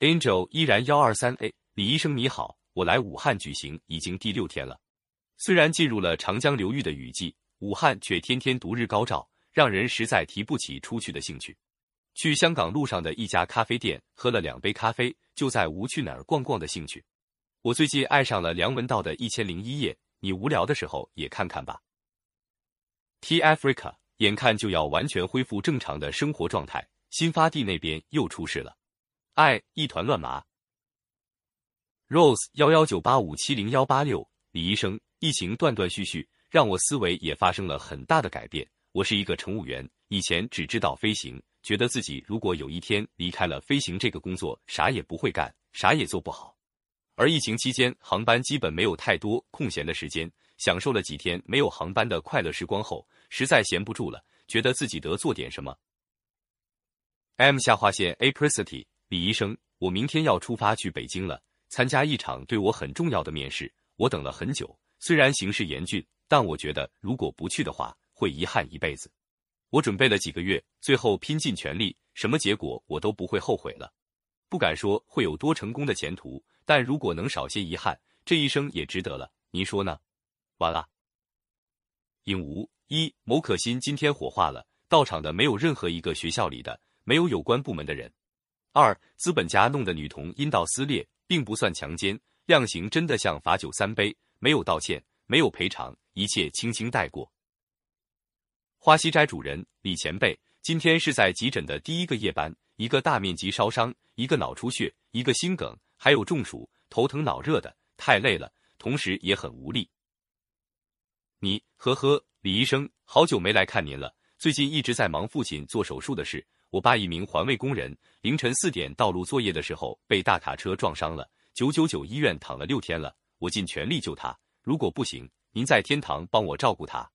Angel 依然幺二三 A，李医生你好，我来武汉举行已经第六天了。虽然进入了长江流域的雨季，武汉却天天毒日高照，让人实在提不起出去的兴趣。去香港路上的一家咖啡店喝了两杯咖啡，就在无去哪儿逛逛的兴趣。我最近爱上了梁文道的《一千零一夜》，你无聊的时候也看看吧。T Africa 眼看就要完全恢复正常的生活状态，新发地那边又出事了，爱一团乱麻。Rose 幺幺九八五七零幺八六，李医生。疫情断断续续，让我思维也发生了很大的改变。我是一个乘务员，以前只知道飞行，觉得自己如果有一天离开了飞行这个工作，啥也不会干，啥也做不好。而疫情期间，航班基本没有太多空闲的时间，享受了几天没有航班的快乐时光后，实在闲不住了，觉得自己得做点什么。M 下划线 Apricity 李医生，我明天要出发去北京了，参加一场对我很重要的面试，我等了很久。虽然形势严峻，但我觉得如果不去的话，会遗憾一辈子。我准备了几个月，最后拼尽全力，什么结果我都不会后悔了。不敢说会有多成功的前途，但如果能少些遗憾，这一生也值得了。您说呢？完了。影无一某可心今天火化了，到场的没有任何一个学校里的，没有有关部门的人。二资本家弄的女童阴道撕裂，并不算强奸，量刑真的像罚酒三杯。没有道歉，没有赔偿，一切轻轻带过。花溪斋主人李前辈今天是在急诊的第一个夜班，一个大面积烧伤，一个脑出血，一个心梗，还有中暑、头疼脑热的，太累了，同时也很无力。你呵呵，李医生，好久没来看您了，最近一直在忙父亲做手术的事。我爸一名环卫工人，凌晨四点道路作业的时候被大卡车撞伤了，九九九医院躺了六天了。我尽全力救他，如果不行，您在天堂帮我照顾他。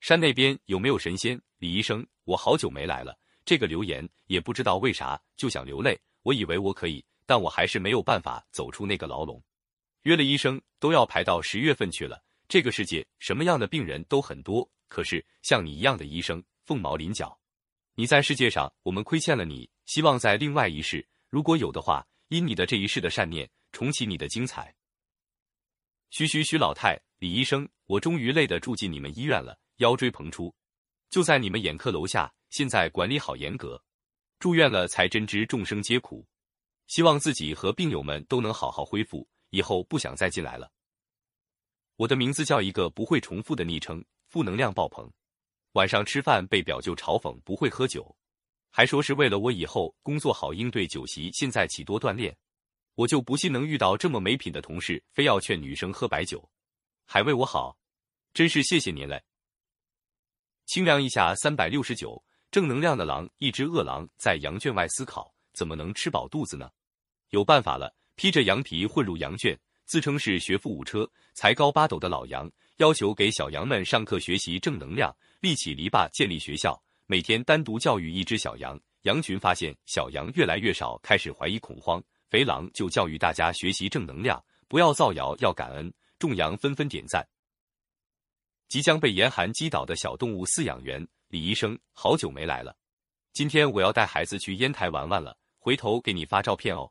山那边有没有神仙？李医生，我好久没来了，这个留言也不知道为啥就想流泪。我以为我可以，但我还是没有办法走出那个牢笼。约了医生都要排到十月份去了。这个世界什么样的病人都很多，可是像你一样的医生凤毛麟角。你在世界上，我们亏欠了你。希望在另外一世，如果有的话，因你的这一世的善念。重启你的精彩。徐徐徐，老太，李医生，我终于累得住进你们医院了，腰椎膨出，就在你们眼科楼下，现在管理好严格。住院了才真知众生皆苦，希望自己和病友们都能好好恢复，以后不想再进来了。我的名字叫一个不会重复的昵称，负能量爆棚。晚上吃饭被表舅嘲讽不会喝酒，还说是为了我以后工作好应对酒席，现在起多锻炼。我就不信能遇到这么没品的同事，非要劝女生喝白酒，还为我好，真是谢谢您嘞。清凉一下三百六十九，正能量的狼，一只饿狼在羊圈外思考，怎么能吃饱肚子呢？有办法了，披着羊皮混入羊圈，自称是学富五车、才高八斗的老杨，要求给小羊们上课学习正能量，立起篱笆建立学校，每天单独教育一只小羊。羊群发现小羊越来越少，开始怀疑恐慌。肥狼就教育大家学习正能量，不要造谣，要感恩。众羊纷纷点赞。即将被严寒击倒的小动物饲养员李医生，好久没来了。今天我要带孩子去烟台玩玩了，回头给你发照片哦。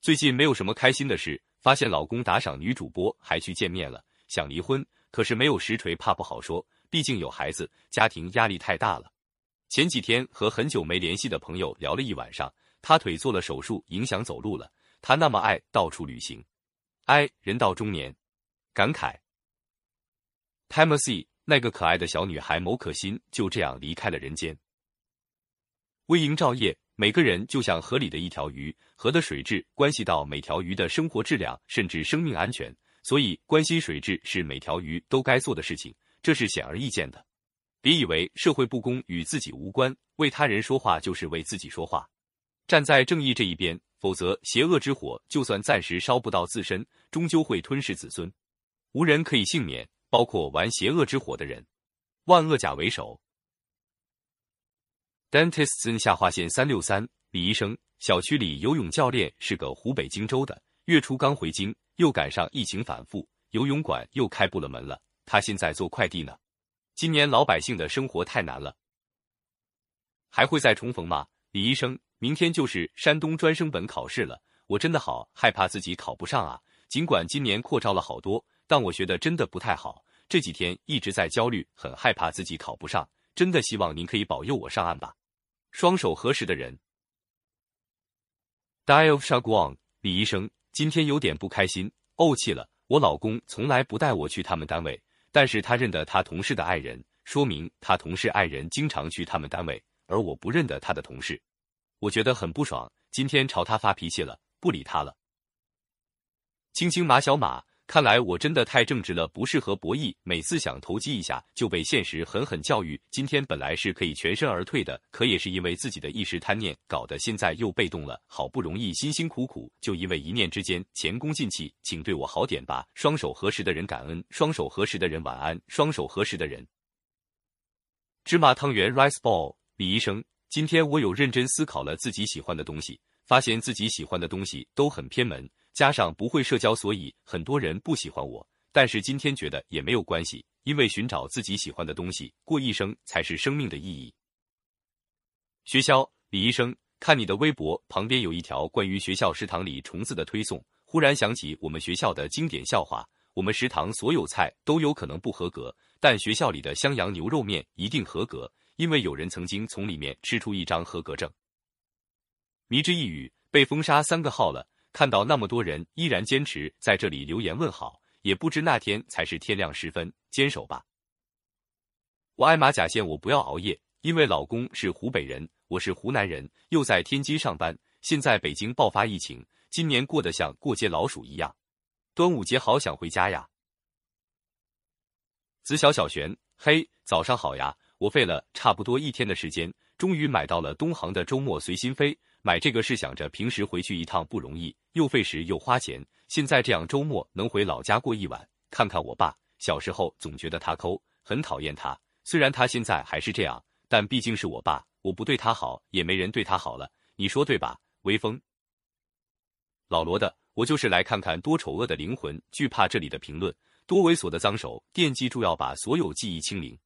最近没有什么开心的事，发现老公打赏女主播，还去见面了，想离婚，可是没有实锤，怕不好说。毕竟有孩子，家庭压力太大了。前几天和很久没联系的朋友聊了一晚上，他腿做了手术，影响走路了。他那么爱到处旅行，哎，人到中年，感慨。t i m o t h y 那个可爱的小女孩某可欣就这样离开了人间。微营照业，每个人就像河里的一条鱼，河的水质关系到每条鱼的生活质量，甚至生命安全。所以，关心水质是每条鱼都该做的事情，这是显而易见的。别以为社会不公与自己无关，为他人说话就是为自己说话，站在正义这一边。否则，邪恶之火就算暂时烧不到自身，终究会吞噬子孙，无人可以幸免，包括玩邪恶之火的人。万恶甲为首。Dentists 下划线三六三，李医生，小区里游泳教练是个湖北荆州的，月初刚回京，又赶上疫情反复，游泳馆又开不了门了。他现在做快递呢。今年老百姓的生活太难了，还会再重逢吗？李医生。明天就是山东专升本考试了，我真的好害怕自己考不上啊！尽管今年扩招了好多，但我学的真的不太好，这几天一直在焦虑，很害怕自己考不上。真的希望您可以保佑我上岸吧！双手合十的人，Die of Shagwang，李医生，今天有点不开心，怄气了。我老公从来不带我去他们单位，但是他认得他同事的爱人，说明他同事爱人经常去他们单位，而我不认得他的同事。我觉得很不爽，今天朝他发脾气了，不理他了。青青马小马，看来我真的太正直了，不适合博弈。每次想投机一下，就被现实狠狠教育。今天本来是可以全身而退的，可也是因为自己的一时贪念，搞得现在又被动了。好不容易辛辛苦苦，就因为一念之间前功尽弃，请对我好点吧。双手合十的人感恩，双手合十的人晚安，双手合十的人。芝麻汤圆 rice ball，李医生。今天我有认真思考了自己喜欢的东西，发现自己喜欢的东西都很偏门，加上不会社交，所以很多人不喜欢我。但是今天觉得也没有关系，因为寻找自己喜欢的东西，过一生才是生命的意义。学校，李医生，看你的微博旁边有一条关于学校食堂里虫子的推送，忽然想起我们学校的经典笑话：我们食堂所有菜都有可能不合格，但学校里的襄阳牛肉面一定合格。因为有人曾经从里面吃出一张合格证。迷之一语被封杀三个号了，看到那么多人依然坚持在这里留言问好，也不知那天才是天亮时分，坚守吧。我爱马甲线，我不要熬夜，因为老公是湖北人，我是湖南人，又在天津上班。现在北京爆发疫情，今年过得像过街老鼠一样。端午节好想回家呀。子小小璇，嘿，早上好呀。我费了差不多一天的时间，终于买到了东航的周末随心飞。买这个是想着平时回去一趟不容易，又费时又花钱。现在这样周末能回老家过一晚，看看我爸。小时候总觉得他抠，很讨厌他。虽然他现在还是这样，但毕竟是我爸，我不对他好，也没人对他好了。你说对吧？微风，老罗的，我就是来看看多丑恶的灵魂，惧怕这里的评论，多猥琐的脏手，惦记住要把所有记忆清零。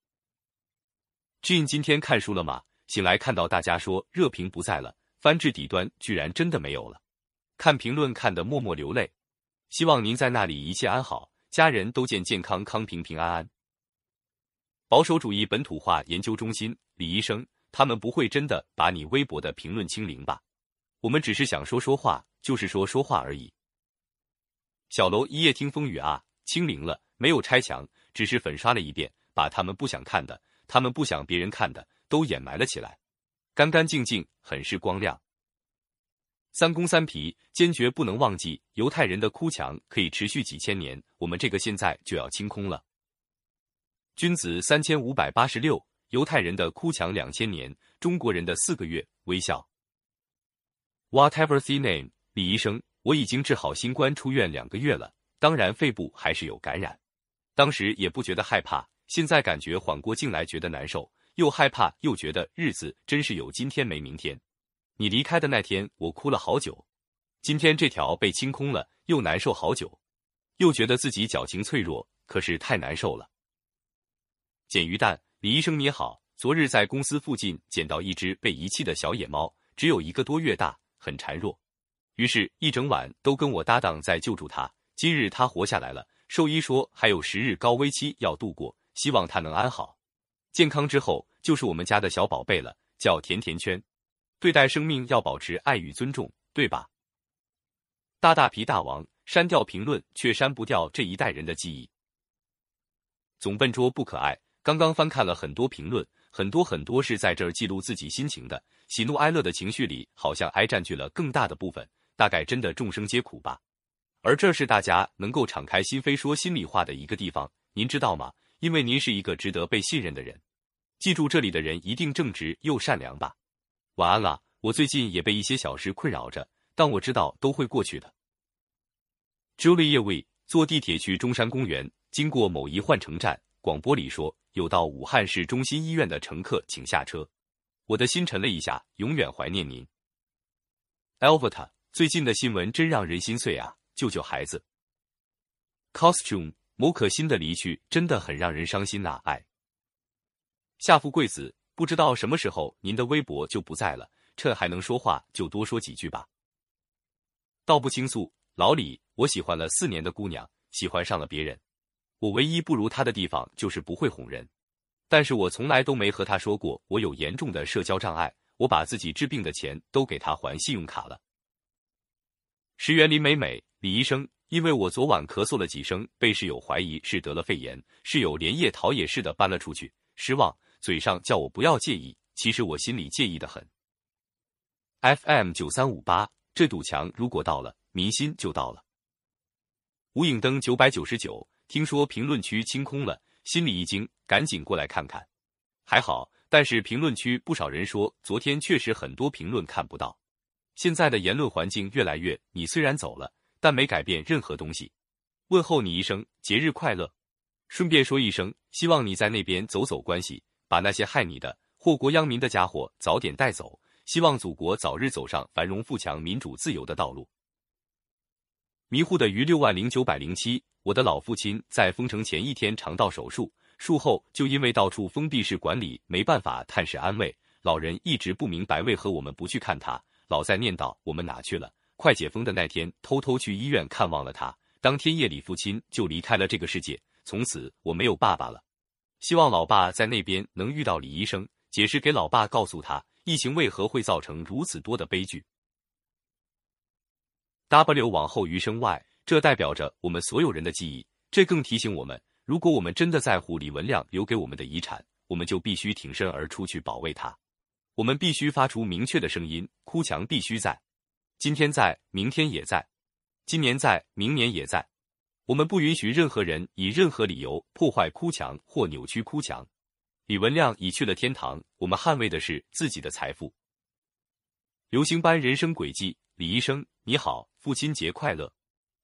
俊今天看书了吗？醒来看到大家说热评不在了，翻至底端居然真的没有了。看评论看得默默流泪。希望您在那里一切安好，家人都健健康康、平平安安。保守主义本土化研究中心李医生，他们不会真的把你微博的评论清零吧？我们只是想说说话，就是说说话而已。小楼一夜听风雨啊，清零了，没有拆墙，只是粉刷了一遍，把他们不想看的。他们不想别人看的都掩埋了起来，干干净净，很是光亮。三公三皮，坚决不能忘记犹太人的哭墙可以持续几千年，我们这个现在就要清空了。君子三千五百八十六，犹太人的哭墙两千年，中国人的四个月。微笑。Whatever the name，李医生，我已经治好新冠出院两个月了，当然肺部还是有感染，当时也不觉得害怕。现在感觉缓过劲来，觉得难受，又害怕，又觉得日子真是有今天没明天。你离开的那天，我哭了好久。今天这条被清空了，又难受好久，又觉得自己矫情脆弱，可是太难受了。捡鱼蛋，李医生你好，昨日在公司附近捡到一只被遗弃的小野猫，只有一个多月大，很孱弱，于是，一整晚都跟我搭档在救助它。今日它活下来了，兽医说还有十日高危期要度过。希望他能安好。健康之后就是我们家的小宝贝了，叫甜甜圈。对待生命要保持爱与尊重，对吧？大大皮大王删掉评论，却删不掉这一代人的记忆。总笨拙不可爱。刚刚翻看了很多评论，很多很多是在这儿记录自己心情的，喜怒哀乐的情绪里，好像爱占据了更大的部分。大概真的众生皆苦吧。而这是大家能够敞开心扉说心里话的一个地方，您知道吗？因为您是一个值得被信任的人。记住，这里的人一定正直又善良吧。晚安了，我最近也被一些小事困扰着，但我知道都会过去的。Julie，we 坐地铁去中山公园，经过某一换乘站，广播里说有到武汉市中心医院的乘客请下车。我的心沉了一下，永远怀念您，Alberta。最近的新闻真让人心碎啊！救救孩子。Costume 某可心的离去真的很让人伤心呐！爱夏富贵子，不知道什么时候您的微博就不在了，趁还能说话就多说几句吧。道不倾诉，老李，我喜欢了四年的姑娘，喜欢上了别人。我唯一不如她的地方就是不会哄人，但是我从来都没和她说过我有严重的社交障碍，我把自己治病的钱都给她还信用卡了。石原林美美，李医生，因为我昨晚咳嗽了几声，被室友怀疑是得了肺炎，室友连夜逃也似的搬了出去。失望，嘴上叫我不要介意，其实我心里介意的很。FM 九三五八，这堵墙如果到了，民心就到了。无影灯九百九十九，听说评论区清空了，心里一惊，赶紧过来看看。还好，但是评论区不少人说，昨天确实很多评论看不到。现在的言论环境越来越……你虽然走了，但没改变任何东西。问候你一声节日快乐，顺便说一声，希望你在那边走走关系，把那些害你的、祸国殃民的家伙早点带走。希望祖国早日走上繁荣富强、民主自由的道路。迷糊的于六万零九百零七，我的老父亲在封城前一天肠道手术，术后就因为到处封闭式管理，没办法探视安慰。老人一直不明白为何我们不去看他。老在念叨我们哪去了？快解封的那天，偷偷去医院看望了他。当天夜里，父亲就离开了这个世界。从此我没有爸爸了。希望老爸在那边能遇到李医生，解释给老爸，告诉他疫情为何会造成如此多的悲剧。W 往后余生 Y，这代表着我们所有人的记忆。这更提醒我们，如果我们真的在乎李文亮留给我们的遗产，我们就必须挺身而出去保卫他。我们必须发出明确的声音，哭墙必须在，今天在，明天也在，今年在，明年也在。我们不允许任何人以任何理由破坏哭墙或扭曲哭墙。李文亮已去了天堂，我们捍卫的是自己的财富。流星般人生轨迹，李医生你好，父亲节快乐。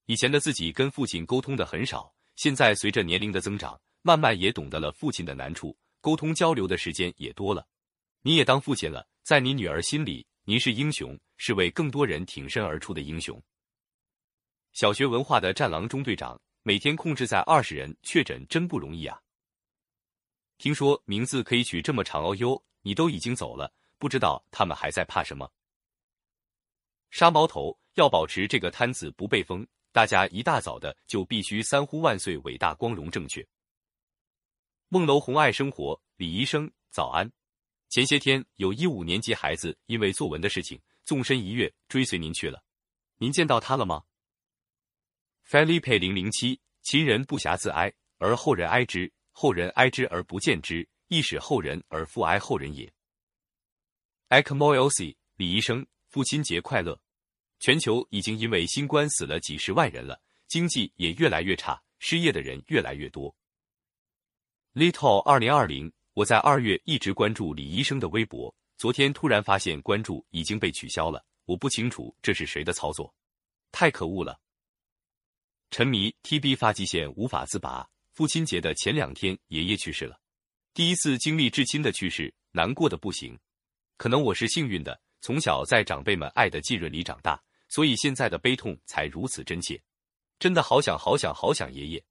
以前的自己跟父亲沟通的很少，现在随着年龄的增长，慢慢也懂得了父亲的难处，沟通交流的时间也多了。你也当父亲了，在你女儿心里，您是英雄，是为更多人挺身而出的英雄。小学文化的战狼中队长，每天控制在二十人确诊真不容易啊！听说名字可以取这么长哦哟，你都已经走了，不知道他们还在怕什么？杀毛头要保持这个摊子不被封，大家一大早的就必须三呼万岁，伟大光荣正确。梦楼红爱生活，李医生早安。前些天有一五年级孩子因为作文的事情纵身一跃追随您去了，您见到他了吗？Felipe 零零七，秦人不暇自哀，而后人哀之；后人哀之而不见之，亦使后人而复哀后人也。Ekmoelsi 李医生，父亲节快乐！全球已经因为新冠死了几十万人了，经济也越来越差，失业的人越来越多。Little 二零二零。我在二月一直关注李医生的微博，昨天突然发现关注已经被取消了。我不清楚这是谁的操作，太可恶了。沉迷 TB 发际线无法自拔，父亲节的前两天爷爷去世了，第一次经历至亲的去世，难过的不行。可能我是幸运的，从小在长辈们爱的浸润里长大，所以现在的悲痛才如此真切。真的好想好想好想爷爷。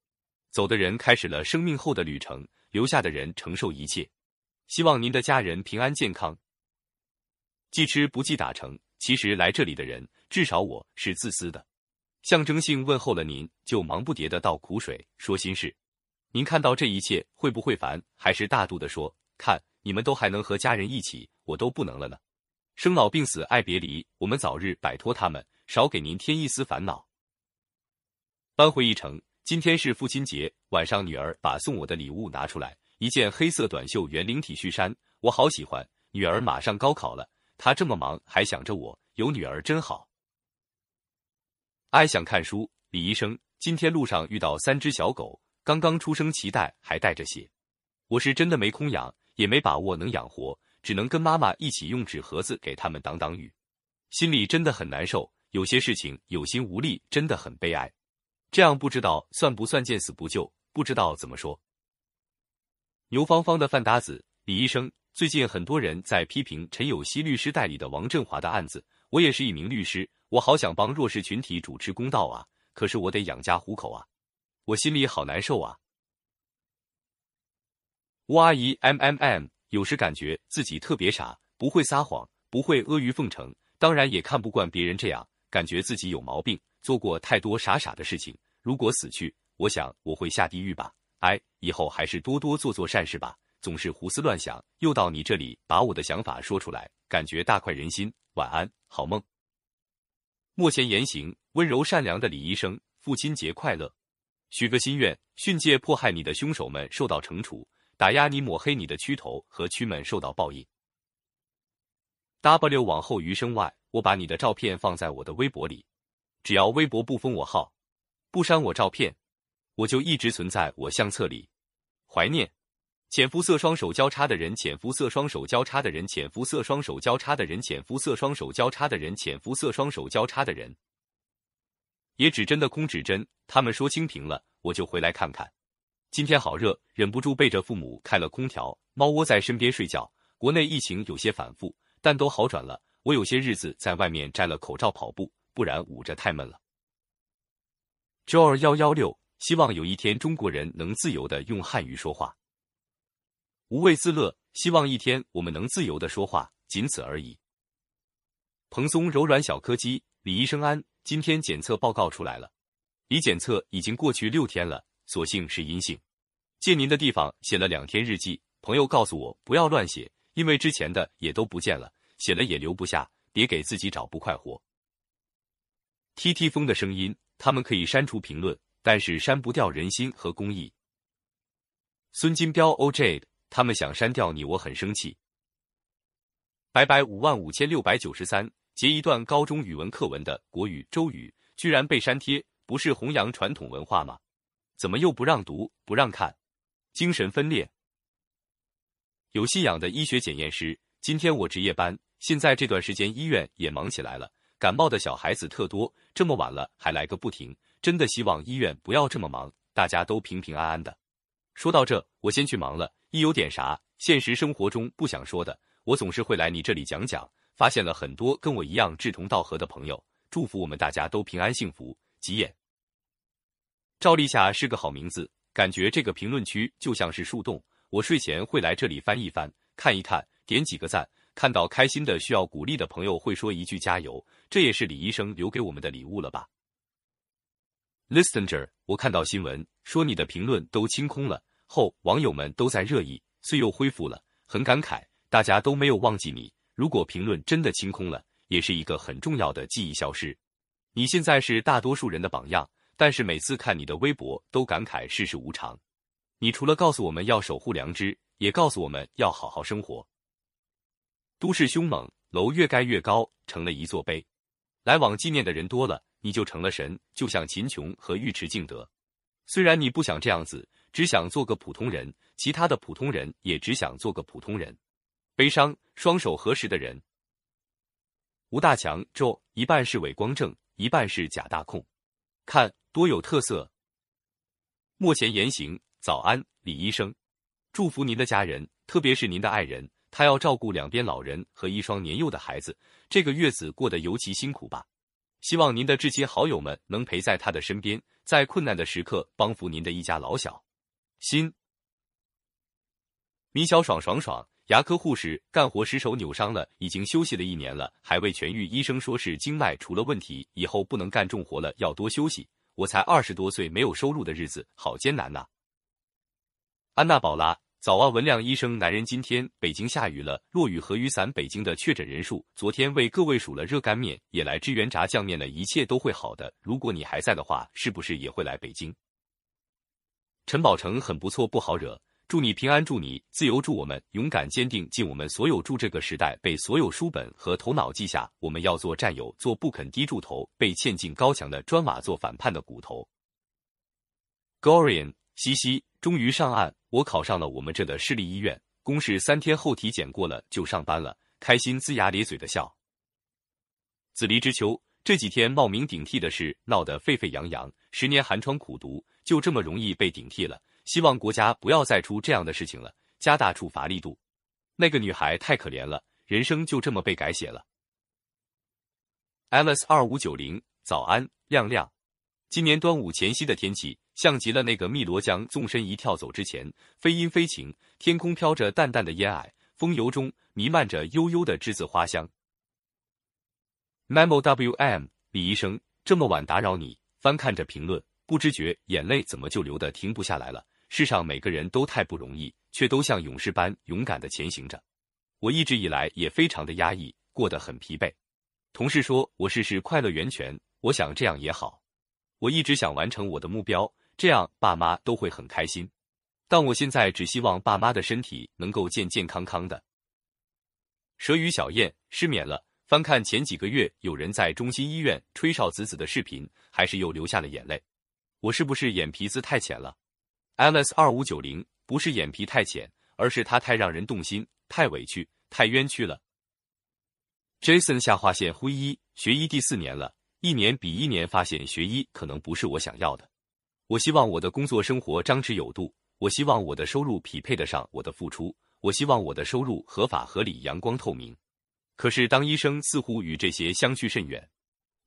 走的人开始了生命后的旅程。留下的人承受一切，希望您的家人平安健康。记吃不记打成，其实来这里的人，至少我是自私的，象征性问候了您，就忙不迭的倒苦水，说心事。您看到这一切会不会烦？还是大度的说看你们都还能和家人一起，我都不能了呢。生老病死爱别离，我们早日摆脱他们，少给您添一丝烦恼。搬回一城，今天是父亲节，晚上女儿把送我的礼物拿出来，一件黑色短袖圆领体恤衫，我好喜欢。女儿马上高考了，她这么忙还想着我，有女儿真好。爱想看书，李医生，今天路上遇到三只小狗，刚刚出生脐带还带着血，我是真的没空养，也没把握能养活，只能跟妈妈一起用纸盒子给他们挡挡雨，心里真的很难受。有些事情有心无力，真的很悲哀。这样不知道算不算见死不救？不知道怎么说。牛芳芳的饭搭子，李医生，最近很多人在批评陈有希律师代理的王振华的案子，我也是一名律师。我好想帮弱势群体主持公道啊！可是我得养家糊口啊，我心里好难受啊。吴阿姨 M M M，有时感觉自己特别傻，不会撒谎，不会阿谀奉承，当然也看不惯别人这样，感觉自己有毛病，做过太多傻傻的事情。如果死去，我想我会下地狱吧。哎，以后还是多多做做善事吧，总是胡思乱想。又到你这里把我的想法说出来，感觉大快人心。晚安，好梦。莫嫌言行温柔善良的李医生，父亲节快乐！许个心愿，训诫迫害你的凶手们受到惩处，打压你抹黑你的蛆头和蛆们受到报应。W 往后余生外我把你的照片放在我的微博里，只要微博不封我号，不删我照片，我就一直存在我相册里，怀念。浅肤色双手交叉的人，浅肤色双手交叉的人，浅肤色双手交叉的人，浅肤色双手交叉的人，浅肤色双手交叉的人。野指针的空指针，他们说清平了，我就回来看看。今天好热，忍不住背着父母开了空调，猫窝在身边睡觉。国内疫情有些反复，但都好转了。我有些日子在外面摘了口罩跑步，不然捂着太闷了。周二幺幺六，希望有一天中国人能自由的用汉语说话。无畏自乐，希望一天我们能自由的说话，仅此而已。蓬松柔软小柯基，李医生安，今天检测报告出来了，离检测已经过去六天了，所幸是阴性。借您的地方写了两天日记，朋友告诉我不要乱写，因为之前的也都不见了，写了也留不下，别给自己找不快活。T T 风的声音，他们可以删除评论，但是删不掉人心和公益。孙金彪 O J。他们想删掉你，我很生气。白白五万五千六百九十三截一段高中语文课文的国语周语，居然被删帖，不是弘扬传统文化吗？怎么又不让读、不让看？精神分裂。有信仰的医学检验师，今天我值夜班，现在这段时间医院也忙起来了，感冒的小孩子特多，这么晚了还来个不停，真的希望医院不要这么忙，大家都平平安安的。说到这，我先去忙了。一有点啥现实生活中不想说的，我总是会来你这里讲讲。发现了很多跟我一样志同道合的朋友，祝福我们大家都平安幸福。吉言，赵立夏是个好名字，感觉这个评论区就像是树洞。我睡前会来这里翻一翻，看一看，点几个赞。看到开心的、需要鼓励的朋友，会说一句加油。这也是李医生留给我们的礼物了吧？Listener，我看到新闻说你的评论都清空了。后网友们都在热议，虽又恢复了，很感慨，大家都没有忘记你。如果评论真的清空了，也是一个很重要的记忆消失。你现在是大多数人的榜样，但是每次看你的微博都感慨世事无常。你除了告诉我们要守护良知，也告诉我们要好好生活。都市凶猛，楼越盖越高，成了一座碑。来往纪念的人多了，你就成了神，就像秦琼和尉迟敬德。虽然你不想这样子。只想做个普通人，其他的普通人也只想做个普通人。悲伤，双手合十的人。吴大强，周一半是伪光正，一半是假大空，看多有特色。莫前言行，早安，李医生，祝福您的家人，特别是您的爱人，他要照顾两边老人和一双年幼的孩子，这个月子过得尤其辛苦吧？希望您的至亲好友们能陪在他的身边，在困难的时刻帮扶您的一家老小。心，米小爽爽爽，牙科护士干活时手扭伤了，已经休息了一年了，还未痊愈。医生说是经脉出了问题，以后不能干重活了，要多休息。我才二十多岁，没有收入的日子好艰难呐。安娜宝拉，早啊，文亮医生，男人，今天北京下雨了，落雨和雨伞。北京的确诊人数，昨天为各位数了热干面，也来支援炸酱面了，一切都会好的。如果你还在的话，是不是也会来北京？陈宝成很不错，不好惹。祝你平安，祝你自由，祝我们勇敢坚定，尽我们所有，祝这个时代被所有书本和头脑记下，我们要做战友，做不肯低住头、被嵌进高墙的砖瓦，做反叛的骨头。Gorian，西西，终于上岸。我考上了我们这的市立医院，公示三天后体检过了就上班了，开心龇牙咧嘴的笑。子离之秋这几天冒名顶替的事闹得沸沸扬扬，十年寒窗苦读就这么容易被顶替了，希望国家不要再出这样的事情了，加大处罚力度。那个女孩太可怜了，人生就这么被改写了。Alice 二五九零，早安，亮亮。今年端午前夕的天气。像极了那个汨罗江纵身一跳走之前，非阴非晴，天空飘着淡淡的烟霭，风油中弥漫着悠悠的栀子花香。Memo WM，李医生，这么晚打扰你，翻看着评论，不知觉眼泪怎么就流的停不下来了。世上每个人都太不容易，却都像勇士般勇敢的前行着。我一直以来也非常的压抑，过得很疲惫。同事说我试试快乐源泉，我想这样也好。我一直想完成我的目标。这样爸妈都会很开心，但我现在只希望爸妈的身体能够健健康康的。蛇鱼小燕失眠了，翻看前几个月有人在中心医院吹哨子子的视频，还是又流下了眼泪。我是不是眼皮子太浅了？Alice 二五九零不是眼皮太浅，而是他太让人动心，太委屈，太冤屈了。Jason 下划线灰医学医第四年了，一年比一年发现学医可能不是我想要的。我希望我的工作生活张弛有度，我希望我的收入匹配得上我的付出，我希望我的收入合法合理、阳光透明。可是当医生似乎与这些相去甚远。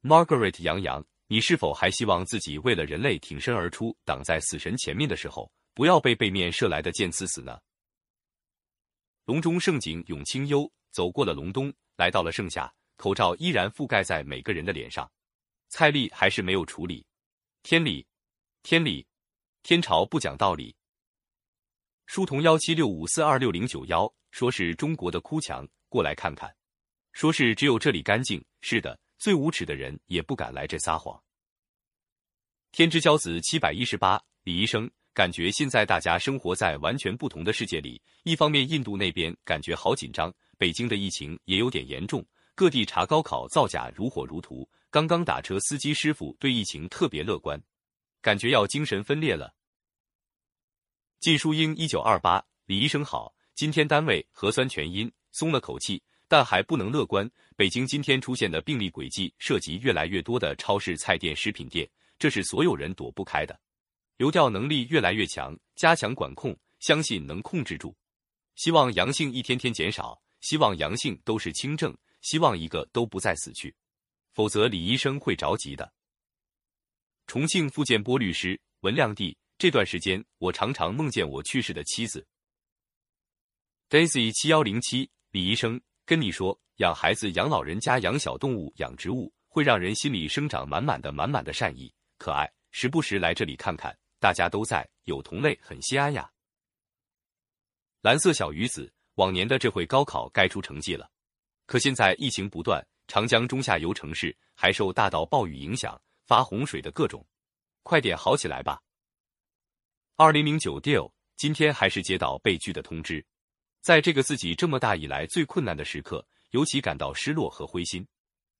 Margaret 杨洋，你是否还希望自己为了人类挺身而出，挡在死神前面的时候，不要被背面射来的箭刺死呢？隆中盛景永清幽，走过了隆冬，来到了盛夏，口罩依然覆盖在每个人的脸上，蔡丽还是没有处理，天理。天理，天朝不讲道理。书童幺七六五四二六零九幺说是中国的哭墙，过来看看。说是只有这里干净，是的，最无耻的人也不敢来这撒谎。天之骄子七百一十八，李医生，感觉现在大家生活在完全不同的世界里。一方面，印度那边感觉好紧张，北京的疫情也有点严重，各地查高考造假如火如荼。刚刚打车司机师傅对疫情特别乐观。感觉要精神分裂了。季淑英一九二八，李医生好，今天单位核酸全阴，松了口气，但还不能乐观。北京今天出现的病例轨迹涉及越来越多的超市、菜店、食品店，这是所有人躲不开的。流调能力越来越强，加强管控，相信能控制住。希望阳性一天天减少，希望阳性都是轻症，希望一个都不再死去，否则李医生会着急的。重庆复健波律师文亮弟，这段时间我常常梦见我去世的妻子。Daisy 七幺零七，李医生跟你说，养孩子、养老人家、养小动物、养植物，会让人心里生长满满的、满满的善意，可爱。时不时来这里看看，大家都在，有同类，很心安呀。蓝色小鱼子，往年的这回高考该出成绩了，可现在疫情不断，长江中下游城市还受大到暴雨影响。发洪水的各种，快点好起来吧！二零零九 deal，今天还是接到被拒的通知，在这个自己这么大以来最困难的时刻，尤其感到失落和灰心。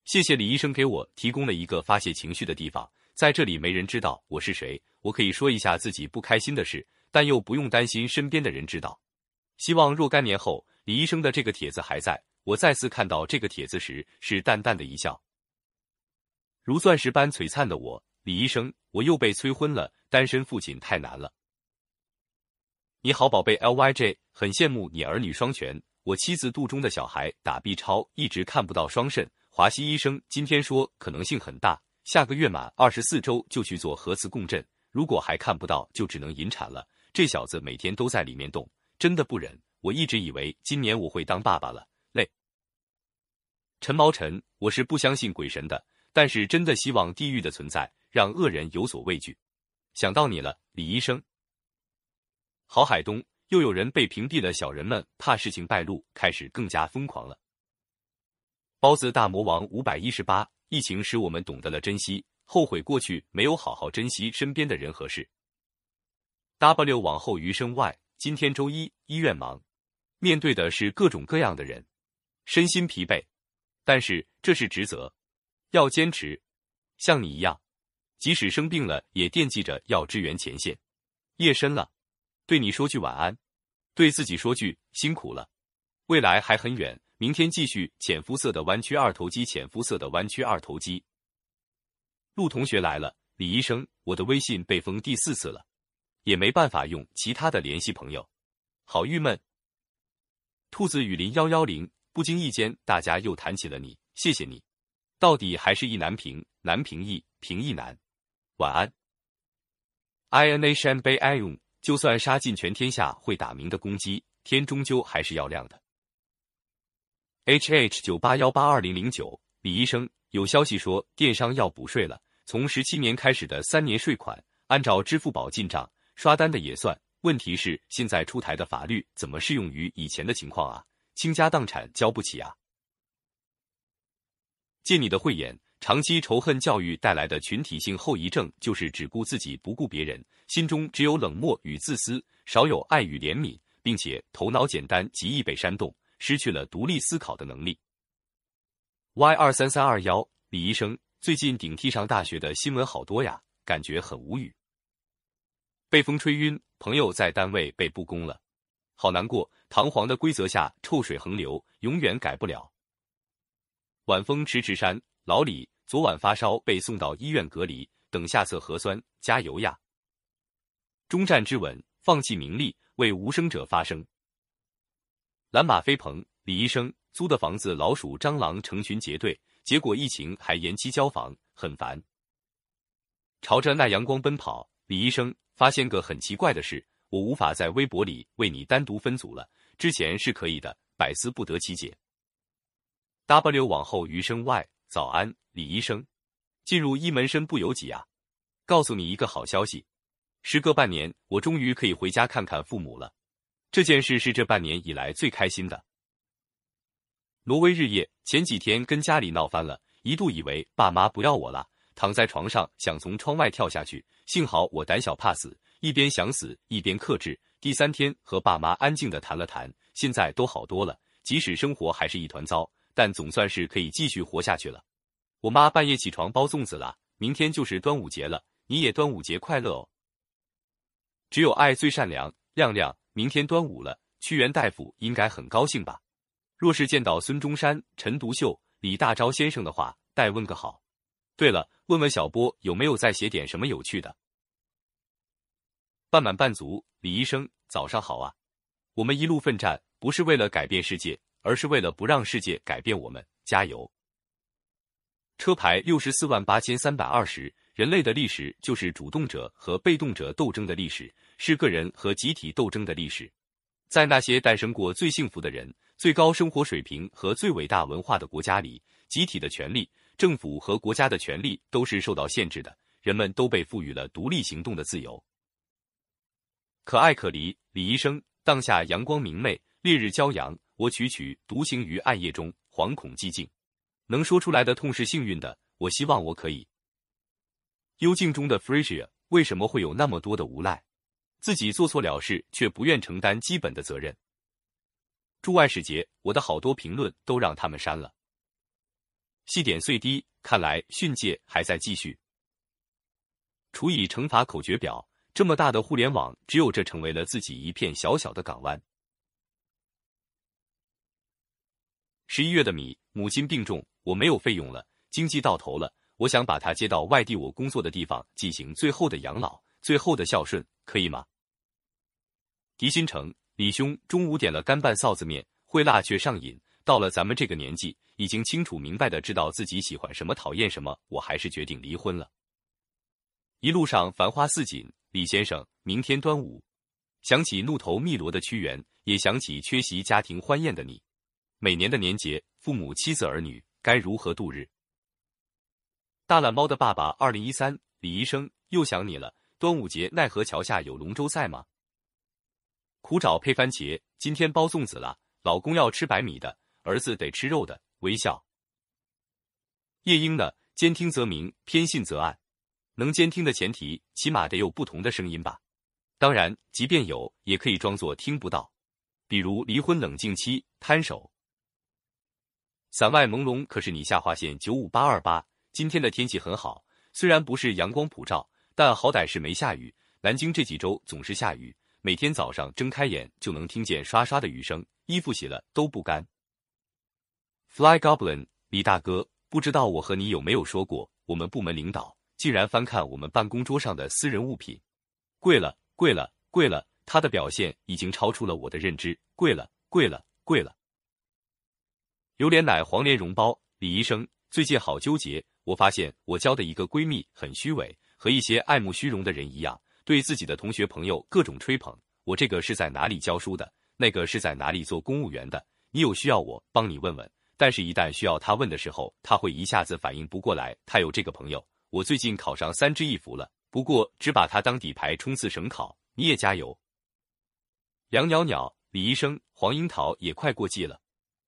谢谢李医生给我提供了一个发泄情绪的地方，在这里没人知道我是谁，我可以说一下自己不开心的事，但又不用担心身边的人知道。希望若干年后，李医生的这个帖子还在，我再次看到这个帖子时，是淡淡的一笑。如钻石般璀璨的我，李医生，我又被催婚了。单身父亲太难了。你好，宝贝 LYJ，很羡慕你儿女双全。我妻子肚中的小孩打 B 超，一直看不到双肾。华西医生今天说可能性很大，下个月满二十四周就去做核磁共振，如果还看不到，就只能引产了。这小子每天都在里面动，真的不忍。我一直以为今年我会当爸爸了，累。陈毛晨，我是不相信鬼神的。但是真的希望地狱的存在让恶人有所畏惧。想到你了，李医生。郝海东，又有人被屏蔽了。小人们怕事情败露，开始更加疯狂了。包子大魔王五百一十八，疫情使我们懂得了珍惜，后悔过去没有好好珍惜身边的人和事。W 往后余生 Y，今天周一，医院忙，面对的是各种各样的人，身心疲惫，但是这是职责，要坚持。像你一样，即使生病了，也惦记着要支援前线。夜深了，对你说句晚安，对自己说句辛苦了。未来还很远，明天继续。浅肤色的弯曲二头肌，浅肤色的弯曲二头肌。陆同学来了，李医生，我的微信被封第四次了，也没办法用其他的联系朋友，好郁闷。兔子雨林幺幺零，不经意间大家又谈起了你，谢谢你。到底还是意难平，难平易，平易难。晚安。I N A Shan Bei I Un，就算杀尽全天下会打鸣的公鸡，天终究还是要亮的。H H 九八幺八二零零九，李医生，有消息说电商要补税了，从十七年开始的三年税款，按照支付宝进账刷单的也算。问题是现在出台的法律怎么适用于以前的情况啊？倾家荡产交不起啊！借你的慧眼，长期仇恨教育带来的群体性后遗症就是只顾自己不顾别人，心中只有冷漠与自私，少有爱与怜悯，并且头脑简单，极易被煽动，失去了独立思考的能力。Y 二三三二幺，李医生，最近顶替上大学的新闻好多呀，感觉很无语。被风吹晕，朋友在单位被布公了，好难过。堂皇的规则下，臭水横流，永远改不了。晚风迟迟山，老李昨晚发烧，被送到医院隔离，等下测核酸，加油呀！终战之吻，放弃名利，为无声者发声。蓝马飞鹏，李医生租的房子老鼠蟑螂成群结队，结果疫情还延期交房，很烦。朝着那阳光奔跑，李医生发现个很奇怪的事，我无法在微博里为你单独分组了，之前是可以的，百思不得其解。W 往后余生 Y 早安，李医生，进入一门深不由己啊！告诉你一个好消息，时隔半年，我终于可以回家看看父母了。这件事是这半年以来最开心的。挪威日夜，前几天跟家里闹翻了，一度以为爸妈不要我了，躺在床上想从窗外跳下去，幸好我胆小怕死，一边想死一边克制。第三天和爸妈安静的谈了谈，现在都好多了，即使生活还是一团糟。但总算是可以继续活下去了。我妈半夜起床包粽子了，明天就是端午节了，你也端午节快乐哦。只有爱最善良，亮亮，明天端午了，屈原大夫应该很高兴吧？若是见到孙中山、陈独秀、李大钊先生的话，代问个好。对了，问问小波有没有再写点什么有趣的。半满半足，李医生，早上好啊！我们一路奋战，不是为了改变世界。而是为了不让世界改变我们，加油！车牌六十四万八千三百二十。人类的历史就是主动者和被动者斗争的历史，是个人和集体斗争的历史。在那些诞生过最幸福的人、最高生活水平和最伟大文化的国家里，集体的权利、政府和国家的权利都是受到限制的，人们都被赋予了独立行动的自由。可爱可离，李医生，当下阳光明媚，烈日骄阳。我曲曲独行于暗夜中，惶恐寂静。能说出来的痛是幸运的。我希望我可以。幽静中的 Frisia 为什么会有那么多的无赖？自己做错了事，却不愿承担基本的责任。驻外使节，我的好多评论都让他们删了。细点碎滴，看来训诫还在继续。除以乘法口诀表，这么大的互联网，只有这成为了自己一片小小的港湾。十一月的米，母亲病重，我没有费用了，经济到头了，我想把他接到外地我工作的地方进行最后的养老，最后的孝顺，可以吗？狄新成，李兄，中午点了干拌臊子面，会辣却上瘾。到了咱们这个年纪，已经清楚明白的知道自己喜欢什么，讨厌什么，我还是决定离婚了。一路上繁花似锦，李先生，明天端午，想起怒头汨罗的屈原，也想起缺席家庭欢宴的你。每年的年节，父母、妻子、儿女该如何度日？大懒猫的爸爸，二零一三，李医生又想你了。端午节奈何桥下有龙舟赛吗？苦找配番茄，今天包粽子了。老公要吃白米的，儿子得吃肉的。微笑。夜莺呢？兼听则明，偏信则暗。能兼听的前提，起码得有不同的声音吧？当然，即便有，也可以装作听不到。比如离婚冷静期，摊手。伞外朦胧，可是你下划线九五八二八。今天的天气很好，虽然不是阳光普照，但好歹是没下雨。南京这几周总是下雨，每天早上睁开眼就能听见刷刷的雨声，衣服洗了都不干。Fly Goblin，李大哥，不知道我和你有没有说过，我们部门领导竟然翻看我们办公桌上的私人物品，贵了，贵了，贵了！他的表现已经超出了我的认知，贵了，贵了，贵了！榴莲奶黄莲蓉包，李医生，最近好纠结，我发现我交的一个闺蜜很虚伪，和一些爱慕虚荣的人一样。对自己的同学朋友各种吹捧，我这个是在哪里教书的？那个是在哪里做公务员的？你有需要我帮你问问。但是，一旦需要他问的时候，他会一下子反应不过来。他有这个朋友，我最近考上三支一扶了，不过只把他当底牌冲刺省考。你也加油。杨袅袅，李医生，黄樱桃也快过季了。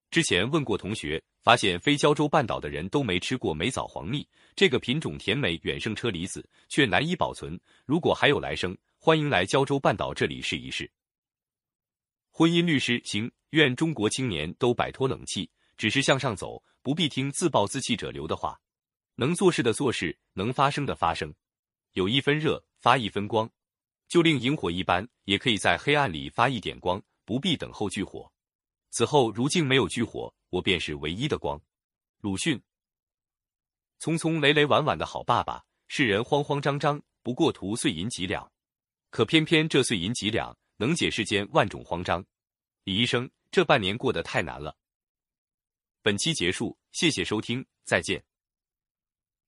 之前问过同学，发现非胶州半岛的人都没吃过梅枣黄蜜这个品种，甜美远胜车厘子，却难以保存。如果还有来生，欢迎来胶州半岛这里试一试。婚姻律师行，愿中国青年都摆脱冷气，只是向上走，不必听自暴自弃者流的话。能做事的做事，能发声的发声，有一分热发一分光，就令萤火一般，也可以在黑暗里发一点光，不必等候炬火。此后如竟没有炬火，我便是唯一的光。鲁迅。匆匆累累晚晚的好爸爸，世人慌慌张张，不过图碎银几两。可偏偏这碎银几两，能解世间万种慌张。李医生，这半年过得太难了。本期结束，谢谢收听，再见。